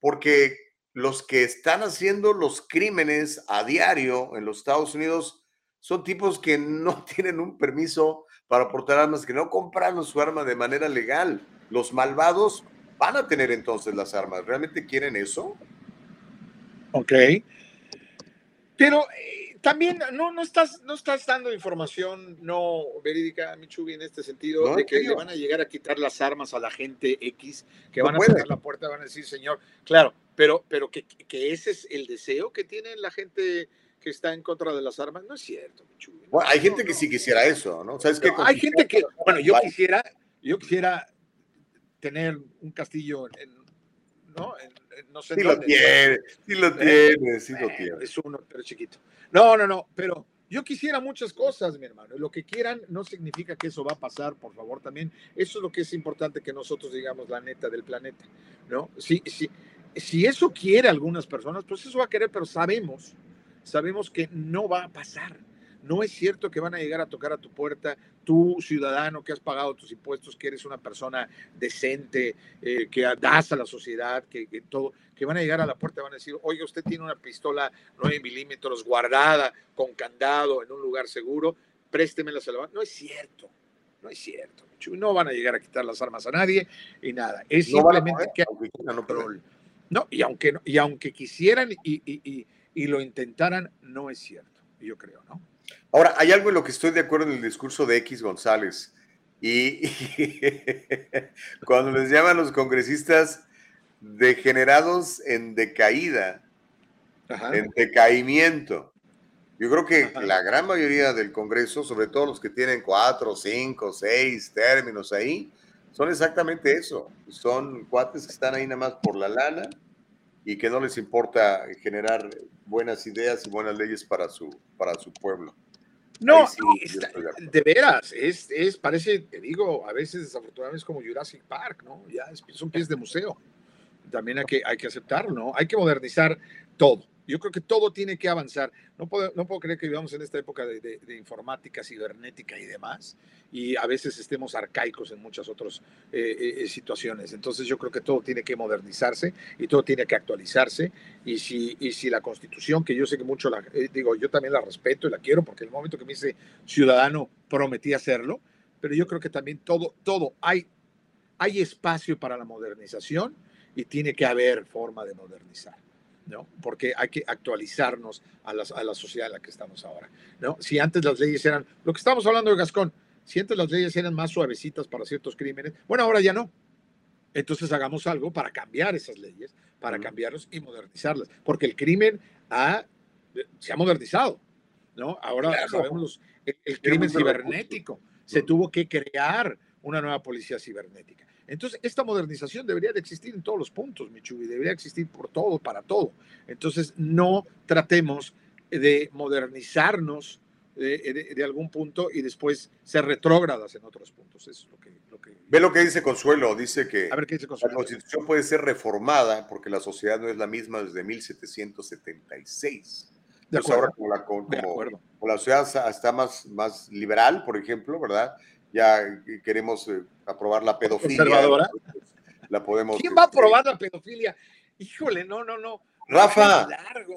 porque los que están haciendo los crímenes a diario en los Estados Unidos son tipos que no tienen un permiso para portar armas, que no compraron su arma de manera legal. Los malvados van a tener entonces las armas. ¿Realmente quieren eso? Ok. Pero eh, también no, no, estás, no estás dando información no verídica, Michubi, en este sentido, de que le van a llegar a quitar las armas a la gente X, que van a cerrar la puerta, van a decir, señor, claro, pero, pero que, que, ese es el deseo que tiene la gente que está en contra de las armas, no es cierto, Michubi. Bueno, hay gente que sí quisiera eso, ¿no? ¿Sabes qué? hay gente que, bueno, yo quisiera, yo quisiera tener un castillo en, ¿no? No sé sí lo tiene, sí lo tiene, sí lo tiene. Es uno, pero chiquito. No, no, no, pero yo quisiera muchas cosas, mi hermano. Lo que quieran no significa que eso va a pasar, por favor, también. Eso es lo que es importante que nosotros digamos la neta del planeta, ¿no? Si, si, si eso quiere algunas personas, pues eso va a querer, pero sabemos, sabemos que no va a pasar. No es cierto que van a llegar a tocar a tu puerta, tú ciudadano que has pagado tus impuestos, que eres una persona decente, eh, que das a la sociedad, que, todo, que van a llegar a la puerta y van a decir, oye, usted tiene una pistola 9 milímetros guardada con candado en un lugar seguro, préstemela, se la No es cierto, no es cierto. No van a llegar a quitar las armas a nadie y nada. Es simplemente que hay control. No, y aunque, y aunque quisieran y, y, y, lo intentaran, no es cierto, yo creo, ¿no? Ahora, hay algo en lo que estoy de acuerdo en el discurso de X González. Y, cuando les llaman los congresistas degenerados en decaída, en decaimiento. Yo creo que la gran mayoría del Congreso, sobre todo los que tienen cuatro, cinco, seis términos ahí, son exactamente eso. Son cuates que están ahí nada más por la lana y que no les importa generar buenas ideas y buenas leyes para su, para su pueblo. No, de, veras, es, es, parece, te digo, a veces desafortunadamente es como Jurassic Park, ¿no? Ya son pies de museo. También hay que, hay que aceptarlo, ¿no? Hay que modernizar todo. Yo creo que todo tiene que avanzar. No puedo, no puedo creer que vivamos en esta época de, informática, cibernética y demás, y a veces estemos arcaicos en muchas otras eh, eh, eh, situaciones. Entonces yo creo que todo tiene que modernizarse y todo tiene que actualizarse. Y si, y si la constitución, que yo sé que mucho la, digo, yo también la respeto y la quiero, porque el momento que me hice ciudadano prometí hacerlo, pero yo creo que también todo, todo, hay, hay espacio para la modernización y tiene que haber forma de modernizar. ¿No? Porque hay que actualizarnos a la, a la sociedad en la que estamos ahora, ¿no? Si antes las leyes eran, lo que estamos hablando de Gascón, si antes las leyes eran más suavecitas para ciertos crímenes, bueno, ahora ya no. Entonces hagamos algo para cambiar esas leyes, para cambiarlos y modernizarlas, porque el crimen ha, se ha modernizado, ¿no? Ahora sabemos el, el crimen cibernético, se tuvo que crear una nueva policía cibernética. Entonces, esta modernización debería de existir en todos los puntos, Michubi, debería existir por todo, para todo. Entonces, no tratemos de modernizarnos de, algún punto y después ser retrógradas en otros puntos. Eso es lo que, lo que... Ve lo que dice Consuelo, dice que la constitución puede ser reformada porque la sociedad no es la misma desde 1776. De acuerdo. ahora como la, como, la sociedad está más, más liberal, por ejemplo, ¿verdad? Ya queremos eh, aprobar la pedofilia. ¿Conservadora? La podemos. ¿Quién va a este, aprobar la pedofilia? Híjole, no, no, no. Rafa,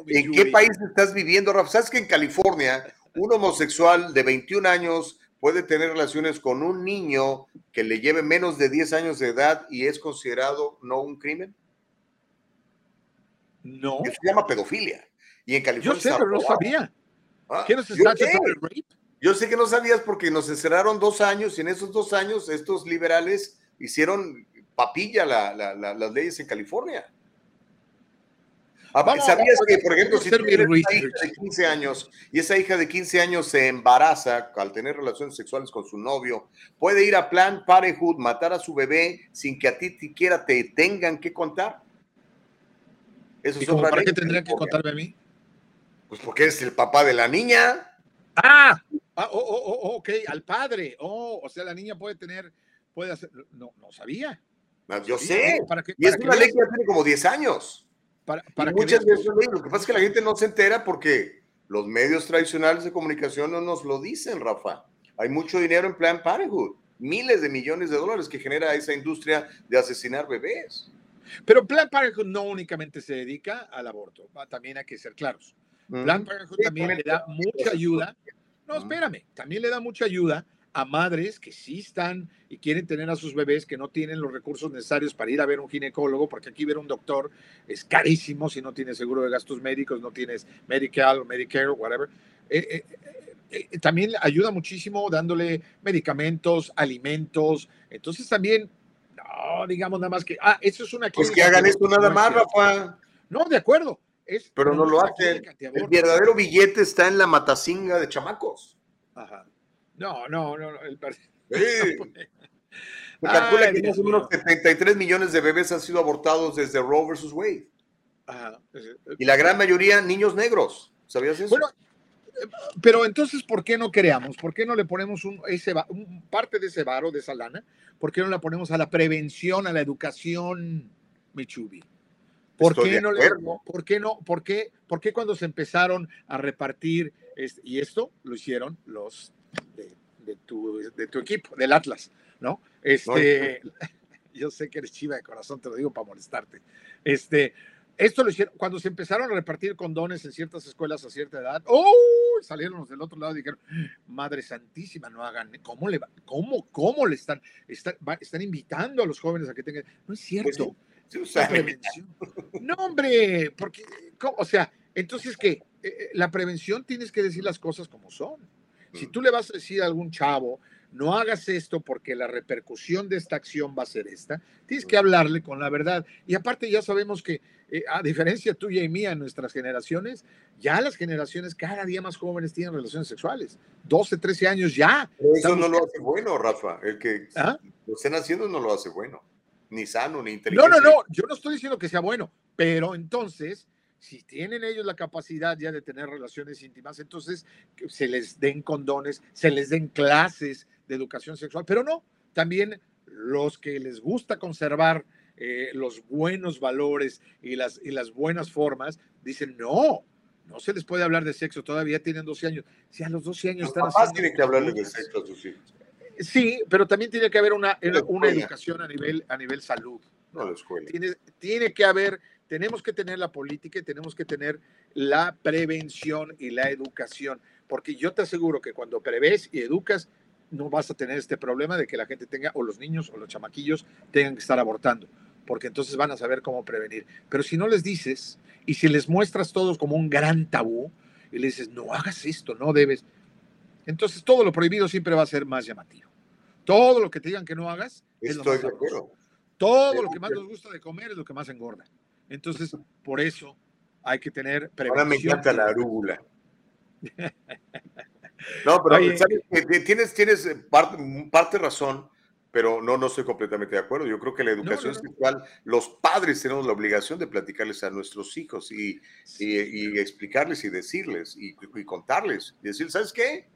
¿en qué país estás viviendo, Rafa? ¿Sabes que en California un homosexual de 21 años puede tener relaciones con un niño que le lleve menos de 10 años de edad y es considerado no un crimen? No. Eso se llama pedofilia. Y en California. Yo sé, pero no sabía. Ah, ¿Quién es está el rape? Yo sé que no sabías porque nos encerraron dos años y en esos dos años estos liberales hicieron papilla las leyes en California. Ah, ¿Sabías que, por ejemplo, si tienes una hija de 15 años y esa hija de 15 años se embaraza al tener relaciones sexuales con su novio, puede ir a Plan Parenthood, matar a su bebé sin que a ti siquiera te tengan que contar? Eso es ¿Para qué tendrían que contarme a mí? Pues porque eres el papá de la niña. Ah, Ah, oh, oh, oh, ok, al padre. Oh, o sea, la niña puede tener, puede hacer, no, no sabía. yo sé. ¿Para y es una ley que tiene como 10 años. Para, para muchas veces lo que pasa es que la gente no se entera porque los medios tradicionales de comunicación no nos lo dicen, Rafa. Hay mucho dinero en Plan Parenthood, miles de millones de dólares que genera esa industria de asesinar bebés. Pero Plan Parenthood no únicamente se dedica al aborto, también hay que ser claros. Plan Parenthood también le da mucha ayuda no, espérame, también le da mucha ayuda a madres que sí están y quieren tener a sus bebés que no tienen los recursos necesarios para ir a ver un ginecólogo, porque aquí ver un doctor es carísimo si no tienes seguro de gastos médicos, no tienes Medical o Medicare o whatever. Eh, eh, eh, también ayuda muchísimo dándole medicamentos, alimentos. Entonces también, no digamos nada más que, ah, eso es una... Pues que hagan esto nada más, Rafa. No, de acuerdo, pero no lo hacen. El verdadero billete está en la matacinga de chamacos. Ajá. No, no, no. El... Sí. Se calcula que más o menos 73 millones de bebés han sido abortados desde Roe versus Wade. Ajá. Y la gran mayoría niños negros. ¿Sabías eso? Bueno, pero entonces, ¿por qué no creamos? ¿Por qué no le ponemos un, ese, parte de ese varo, de esa lana? ¿Por qué no la ponemos a la prevención, a la educación, Michubi? ¿Por qué, no ¿Por qué no? ¿Por qué, ¿Por qué cuando se empezaron a repartir, y esto lo hicieron los de, tu, de, tu, equipo, del Atlas, ¿no? Este, yo sé que eres chiva de corazón, te lo digo para molestarte. Este, esto lo hicieron cuando se empezaron a repartir condones en ciertas escuelas a cierta edad. ¡Oh! Salieron los del otro lado y dijeron, Madre Santísima, no hagan, ¿cómo le, cómo, cómo le están, están, están invitando a los jóvenes a que tengan? No es cierto. Pues No, hombre, porque, ¿cómo? o sea, entonces, ¿qué? Eh, eh, La prevención tienes que decir las cosas como son. Si Mm. tú le vas a decir a algún chavo, no hagas esto porque la repercusión de esta acción va a ser esta, tienes que hablarle con la verdad. Y aparte ya sabemos que, eh, a diferencia tuya y mía en nuestras generaciones, ya las generaciones cada día más jóvenes tienen relaciones sexuales. 12, 13 años ya. Pero eso no lo hace bueno, Rafa. El que ¿Ah? lo estén haciendo no lo hace bueno. Ni sano, ni No, inteligente. no, no, yo no estoy diciendo que sea bueno, pero entonces, si tienen ellos la capacidad ya de tener relaciones íntimas, entonces que se les den condones, se les den clases de educación sexual, pero no, también los que les gusta conservar eh, los buenos valores y las, y las buenas formas, dicen, no, no se les puede hablar de sexo, todavía tienen 12 años. Si a los 12 años Los están papás haciendo tienen que hablarles de sexo a sus hijos. Sí, pero también tiene que haber una, una escuela. educación a nivel, a nivel salud. No la escuela. Tiene, tiene que haber, tenemos que tener la política y tenemos que tener la prevención y la educación, porque yo te aseguro que cuando prevés y educas, no vas a tener este problema de que la gente tenga, o los niños o los chamaquillos tengan que estar abortando, porque entonces van a saber cómo prevenir. Pero si no les dices y si les muestras todos como un gran tabú y les dices, no hagas esto, no debes, entonces todo lo prohibido siempre va a ser más llamativo. Todo lo que te digan que no hagas es lo Estoy más de acuerdo. Todo De lo que más nos gusta de comer es lo que más engorda. Entonces, por eso hay que tener prevención. Ahora me encanta la arúgula. No, pero tienes, tienes eh, parte, parte razón, pero no, no estoy completamente de acuerdo. Yo creo que la educación no, no. sexual, los padres tenemos la obligación de platicarles a nuestros hijos y, y, y explicarles y decirles y, y contarles. Y decir, ¿sabes qué?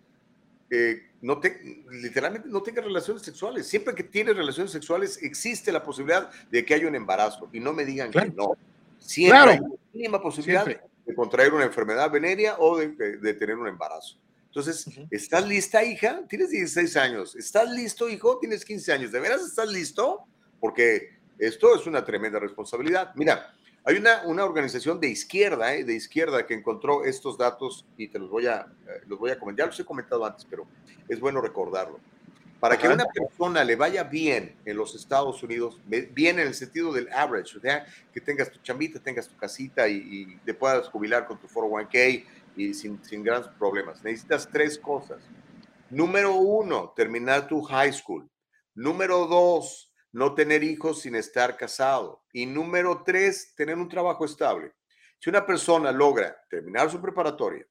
Eh, no te, literalmente no tengas relaciones sexuales. Siempre que tienes relaciones sexuales existe la posibilidad de que haya un embarazo y no me digan que no. Siempre Claro. hay una mínima posibilidad Siempre. de contraer una enfermedad venérea o de, de- de tener un embarazo. Entonces, Ujú. ¿estás lista, hija? Tienes 16 años. ¿Estás listo, hijo? Tienes 15 años. ¿De veras estás listo? Porque esto es una tremenda responsabilidad. Mira, hay una, una organización de izquierda, ¿eh? de izquierda, que encontró estos datos y te los voy a, eh, los voy a comentar. Ya los he comentado antes, pero es bueno recordarlo. Para que a una persona le vaya bien en los Estados Unidos, bien en el sentido del average, o sea, que tengas tu chambita, tengas tu casita y, y te puedas jubilar con tu 401k y sin, sin grandes problemas. Necesitas tres cosas. Número uno, terminar tu high school. Número dos, no tener hijos sin estar casado. Y número tres, tener un trabajo estable. Si una persona logra terminar su preparatoria,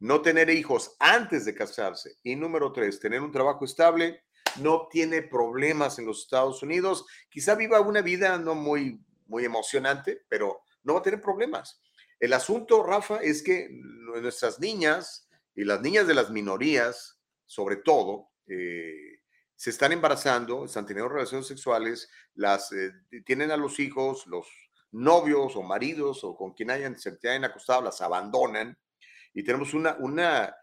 no tener hijos antes de casarse y número tres, tener un trabajo estable, no tiene problemas en los Estados Unidos. Quizá viva una vida no muy, muy emocionante, pero no va a tener problemas. El asunto, Rafa, es que nuestras niñas y las niñas de las minorías, sobre todo, eh, se están embarazando, están teniendo relaciones sexuales, las eh, tienen a los hijos, los novios o maridos o con quien hayan, se hayan acostado, las abandonan y tenemos una, una,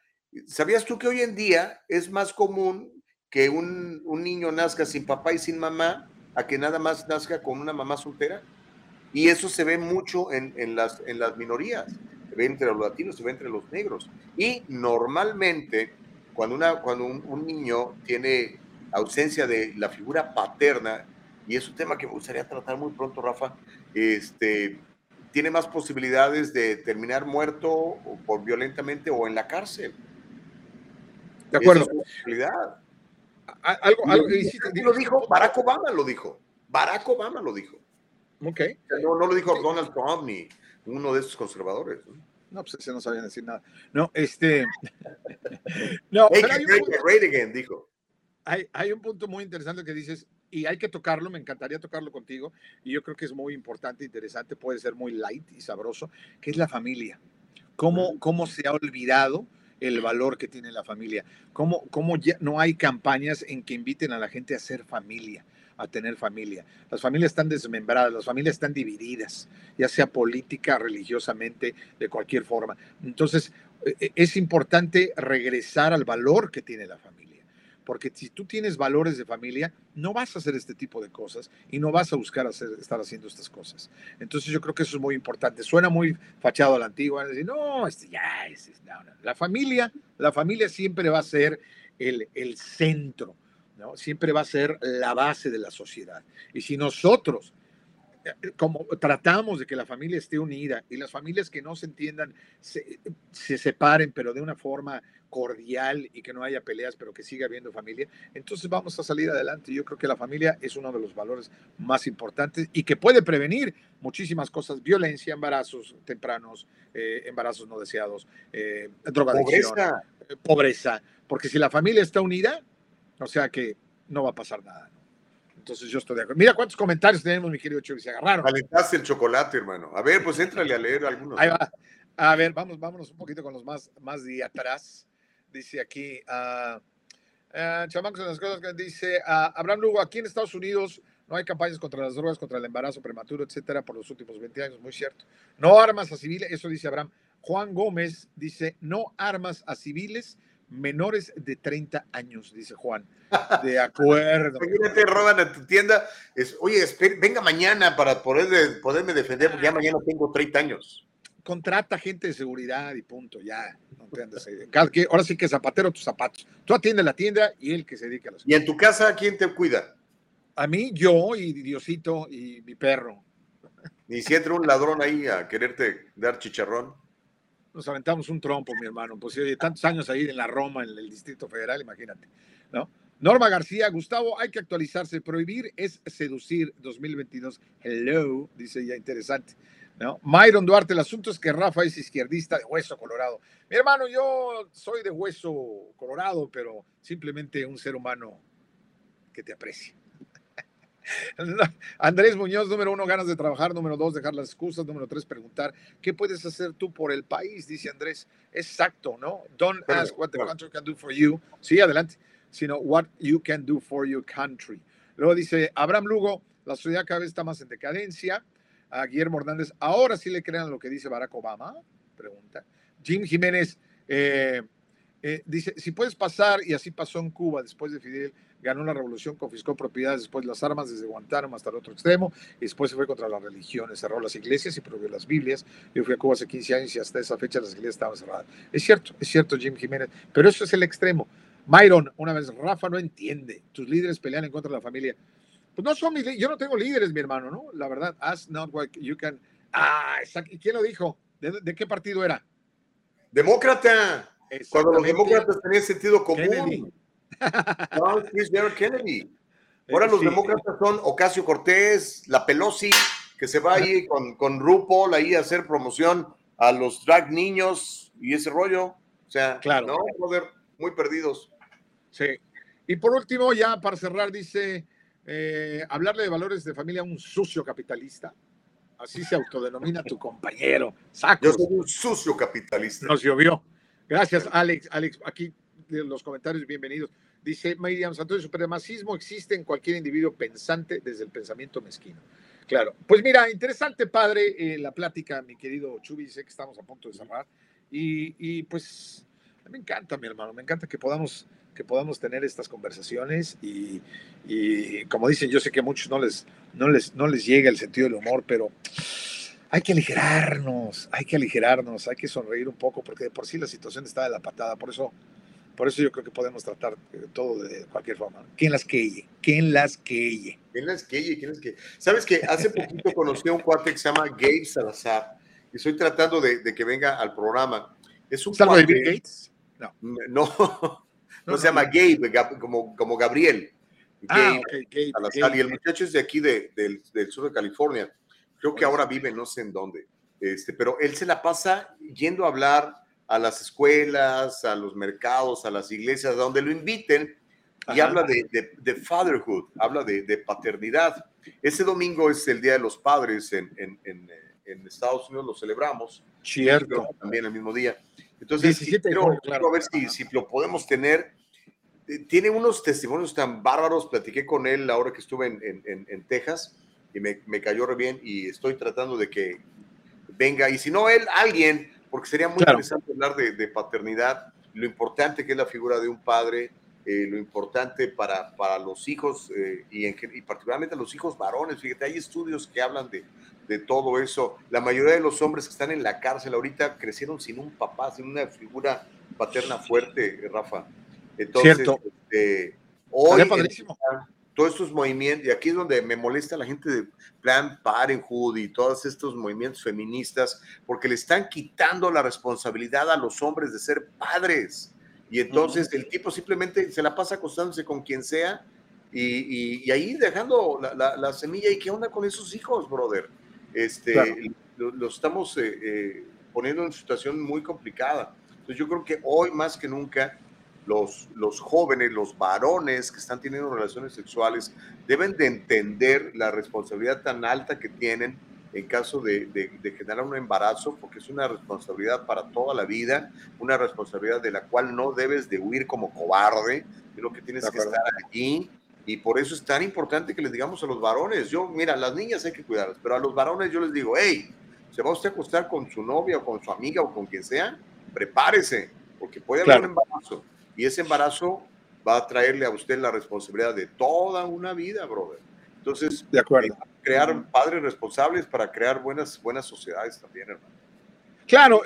¿sabías tú que hoy en día es más común que un, un niño nazca sin papá y sin mamá a que nada más nazca con una mamá soltera? Y eso se ve mucho en, en las, en las minorías, se ve entre los latinos, se ve entre los negros. Y normalmente, cuando, una, cuando un, un niño tiene ausencia de la figura paterna, y es un tema que me gustaría tratar muy pronto, Rafa, este, tiene más posibilidades de terminar muerto o por violentamente o en la cárcel. De acuerdo. Esa es una posibilidad. Algo, algo, y sí, lo dijo, Barack Obama lo dijo. Barack Obama lo dijo. Ok. No, no lo dijo Donald Trump ni uno de esos conservadores. ¿no? Pues ese no sabían decir nada. No, este. no, pero hay un, again, dijo. Hay, hay un punto muy interesante que dices, y hay que tocarlo, me encantaría tocarlo contigo, y yo creo que es muy importante, interesante, puede ser muy light y sabroso, que es la familia. ¿Cómo, cómo se ha olvidado el valor que tiene la familia? ¿Cómo, cómo ya no hay campañas en que inviten a la gente a ser familia? a tener familia. Las familias están desmembradas, las familias están divididas, ya sea política, religiosamente, de cualquier forma. Entonces, eh, es importante regresar al valor que tiene la familia, porque si tú tienes valores de familia, no vas a hacer este tipo de cosas y no vas a buscar estar haciendo estas cosas. Entonces, yo creo que eso es muy importante. Suena muy fachado a la antigua, decir, no, este ya no, no. la familia, la familia siempre va a ser el, centro. Siempre va a ser la base de la sociedad. Y si nosotros como tratamos de que la familia esté unida y las familias que no se entiendan se, se, separen, pero de una forma cordial y que no haya peleas, pero que siga habiendo familia, entonces vamos a salir adelante. Yo creo que la familia es uno de los valores más importantes y que puede prevenir muchísimas cosas, violencia, embarazos tempranos, eh, embarazos no deseados, eh, drogadicción, pobreza. Eh, pobreza, porque si la familia está unida, o sea que no va a pasar nada. Entonces yo estoy de acuerdo. Mira cuántos comentarios tenemos, mi querido Chuy, se agarraron. Calentaste el chocolate, hermano. A ver, pues éntrale a leer algunos. Ahí va. A ver, vamos, vámonos un poquito con los más, más de atrás. Dice aquí, uh, uh, chamacos, las cosas que dice uh, Abraham Lugo, aquí en Estados Unidos no hay campañas contra las drogas, contra el embarazo prematuro, etcétera, por los últimos 20 años, muy cierto. No armas a civiles, eso dice Abraham. Juan Gómez dice, no armas a civiles menores de 30 años, dice Juan. De acuerdo. Imagínate, roban a tu tienda. Es, Oye, venga mañana para poder, poderme defender, porque ya mañana tengo 30 años. Contrata gente de seguridad y punto, ya. No Ahora sí que zapatero tus zapatos. Tú atiende la tienda y él que se dedica a las ¿Y en tu casa quién te cuida? A mí, yo y Diosito y mi perro. ¿Y si entra un ladrón ahí a quererte dar chicharrón? Nos aventamos un trompo, mi hermano. Pues oye, tantos años ahí en la Roma, en el Distrito Federal, imagínate, ¿no? Norma García, Gustavo, hay que actualizarse. Prohibir es seducir 2022. Hello, dice ya interesante. ¿no? Myron Duarte, el asunto es que Rafa es izquierdista de hueso colorado. Mi hermano, yo soy de hueso colorado, pero simplemente un ser humano que te aprecia. Andrés Muñoz, número uno, ganas de trabajar. Número dos, dejar las excusas. Número tres, preguntar, ¿qué puedes hacer tú por el país? Dice Andrés. Exacto, ¿no? Don't ask what the country can do for you. Sí, adelante. Sino what you can do for your country. Luego dice Abraham Lugo, la sociedad cada vez está más en decadencia. A Guillermo Hernández, ahora sí le crean lo que dice Barack Obama. Pregunta. Jim Jiménez, eh, eh, dice, si puedes pasar, y así pasó en Cuba después de Fidel, ganó la revolución, confiscó propiedades, después las armas desde Guantánamo hasta el otro extremo, y después se fue contra las religiones, cerró las iglesias y prohibió las Biblias. Yo fui a Cuba hace 15 años y hasta esa fecha las iglesias estaban cerradas. Es cierto, es cierto, Jim Jiménez, pero eso es el extremo. Myron, una vez, Rafa no entiende, tus líderes pelean en contra de la familia. Pues no son mis yo no tengo líderes, mi hermano, ¿no? La verdad, ask not what you can. Ah, ¿y quién lo dijo? ¿De, qué partido era? Demócrata. Cuando los demócratas tenían sentido común. No, Chris Kennedy. Ahora los demócratas son Ocasio Cortés, la Pelosi, que se va ahí con, con RuPaul ahí a hacer promoción a los drag niños y ese rollo. O sea, claro. ¿no? muy perdidos. Sí. Y por último, ya para cerrar, dice, eh, hablarle de valores de familia a un sucio capitalista. Así se autodenomina tu compañero. Yo soy un sucio capitalista. Nos llovió. Gracias, Alex. Alex, aquí los comentarios, bienvenidos. Dice Miriam Santos, supremacismo existe en cualquier individuo pensante desde el pensamiento mezquino. Claro. Pues mira, interesante, padre, eh, la plática, mi querido Chubi. Sé que estamos a punto de cerrar. Y, y, pues me encanta, mi hermano, me encanta que podamos, que podamos tener estas conversaciones. Y, y como dicen, yo sé que a muchos no les, no, les, no les llega el sentido del humor, pero hay que aligerarnos, hay que aligerarnos, hay que sonreír un poco, porque de por sí la situación está de la patada. Por eso por eso yo creo que podemos tratar eh, todo de cualquier forma. ¿Quién las queye? ¿Quién las queye? ¿Quién las queye? ¿Quién las queye? Sabes que hace poquito conocí a un cuate que se llama Gabe Salazar y estoy tratando de, que venga al programa. Es un cuate, de Bill Gates? No. No, no, se llama Gabe, como, como Gabriel. Ah, Gabe, Salazar. Y el muchacho es de aquí, de, del, del, sur de California. Creo que ahora vive no sé en dónde. Este, pero él se la pasa yendo a hablar a las escuelas, a los mercados, a las iglesias, donde lo inviten y habla de, de, fatherhood, habla de, de, paternidad. Ese domingo es el Día de los Padres en, en, en, Estados Unidos, lo celebramos. Cierto. También el mismo día. Entonces, quiero, a ver si, si, lo podemos tener. Eh, tiene unos testimonios tan bárbaros, platiqué con él ahora que estuve en, Texas y me, me cayó re bien y estoy tratando de que venga, y si no él, alguien porque sería muy interesante hablar de, paternidad, lo importante que es la figura de un padre, eh, lo importante para, para los hijos eh, y, en, y, particularmente los hijos varones. Fíjate, hay estudios que hablan de, de, todo eso. La mayoría de los hombres que están en la cárcel ahorita crecieron sin un papá, sin una figura paterna fuerte, Rafa. Entonces, Cierto. Este, hoy, todos estos movimientos, y aquí es donde me molesta la gente de Plan Parenthood y todos estos movimientos feministas, porque le están quitando la responsabilidad a los hombres de ser padres. Y entonces el tipo simplemente se la pasa acostándose con quien sea y, ahí dejando la, semilla. ¿Y qué onda con esos hijos, brother? Este, lo, estamos eh, eh, poniendo en situación muy complicada. Entonces yo creo que hoy más que nunca los, los jóvenes, los varones que están teniendo relaciones sexuales, deben de entender la responsabilidad tan alta que tienen en caso de, de, generar un embarazo, porque es una responsabilidad para toda la vida, una responsabilidad de la cual no debes de huir como cobarde, sino que tienes que estar allí. Y por eso es tan importante que les digamos a los varones, yo, mira, las niñas hay que cuidarlas, pero a los varones yo les digo, hey, se va usted a acostar con su novia o con su amiga o con quien sea, prepárese, porque puede haber un embarazo y ese embarazo va a traerle a usted la responsabilidad de toda una vida, brother. Entonces, de acuerdo. Eh, crear padres responsables para crear buenas, buenas sociedades también, hermano. Claro,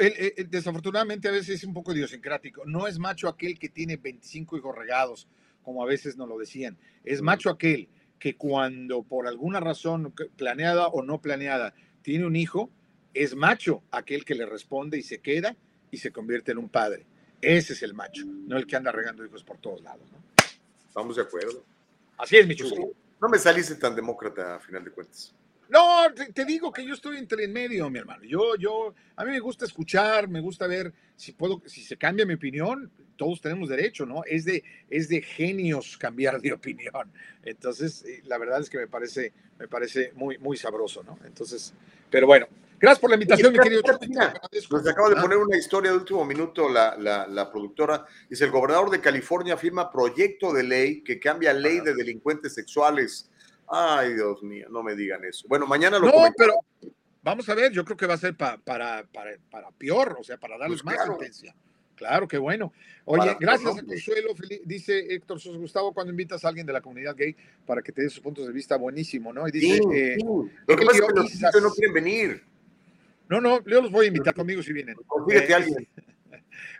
desafortunadamente a veces es un poco idiosincrático. No es macho aquel que tiene 25 hijos regados, como a veces nos lo decían. Es macho aquel que cuando por alguna razón planeada o no planeada tiene un hijo, es macho aquel que le responde y se queda y se convierte en un padre. Ese es el macho, no el que anda regando hijos por todos lados. ¿no? Estamos de acuerdo. Así es, mi chulo. No me saliste tan demócrata a final de cuentas. No, te, digo que yo estoy entre en medio, mi hermano. Yo, yo, a mí me gusta escuchar, me gusta ver si puedo, si se cambia mi opinión, todos tenemos derecho, ¿no? Es de, es de genios cambiar de opinión. Entonces, eh, la verdad es que me parece, me parece muy, muy sabroso, ¿no? Entonces, pero bueno, Gracias por la invitación, mi querido Nos acaba de poner una historia de último minuto la, la, productora. Dice, el gobernador de California firma proyecto de ley que cambia ley de delincuentes sexuales. Ay, Dios mío, no me digan eso. Bueno, mañana lo No, pero vamos a ver, yo creo que va a ser para, para, para peor, o sea, para darles pues más sentencia. Claro, qué bueno. Oye, gracias a Consuelo, dice Héctor Sos Gustavo, cuando invitas a alguien de la comunidad gay para que te dé sus puntos de vista, buenísimo, ¿no? Y dice, eh, Lo que pasa es que los no quieren venir. No, no, yo los voy a invitar conmigo si vienen. Confíate eh, alguien.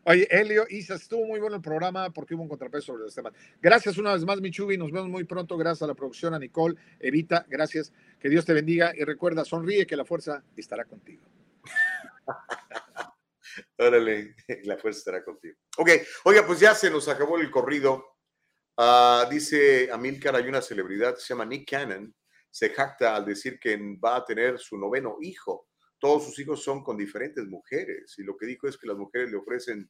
Oye, Elio, Isa, estuvo muy bueno el programa porque hubo un contrapeso sobre los temas. Gracias una vez más, Michubi. Nos vemos muy pronto. Gracias a la producción, a Nicole, Evita. Gracias. Que Dios te bendiga y recuerda, sonríe que la fuerza estará contigo. Órale, la fuerza estará contigo. Ok, oiga, pues ya se nos acabó el corrido. Uh, dice Amilcar, hay una celebridad se llama Nick Cannon. Se jacta al decir que va a tener su noveno hijo todos sus hijos son con diferentes mujeres y lo que dijo es que las mujeres le ofrecen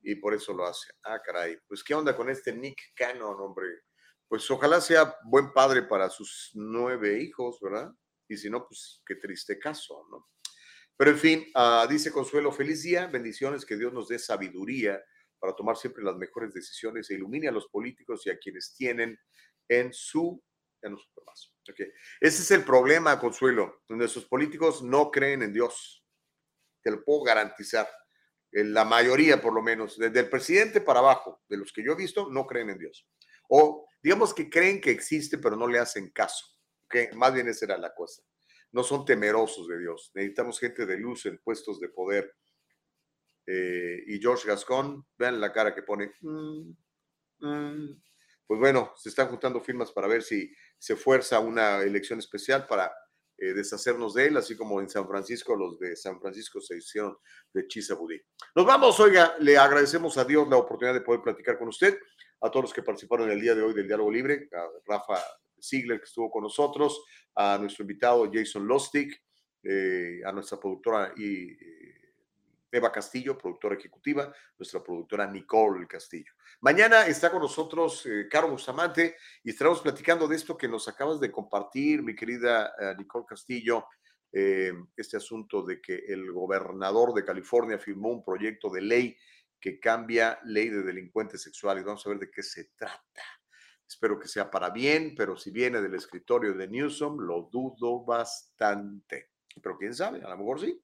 y por eso lo hace. Ah, caray, pues qué onda con este Nick Cannon, hombre. Pues ojalá sea buen padre para sus nueve hijos, ¿verdad? Y si no, pues qué triste caso, ¿no? Pero en fin, ah, dice Consuelo, feliz día, bendiciones, que Dios nos dé sabiduría para tomar siempre las mejores decisiones e ilumine a los políticos y a quienes tienen en su en su Ese es el problema, Consuelo. Nuestros políticos no creen en Dios. Te lo puedo garantizar. La mayoría, por lo menos, desde el presidente para abajo, de los que yo he visto, no creen en Dios. O digamos que creen que existe, pero no le hacen caso. ¿okay? Más bien esa era la cosa. No son temerosos de Dios. Necesitamos gente de luz en puestos de poder. Eh, y George Gascon, vean la cara que pone. Mm, mm". Pues bueno, se están juntando firmas para ver si se fuerza una elección especial para eh, deshacernos de él, así como en San Francisco los de San Francisco se hicieron de Chisabudí. Nos vamos, oiga, le agradecemos a Dios la oportunidad de poder platicar con usted, a todos los que participaron en el día de hoy del Diálogo Libre, a Rafa Ziegler que estuvo con nosotros, a nuestro invitado Jason Lostic, eh, a nuestra productora y Eva Castillo, productora ejecutiva, nuestra productora Nicole Castillo. Mañana está con nosotros eh, Caro Bustamante y estaremos platicando de esto que nos acabas de compartir, mi querida eh, Nicole Castillo, eh, este asunto de que el gobernador de California firmó un proyecto de ley que cambia ley de delincuentes sexuales. Vamos a ver de qué se trata. Espero que sea para bien, pero si viene del escritorio de Newsom, lo dudo bastante. Pero quién sabe, a lo mejor sí.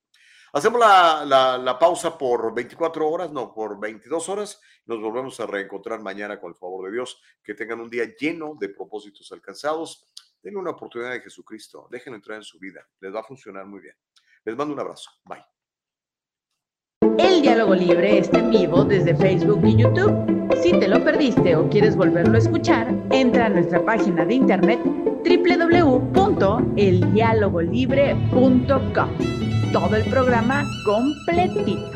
Hacemos la, pausa por 24 horas, no, por 22 horas. Nos volvemos a reencontrar mañana con el favor de Dios. Que tengan un día lleno de propósitos alcanzados. Denle una oportunidad de Jesucristo. Déjenlo entrar en su vida. Les va a funcionar muy bien. Les mando un abrazo. Bye. Diálogo Libre está en vivo desde Facebook y YouTube. Si te lo perdiste o quieres volverlo a escuchar, entra a nuestra página de internet www.eldialogolibre.com. Todo el programa completito.